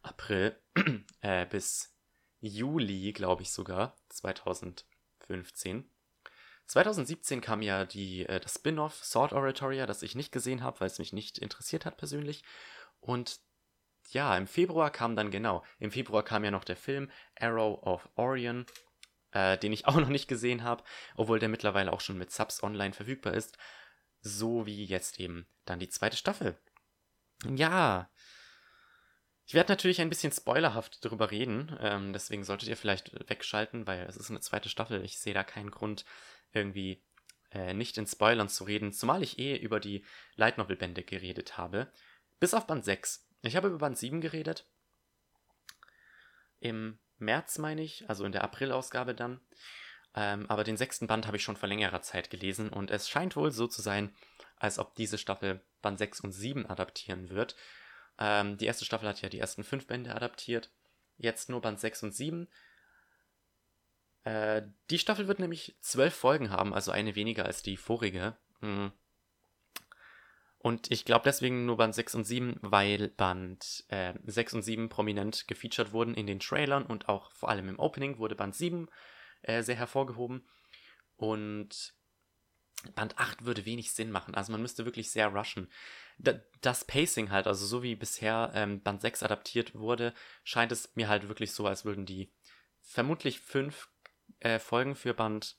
April äh, bis Juli, glaube ich sogar, 2015. 2017 kam ja die, äh, das Spin-off Sword Oratoria, das ich nicht gesehen habe, weil es mich nicht interessiert hat persönlich. Und ja, im Februar kam dann genau, im Februar kam ja noch der Film Arrow of Orion, äh, den ich auch noch nicht gesehen habe, obwohl der mittlerweile auch schon mit Subs online verfügbar ist. So wie jetzt eben dann die zweite Staffel. Ja, ich werde natürlich ein bisschen spoilerhaft darüber reden, ähm, deswegen solltet ihr vielleicht wegschalten, weil es ist eine zweite Staffel. Ich sehe da keinen Grund, irgendwie äh, nicht in Spoilern zu reden, zumal ich eh über die Light Novel Bände geredet habe. Bis auf Band 6. Ich habe über Band 7 geredet. Im März meine ich, also in der April-Ausgabe dann. Ähm, aber den sechsten Band habe ich schon vor längerer Zeit gelesen und es scheint wohl so zu sein, als ob diese Staffel Band 6 und 7 adaptieren wird. Ähm, die erste Staffel hat ja die ersten fünf Bände adaptiert. Jetzt nur Band 6 und 7. Äh, die Staffel wird nämlich zwölf Folgen haben, also eine weniger als die vorige. Mhm. Und ich glaube deswegen nur Band 6 und 7, weil Band äh, 6 und 7 prominent gefeatured wurden in den Trailern und auch vor allem im Opening wurde Band 7 äh, sehr hervorgehoben. Und Band 8 würde wenig Sinn machen. Also man müsste wirklich sehr rushen. das Pacing halt, also so wie bisher ähm, Band 6 adaptiert wurde, scheint es mir halt wirklich so, als würden die vermutlich fünf äh, Folgen für Band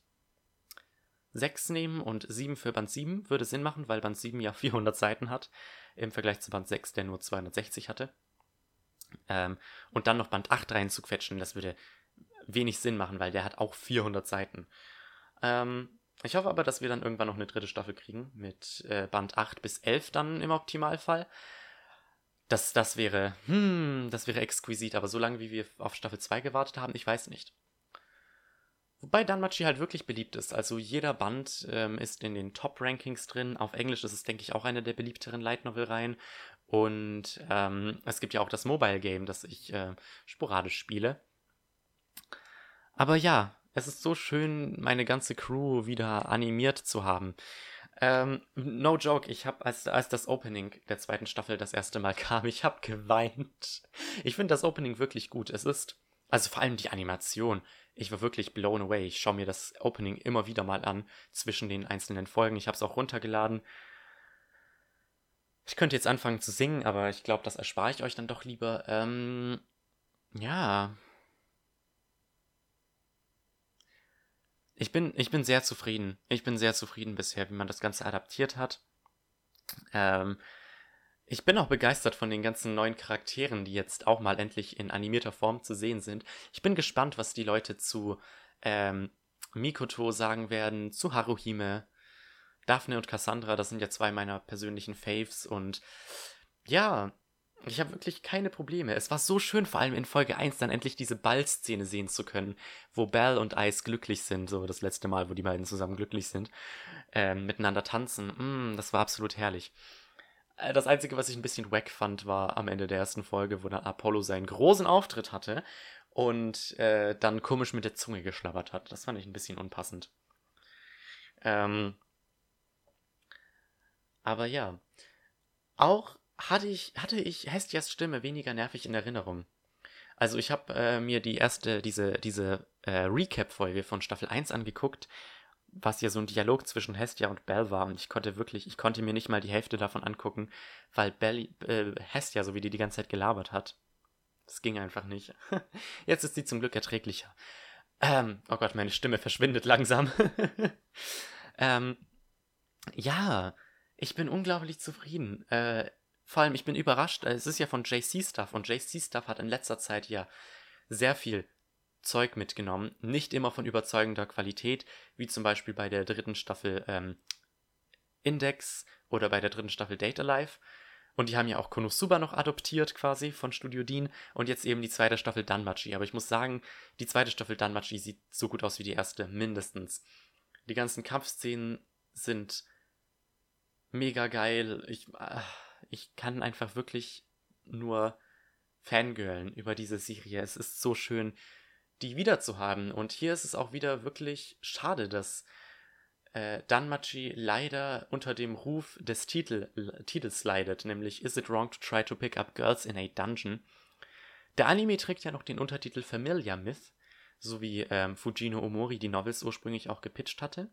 6 nehmen und 7 für Band 7 würde Sinn machen, weil Band 7 ja 400 Seiten hat im Vergleich zu Band 6, der nur 260 hatte. Ähm, und dann noch Band 8 reinzuquetschen, das würde wenig Sinn machen, weil der hat auch 400 Seiten. Ähm, ich hoffe aber, dass wir dann irgendwann noch eine dritte Staffel kriegen mit äh, Band 8 bis 11 dann im Optimalfall. Das, das wäre, hm, das wäre exquisit, aber so lange wie wir auf Staffel 2 gewartet haben, ich weiß nicht. Wobei Danmachi halt wirklich beliebt ist. Also jeder Band ähm, ist in den Top-Rankings drin. Auf Englisch ist es, denke ich, auch eine der beliebteren Light Novel-Reihen. Und ähm, es gibt ja auch das Mobile Game, das ich äh, sporadisch spiele. Aber ja, es ist so schön, meine ganze Crew wieder animiert zu haben. Ähm, no joke, ich habe, als, als das Opening der zweiten Staffel das erste Mal kam, ich habe geweint. Ich finde das Opening wirklich gut. Es ist, also vor allem die Animation ich war wirklich blown away. Ich schaue mir das Opening immer wieder mal an zwischen den einzelnen Folgen. Ich habe es auch runtergeladen. Ich könnte jetzt anfangen zu singen, aber ich glaube, das erspare ich euch dann doch lieber. Ähm, ja. ich bin, ich bin sehr zufrieden. Ich bin sehr zufrieden bisher, wie man das Ganze adaptiert hat. Ähm, ich bin auch begeistert von den ganzen neuen Charakteren, die jetzt auch mal endlich in animierter Form zu sehen sind. Ich bin gespannt, was die Leute zu ähm, Mikoto sagen werden, zu Haruhime, Daphne und Cassandra. Das sind ja zwei meiner persönlichen Faves. Und ja, ich habe wirklich keine Probleme. Es war so schön, vor allem in Folge 1 dann endlich diese Ballszene sehen zu können, wo Belle und Ice glücklich sind, so das letzte Mal, wo die beiden zusammen glücklich sind, ähm, miteinander tanzen. Mm, das war absolut herrlich. Äh, das Einzige, was ich ein bisschen wack fand, war am Ende der ersten Folge, wo dann Apollo seinen großen Auftritt hatte und äh, dann komisch mit der Zunge geschlabbert hat. Das fand ich ein bisschen unpassend. Ähm, aber ja. Auch hatte ich, hatte ich Hestias Stimme weniger nervig in Erinnerung. Also ich habe äh, mir die erste, diese, diese äh, Recap-Folge von Staffel 1 angeguckt was ja so ein Dialog zwischen Hestia und Bell war. Und ich konnte wirklich, ich konnte mir nicht mal die Hälfte davon angucken, weil Bell, äh, Hestia, so wie die die ganze Zeit gelabert hat. Das ging einfach nicht. Jetzt ist sie zum Glück erträglicher. Ähm, oh Gott, meine Stimme verschwindet langsam. ähm, ja, ich bin unglaublich zufrieden. Äh, vor allem, ich bin überrascht. Es ist ja von JC Stuff und JC Stuff hat in letzter Zeit ja sehr viel Zeug mitgenommen. Nicht immer von überzeugender Qualität, wie zum Beispiel bei der dritten Staffel ähm, Index oder bei der dritten Staffel Data Life. Und die haben ja auch Konosuba noch adoptiert quasi von Studio Dean und jetzt eben die zweite Staffel Danmachi. Aber ich muss sagen, die zweite Staffel Danmachi sieht so gut aus wie die erste, mindestens. Die ganzen Kampfszenen sind mega geil. Ich, äh, ich kann einfach wirklich nur fangirlen über diese Serie. Es ist so schön, die wieder zu haben. Und hier ist es auch wieder wirklich schade, dass äh, Danmachi leider unter dem Ruf des Titel, Titels leidet, nämlich Is it wrong to try to pick up girls in a dungeon? Der Anime trägt ja noch den Untertitel Familiar Myth, so wie ähm, Fujino Omori die Novels ursprünglich auch gepitcht hatte.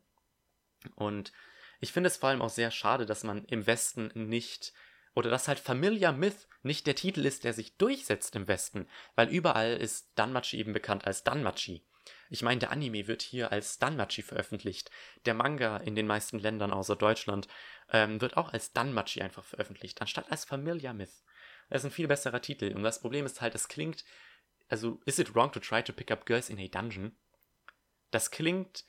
Und ich finde es vor allem auch sehr schade, dass man im Westen nicht oder dass halt Familiar Myth nicht der Titel ist, der sich durchsetzt im Westen, weil überall ist Danmachi eben bekannt als Danmachi. Ich meine, der Anime wird hier als Danmachi veröffentlicht. Der Manga in den meisten Ländern außer Deutschland ähm, wird auch als Danmachi einfach veröffentlicht, anstatt als Familiar Myth. Das ist ein viel besserer Titel. Und das Problem ist halt, es klingt, also, is it wrong to try to pick up girls in a dungeon? Das klingt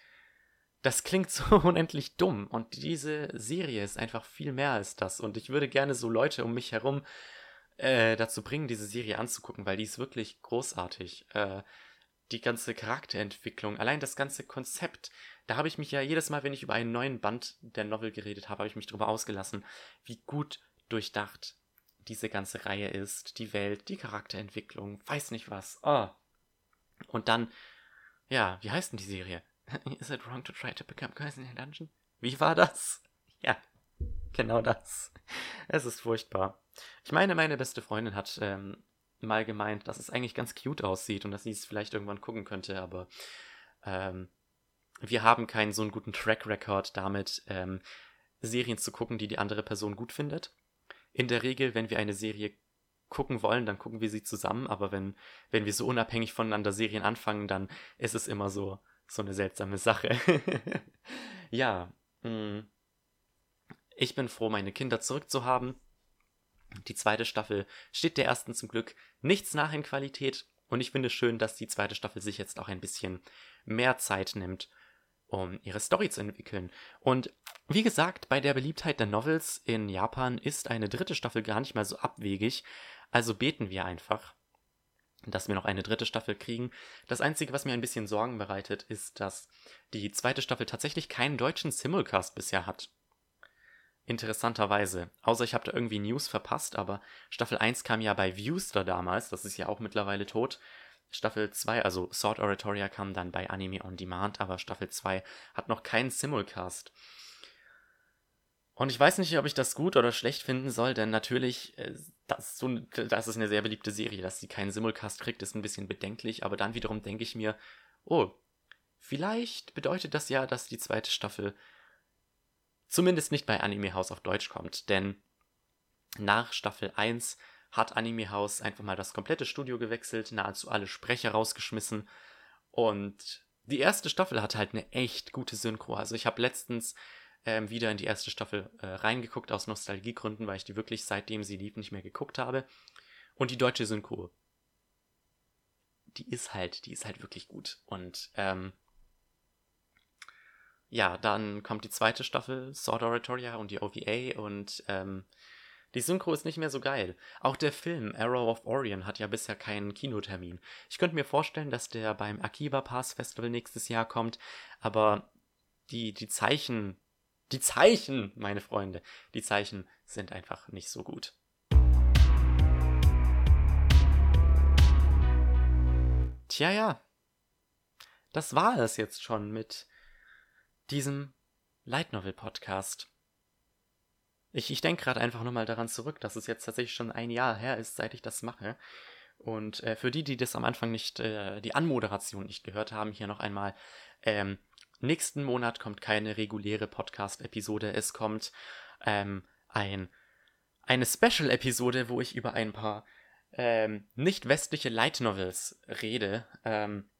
das klingt so unendlich dumm und diese Serie ist einfach viel mehr als das und ich würde gerne so Leute um mich herum äh, dazu bringen, diese Serie anzugucken, weil die ist wirklich großartig. Äh, die ganze Charakterentwicklung, allein das ganze Konzept, da habe ich mich ja jedes Mal, wenn ich über einen neuen Band der Novel geredet habe, habe ich mich darüber ausgelassen, wie gut durchdacht diese ganze Reihe ist, die Welt, die Charakterentwicklung, weiß nicht was. Oh. Und dann, ja, wie heißt denn die Serie? Is it wrong to try to become girls in a dungeon? Wie war das? Ja, genau das. Es ist furchtbar. Ich meine, meine beste Freundin hat ähm, mal gemeint, dass es eigentlich ganz cute aussieht und dass sie es vielleicht irgendwann gucken könnte, aber ähm, wir haben keinen so einen guten Track Record damit, ähm, Serien zu gucken, die die andere Person gut findet. In der Regel, wenn wir eine Serie gucken wollen, dann gucken wir sie zusammen, aber wenn, wenn wir so unabhängig voneinander Serien anfangen, dann ist es immer so, so eine seltsame Sache. ja. Mm. ich bin froh, meine Kinder zurückzuhaben. Die zweite Staffel steht der ersten zum Glück nichts nach in Qualität und ich finde es schön, dass die zweite Staffel sich jetzt auch ein bisschen mehr Zeit nimmt, um ihre Story zu entwickeln. Und wie gesagt, bei der Beliebtheit der Novels in Japan ist eine dritte Staffel gar nicht mal so abwegig, also beten wir einfach dass wir noch eine dritte Staffel kriegen. Das Einzige, was mir ein bisschen Sorgen bereitet, ist, dass die zweite Staffel tatsächlich keinen deutschen Simulcast bisher hat. Interessanterweise. Außer ich habe da irgendwie News verpasst, aber Staffel 1 kam ja bei Viewster damals, das ist ja auch mittlerweile tot. Staffel 2, also Sword Oratoria kam dann bei Anime on Demand, aber Staffel 2 hat noch keinen Simulcast. Und ich weiß nicht, ob ich das gut oder schlecht finden soll, denn natürlich, äh, das, so, das ist eine sehr beliebte Serie, dass sie keinen Simulcast kriegt, ist ein bisschen bedenklich, aber dann wiederum denke ich mir, oh, vielleicht bedeutet das ja, dass die zweite Staffel zumindest nicht bei Anime House auf Deutsch kommt, denn nach Staffel 1 hat Anime House einfach mal das komplette Studio gewechselt, nahezu alle Sprecher rausgeschmissen. Und die erste Staffel hat halt eine echt gute Synchro. Also ich habe letztens ähm, wieder in die erste Staffel äh, reingeguckt aus Nostalgiegründen, weil ich die wirklich seitdem sie lief nicht mehr geguckt habe. Und die deutsche Synchro, die ist halt, die ist halt wirklich gut. Und ähm, ja, dann kommt die zweite Staffel, Sword Oratoria und die OVA und ähm, die Synchro ist nicht mehr so geil. Auch der Film Arrow of Orion hat ja bisher keinen Kinotermin. Ich könnte mir vorstellen, dass der beim Akiba Pass Festival nächstes Jahr kommt, aber die, die Zeichen, die Zeichen, meine Freunde, die Zeichen sind einfach nicht so gut. Tja, ja. Das war es jetzt schon mit diesem Light Novel Podcast. Ich, ich denke gerade einfach nochmal daran zurück, dass es jetzt tatsächlich schon ein Jahr her ist, seit ich das mache. Und äh, für die, die das am Anfang nicht, äh, die Anmoderation nicht gehört haben, hier noch einmal. Ähm, nächsten Monat kommt keine reguläre Podcast-Episode. Es kommt ähm, ein, eine Special-Episode, wo ich über ein paar ähm, nicht westliche Light Novels rede. Ähm,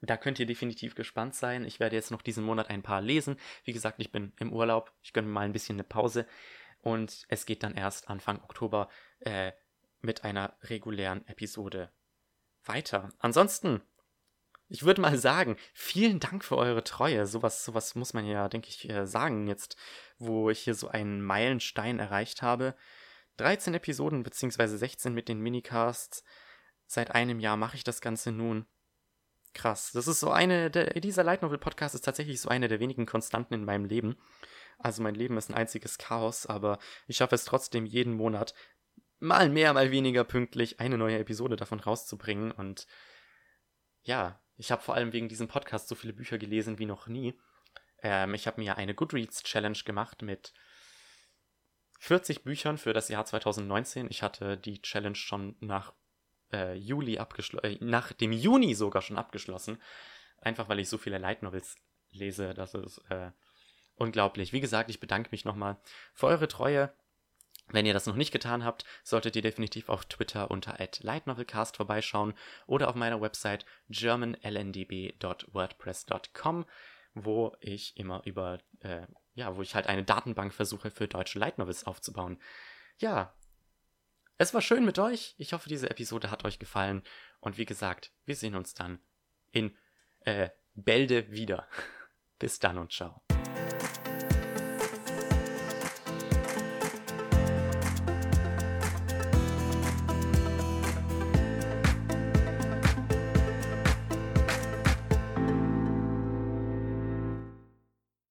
da könnt ihr definitiv gespannt sein. Ich werde jetzt noch diesen Monat ein paar lesen. Wie gesagt, ich bin im Urlaub. Ich gönne mir mal ein bisschen eine Pause. Und es geht dann erst Anfang Oktober äh, mit einer regulären Episode weiter. Ansonsten, ich würde mal sagen, vielen Dank für eure Treue. Sowas, sowas muss man ja, denke ich, äh, sagen jetzt, wo ich hier so einen Meilenstein erreicht habe. 13 Episoden beziehungsweise 16 mit den Minicasts. Seit einem Jahr mache ich das Ganze nun. Krass. Das ist so eine, der, dieser Light Novel Podcast ist tatsächlich so eine der wenigen Konstanten in meinem Leben. Also mein Leben ist ein einziges Chaos, aber ich schaffe es trotzdem jeden Monat, mal mehr, mal weniger pünktlich, eine neue Episode davon rauszubringen. Und ja, ich habe vor allem wegen diesem Podcast so viele Bücher gelesen wie noch nie. Ähm, ich habe mir eine Goodreads Challenge gemacht mit 40 Büchern für das Jahr 2019. Ich hatte die Challenge schon nach äh, Juli abgeschlossen, äh, nach dem Juni sogar schon abgeschlossen. Einfach weil ich so viele Light Novels lese, das ist äh, unglaublich. Wie gesagt, ich bedanke mich nochmal für eure Treue. Wenn ihr das noch nicht getan habt, solltet ihr definitiv auf Twitter unter @lightnovelcast vorbeischauen oder auf meiner Website germanlndb.wordpress.com, wo ich immer über, äh, ja, wo ich halt eine Datenbank versuche für deutsche Light Novels aufzubauen. Ja, es war schön mit euch. Ich hoffe, diese Episode hat euch gefallen. Und wie gesagt, wir sehen uns dann in äh, Bälde wieder. Bis dann und ciao.